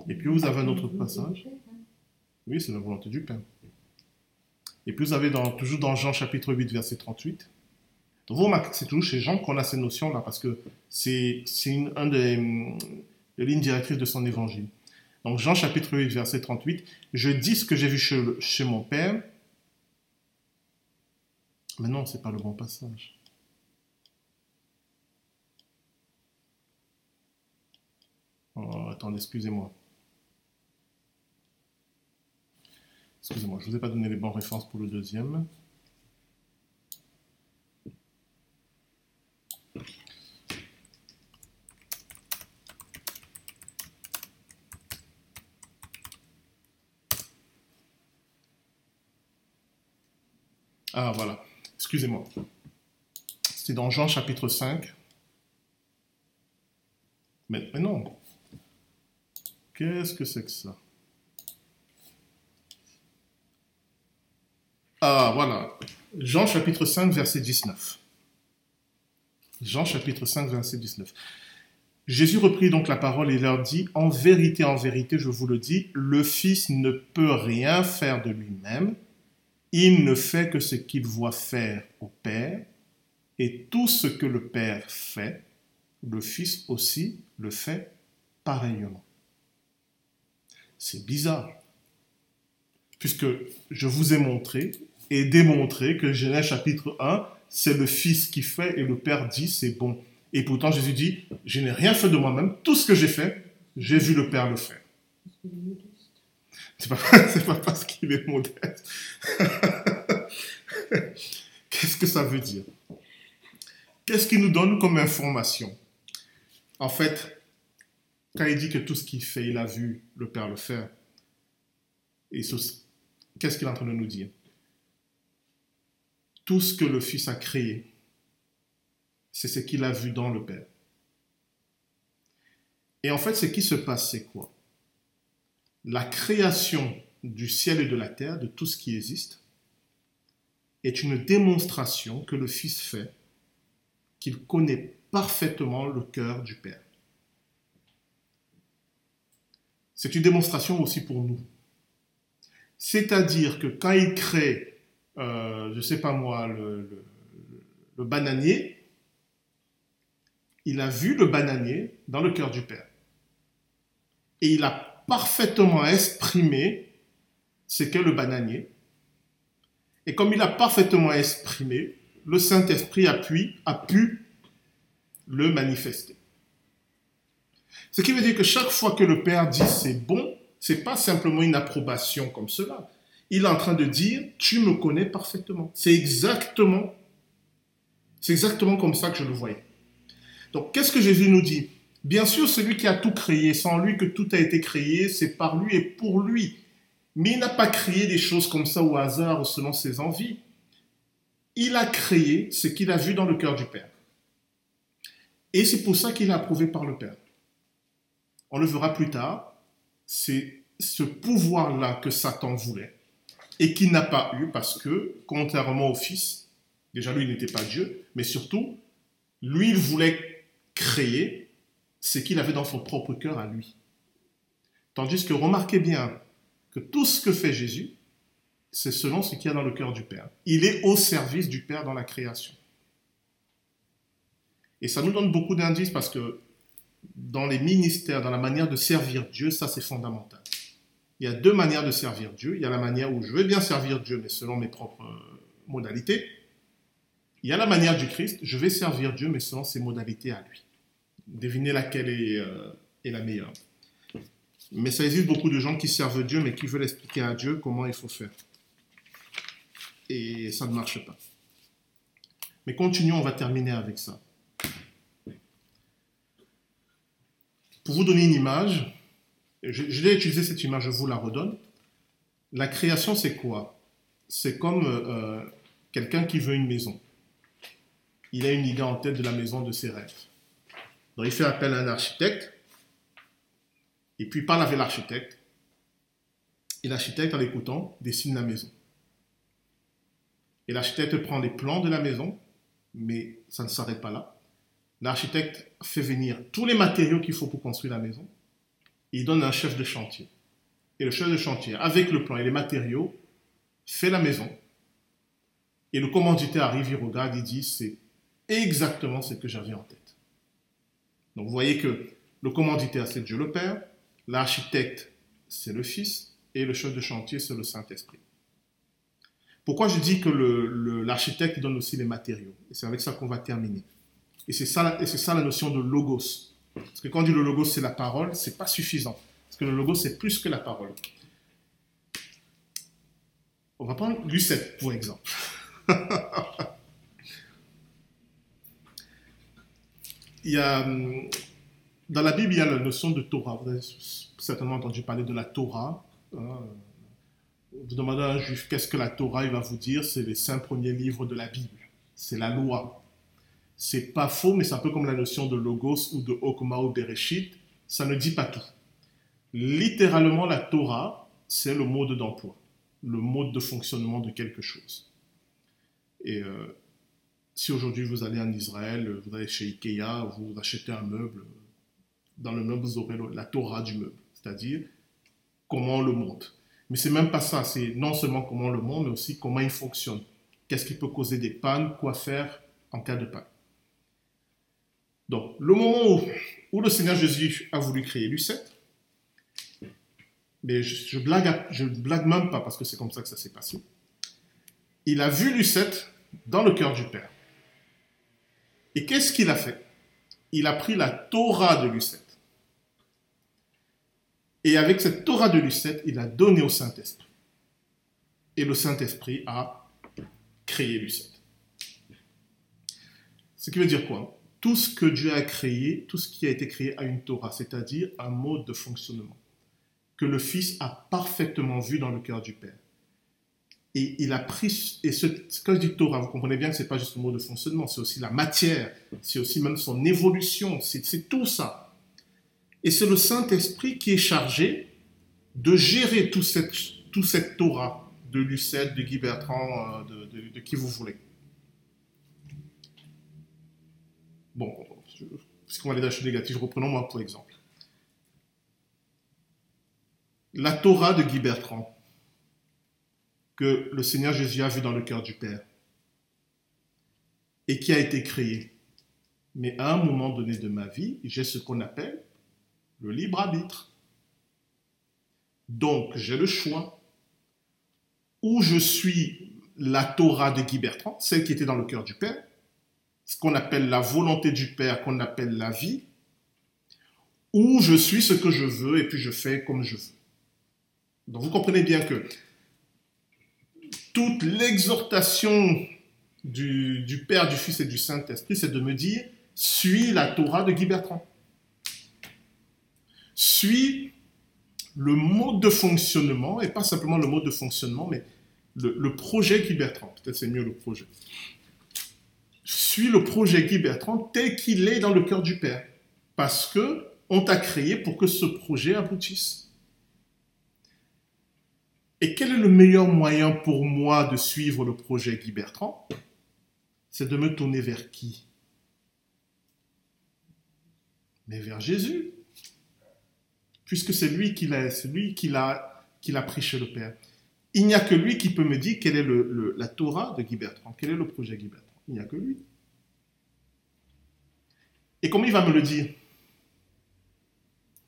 Et puis vous avez un autre passage? Oui, c'est la volonté du Père. Et puis vous avez toujours dans Jean chapitre 8, verset 38. Vous remarquez que c'est toujours chez Jean qu'on a ces notions-là, parce que c'est une, un des, lignes directrices de son évangile. Donc Jean chapitre 8, verset 38, je dis ce que j'ai vu chez, mon Père. Mais non, c'est pas le bon passage. Oh, attendez, excusez-moi. Excusez-moi, je ne vous ai pas donné les bonnes références pour le deuxième. Ah voilà, excusez-moi. C'est dans Jean chapitre 5. Mais, non. Qu'est-ce que c'est que ça? Ah voilà. Jean chapitre 5, verset 19. Jean chapitre 5, verset 19. Jésus reprit donc la parole et leur dit, En vérité, en vérité, je vous le dis, le Fils ne peut rien faire de lui-même, il ne fait que ce qu'il voit faire au Père, et tout ce que le Père fait, le Fils aussi le fait pareillement. C'est bizarre, puisque je vous ai montré et démontré que Genèse chapitre 1, c'est le Fils qui fait et le Père dit c'est bon. Et pourtant Jésus dit, je n'ai rien fait de moi-même, tout ce que j'ai fait, j'ai vu le Père le faire. C'est pas, [LAUGHS] pas parce qu'il est modeste. [LAUGHS] Qu'est-ce que ça veut dire? Qu'est-ce qu'il nous donne comme information? En fait, quand il dit que tout ce qu'il fait, il a vu le Père le faire, et qu'est-ce qu'il est en train de nous dire? Tout ce que le Fils a créé, c'est ce qu'il a vu dans le Père. Et en fait, ce qui se passe, c'est quoi? La création du ciel et de la terre, de tout ce qui existe, est une démonstration que le Fils fait qu'il connaît parfaitement le cœur du Père. C'est une démonstration aussi pour nous. C'est-à-dire que quand il crée, euh, je ne sais pas moi, le, le bananier, il a vu le bananier dans le cœur du Père. Et il a parfaitement exprimé ce qu'est le bananier. Et comme il a parfaitement exprimé, le Saint-Esprit a pu, le manifester. Ce qui veut dire que chaque fois que le Père dit c'est bon, c'est pas simplement une approbation comme cela. Il est en train de dire tu me connais parfaitement. C'est exactement, c'est exactement comme ça que je le voyais. Donc qu'est-ce que Jésus nous dit? Bien sûr, celui qui a tout créé, sans lui que tout a été créé, c'est par lui et pour lui. Mais il n'a pas créé des choses comme ça au hasard ou selon ses envies. Il a créé ce qu'il a vu dans le cœur du Père. Et c'est pour ça qu'il est approuvé par le Père. On le verra plus tard. C'est ce pouvoir-là que Satan voulait et qu'il n'a pas eu parce que, contrairement au Fils, déjà lui, il n'était pas Dieu, mais surtout, lui, il voulait créer ce qu'il avait dans son propre cœur à lui. Tandis que remarquez bien que tout ce que fait Jésus, c'est selon ce qu'il y a dans le cœur du Père. Il est au service du Père dans la création. Et ça nous donne beaucoup d'indices parce que dans les ministères, dans la manière de servir Dieu, ça c'est fondamental. Il y a deux manières de servir Dieu. Il y a la manière où je veux bien servir Dieu, mais selon mes propres euh, modalités. Il y a la manière du Christ, je vais servir Dieu, mais selon ses modalités à lui. Devinez laquelle est, euh, est la meilleure. Mais ça existe beaucoup de gens qui servent Dieu, mais qui veulent expliquer à Dieu comment il faut faire. Et ça ne marche pas. Mais continuons, on va terminer avec ça. Pour vous donner une image, je, l'ai utilisé cette image, je vous la redonne. La création, c'est quoi? C'est comme euh, quelqu'un qui veut une maison. Il a une idée en tête de la maison de ses rêves. Donc il fait appel à un architecte, et puis il parle avec l'architecte, et l'architecte, en l'écoutant, dessine la maison. Et l'architecte prend les plans de la maison, mais ça ne s'arrête pas là. L'architecte fait venir tous les matériaux qu'il faut pour construire la maison. il donne un chef de chantier. Et le chef de chantier, avec le plan et les matériaux, fait la maison. Et le commanditaire arrive, il regarde, il dit, c'est exactement ce que j'avais en tête. Donc vous voyez que le commanditaire, c'est Dieu le Père, l'architecte, c'est le Fils, et le chef de chantier, c'est le Saint-Esprit. Pourquoi je dis que l'architecte donne aussi les matériaux? Et c'est avec ça qu'on va terminer. Et c'est ça, la notion de logos. Parce que quand on dit le logos, c'est la parole, c'est pas suffisant. Parce que le logos, c'est plus que la parole. On va prendre Lucette, pour exemple. [LAUGHS] il y a, hum, dans la Bible, il y a la notion de Torah. Vous avez certainement entendu parler de la Torah. Hein. Vous demandez à un juif qu'est-ce que la Torah, il va vous dire c'est les cinq premiers livres de la Bible. C'est la loi. C'est pas faux, mais c'est un peu comme la notion de logos ou de okma ou bereshit. Ça ne dit pas tout. Littéralement, la Torah, c'est le mode d'emploi, le mode de fonctionnement de quelque chose. Et euh, si aujourd'hui vous allez en Israël, vous allez chez Ikea, vous achetez un meuble, dans le meuble, vous aurez la Torah du meuble, c'est-à-dire comment on le monte. Mais c'est même pas ça, c'est non seulement comment on le monte, mais aussi comment il fonctionne. Qu'est-ce qui peut causer des pannes, quoi faire en cas de panne. Donc, le moment où, le Seigneur Jésus a voulu créer Lucette, mais je, blague, je blague même pas parce que c'est comme ça que ça s'est passé. Il a vu Lucette dans le cœur du Père. Et qu'est-ce qu'il a fait? Il a pris la Torah de Lucette. Et avec cette Torah de Lucette, il a donné au Saint-Esprit. Et le Saint-Esprit a créé Lucette. Ce qui veut dire quoi? Tout ce que Dieu a créé, tout ce qui a été créé a une Torah, c'est-à-dire un mode de fonctionnement que le Fils a parfaitement vu dans le cœur du Père. Et il a pris, et ce, quand je dis Torah, vous comprenez bien que ce n'est pas juste le mode de fonctionnement, c'est aussi la matière, c'est aussi même son évolution, c'est tout ça. Et c'est le Saint-Esprit qui est chargé de gérer tout cette, tout cette Torah de Lucette, de Guy Bertrand, euh, de qui vous voulez. Bon, puisqu'on va aller dans choses négatives, reprenons moi pour exemple. La Torah de Guy Bertrand, que le Seigneur Jésus a vu dans le cœur du Père, et qui a été créée. Mais à un moment donné de ma vie, j'ai ce qu'on appelle le libre arbitre. Donc, j'ai le choix. Où je suis la Torah de Guy Bertrand, celle qui était dans le cœur du Père, ce qu'on appelle la volonté du Père, qu'on appelle la vie, Ou je suis ce que je veux et puis je fais comme je veux. Donc vous comprenez bien que toute l'exhortation du, Père, du Fils et du Saint-Esprit, c'est de me dire, suis la Torah de Guy Bertrand. Suis le mode de fonctionnement, et pas simplement le mode de fonctionnement, mais le, le projet Guy Bertrand. Peut-être c'est mieux le projet. Suis le projet Guy Bertrand tel qu'il est dans le cœur du Père. Parce que on t'a créé pour que ce projet aboutisse. Et quel est le meilleur moyen pour moi de suivre le projet Guy Bertrand? C'est de me tourner vers qui? Mais vers Jésus. Puisque c'est lui qui l'a, pris chez le Père. Il n'y a que lui qui peut me dire quelle est la Torah de Guy Bertrand, quel est le projet Guy Bertrand? Il n'y a que lui. Et comment il va me le dire?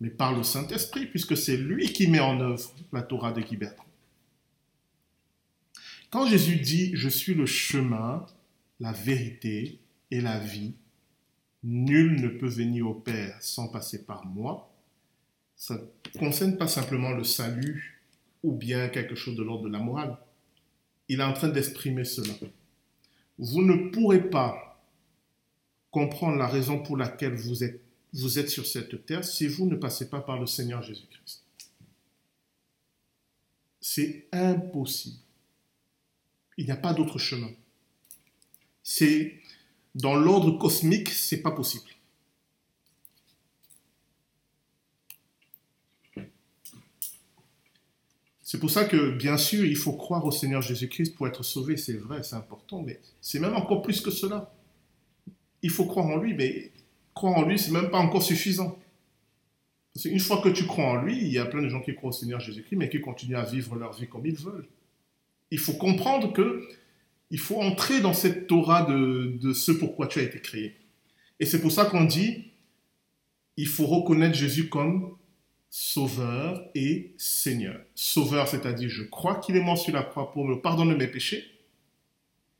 Mais par le Saint-Esprit, puisque c'est lui qui met en œuvre la Torah de Guy Bertrand. Quand Jésus dit Je suis le chemin, la vérité et la vie, nul ne peut venir au Père sans passer par moi, ça ne concerne pas simplement le salut ou bien quelque chose de l'ordre de la morale. Il est en train d'exprimer cela. Vous ne pourrez pas comprendre la raison pour laquelle vous êtes, sur cette terre si vous ne passez pas par le Seigneur Jésus-Christ. C'est impossible. Il n'y a pas d'autre chemin. C'est dans l'ordre cosmique, c'est pas possible. C'est pour ça que, bien sûr, il faut croire au Seigneur Jésus-Christ pour être sauvé, c'est vrai, c'est important, mais c'est même encore plus que cela. Il faut croire en lui, mais croire en lui, c'est même pas encore suffisant. Parce qu'une fois que tu crois en lui, il y a plein de gens qui croient au Seigneur Jésus-Christ, mais qui continuent à vivre leur vie comme ils veulent. Il faut comprendre que il faut entrer dans cette Torah de, ce pourquoi tu as été créé. Et c'est pour ça qu'on dit, il faut reconnaître Jésus comme Sauveur et Seigneur. Sauveur, c'est-à-dire je crois qu'il est mort sur la croix pour me pardonner mes péchés.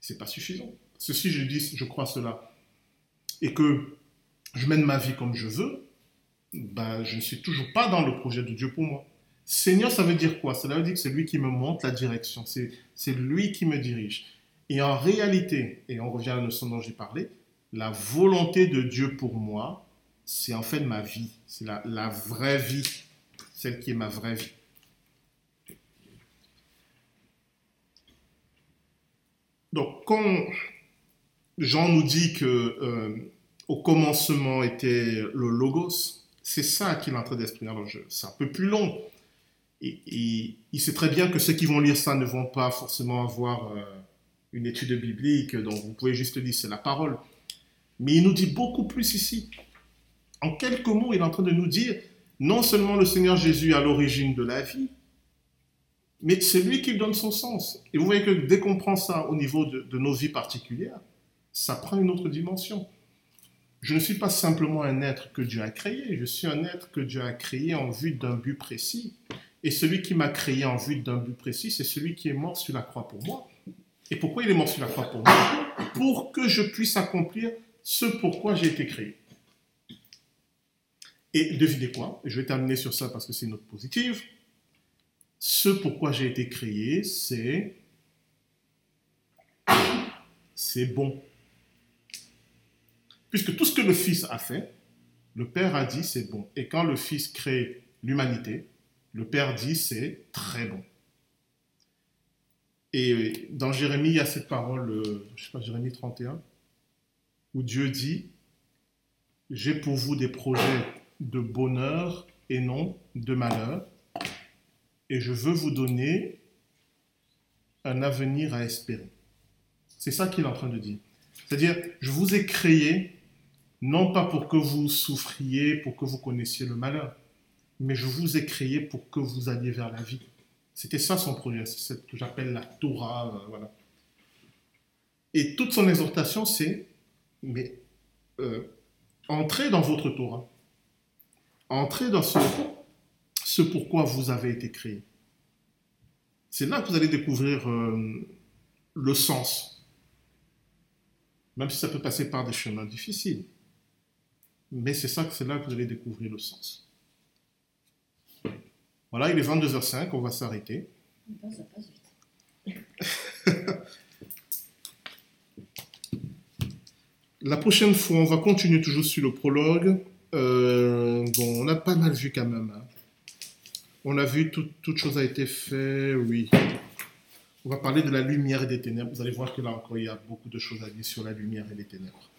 C'est pas suffisant. Ceci, je dis, je crois cela, et que je mène ma vie comme je veux, ben, je ne suis toujours pas dans le projet de Dieu pour moi. Seigneur, ça veut dire quoi? Cela veut dire que c'est lui qui me montre la direction, c'est lui qui me dirige. Et en réalité, et on revient à la notion dont j'ai parlé, la volonté de Dieu pour moi, c'est en fait ma vie, c'est la, la, vraie vie, celle qui est ma vraie vie. Donc, quand Jean nous dit que euh, au commencement était le logos, c'est ça qu'il est en. Alors, c'est un peu plus long. Et, il sait très bien que ceux qui vont lire ça ne vont pas forcément avoir euh, une étude biblique, donc vous pouvez juste dire c'est la parole. Mais il nous dit beaucoup plus ici. En quelques mots, il est en train de nous dire, non seulement le Seigneur Jésus à l'origine de la vie, mais c'est lui qui donne son sens. Et vous voyez que dès qu'on prend ça au niveau de, nos vies particulières, ça prend une autre dimension. Je ne suis pas simplement un être que Dieu a créé, je suis un être que Dieu a créé en vue d'un but précis. Et celui qui m'a créé en vue d'un but précis, c'est celui qui est mort sur la croix pour moi. Et pourquoi il est mort sur la croix pour moi Pour que je puisse accomplir ce pourquoi j'ai été créé. Et devinez quoi Je vais terminer sur ça parce que c'est une note positive. Ce pourquoi j'ai été créé, c'est c'est bon. Puisque tout ce que le Fils a fait, le Père a dit c'est bon. Et quand le Fils crée l'humanité, le Père dit c'est très bon. Et dans Jérémie, il y a cette parole, je sais pas, Jérémie 31, où Dieu dit J'ai pour vous des projets de bonheur et non de malheur, et je veux vous donner un avenir à espérer. C'est ça qu'il est en train de dire. C'est-à-dire, je vous ai créé non pas pour que vous souffriez, pour que vous connaissiez le malheur, mais je vous ai créé pour que vous alliez vers la vie. C'était ça son projet, c'est ce que j'appelle la Torah. Euh, voilà. Et toute son exhortation, c'est, mais euh, entrez dans votre Torah. Entrez dans ce, ce pourquoi vous avez été créé. C'est là que vous allez découvrir euh, le sens. Même si ça peut passer par des chemins difficiles. Mais c'est ça, c'est là que vous allez découvrir le sens. Voilà, il est 22h05, on va s'arrêter. Putain, ça passe vite. La prochaine fois, on va continuer toujours sur le prologue. Euh, bon, on a pas mal vu quand même. hein. On a vu tout- toute chose a été faite, oui. On va parler de la lumière et des ténèbres. Vous allez voir que là encore, il y a beaucoup de choses à dire sur la lumière et les ténèbres.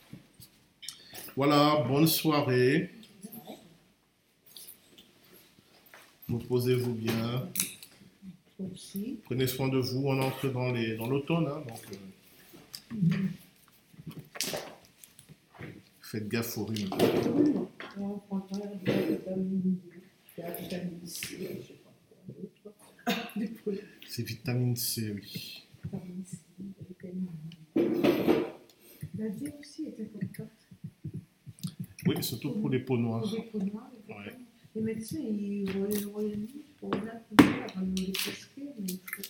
Voilà, bonne soirée. Reposez-vous bien. Toi aussi. Prenez soin de vous. On entre dans les- dans l'automne. hein, donc, euh, faites gaffe aux rhumes. Produits. C'est vitamine C, oui. Vitamine C, vitamine La D aussi est importante. Oui, surtout pour les peaux noires. Pour les peaux noires, Ouais. Les médecins, ils relisent pour la couleur avant de les prescrire, mais il faut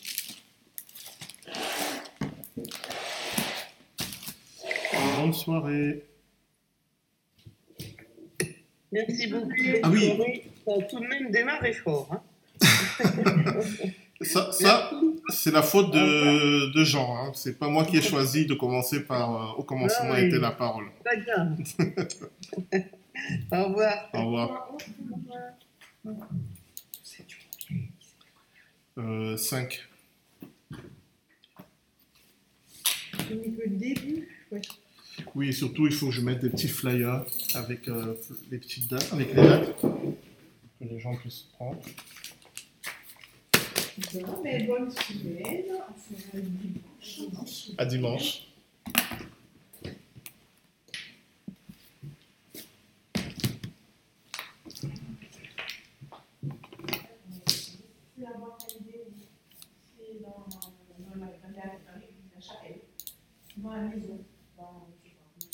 Bonne soirée. Merci beaucoup. Ah oui. Ça a tout de même démarré fort. Hein. [LAUGHS] Ça, ça c'est la faute de, de Jean. Hein. C'est pas moi qui ai choisi de commencer par. euh, au commencement Ah oui. était la parole. Pas grave. [LAUGHS] Au revoir. Au revoir. Euh, 5. Ce n'est que le début. Ouais. Oui, et surtout, il faut que je mette des petits flyers avec euh, les petites dates, avec les dates, que les gens puissent prendre. Bon, mais bonne semaine. À dimanche. l'avoir validé, c'est dans, dans, la, dans, la, dans la chapelle, dans la.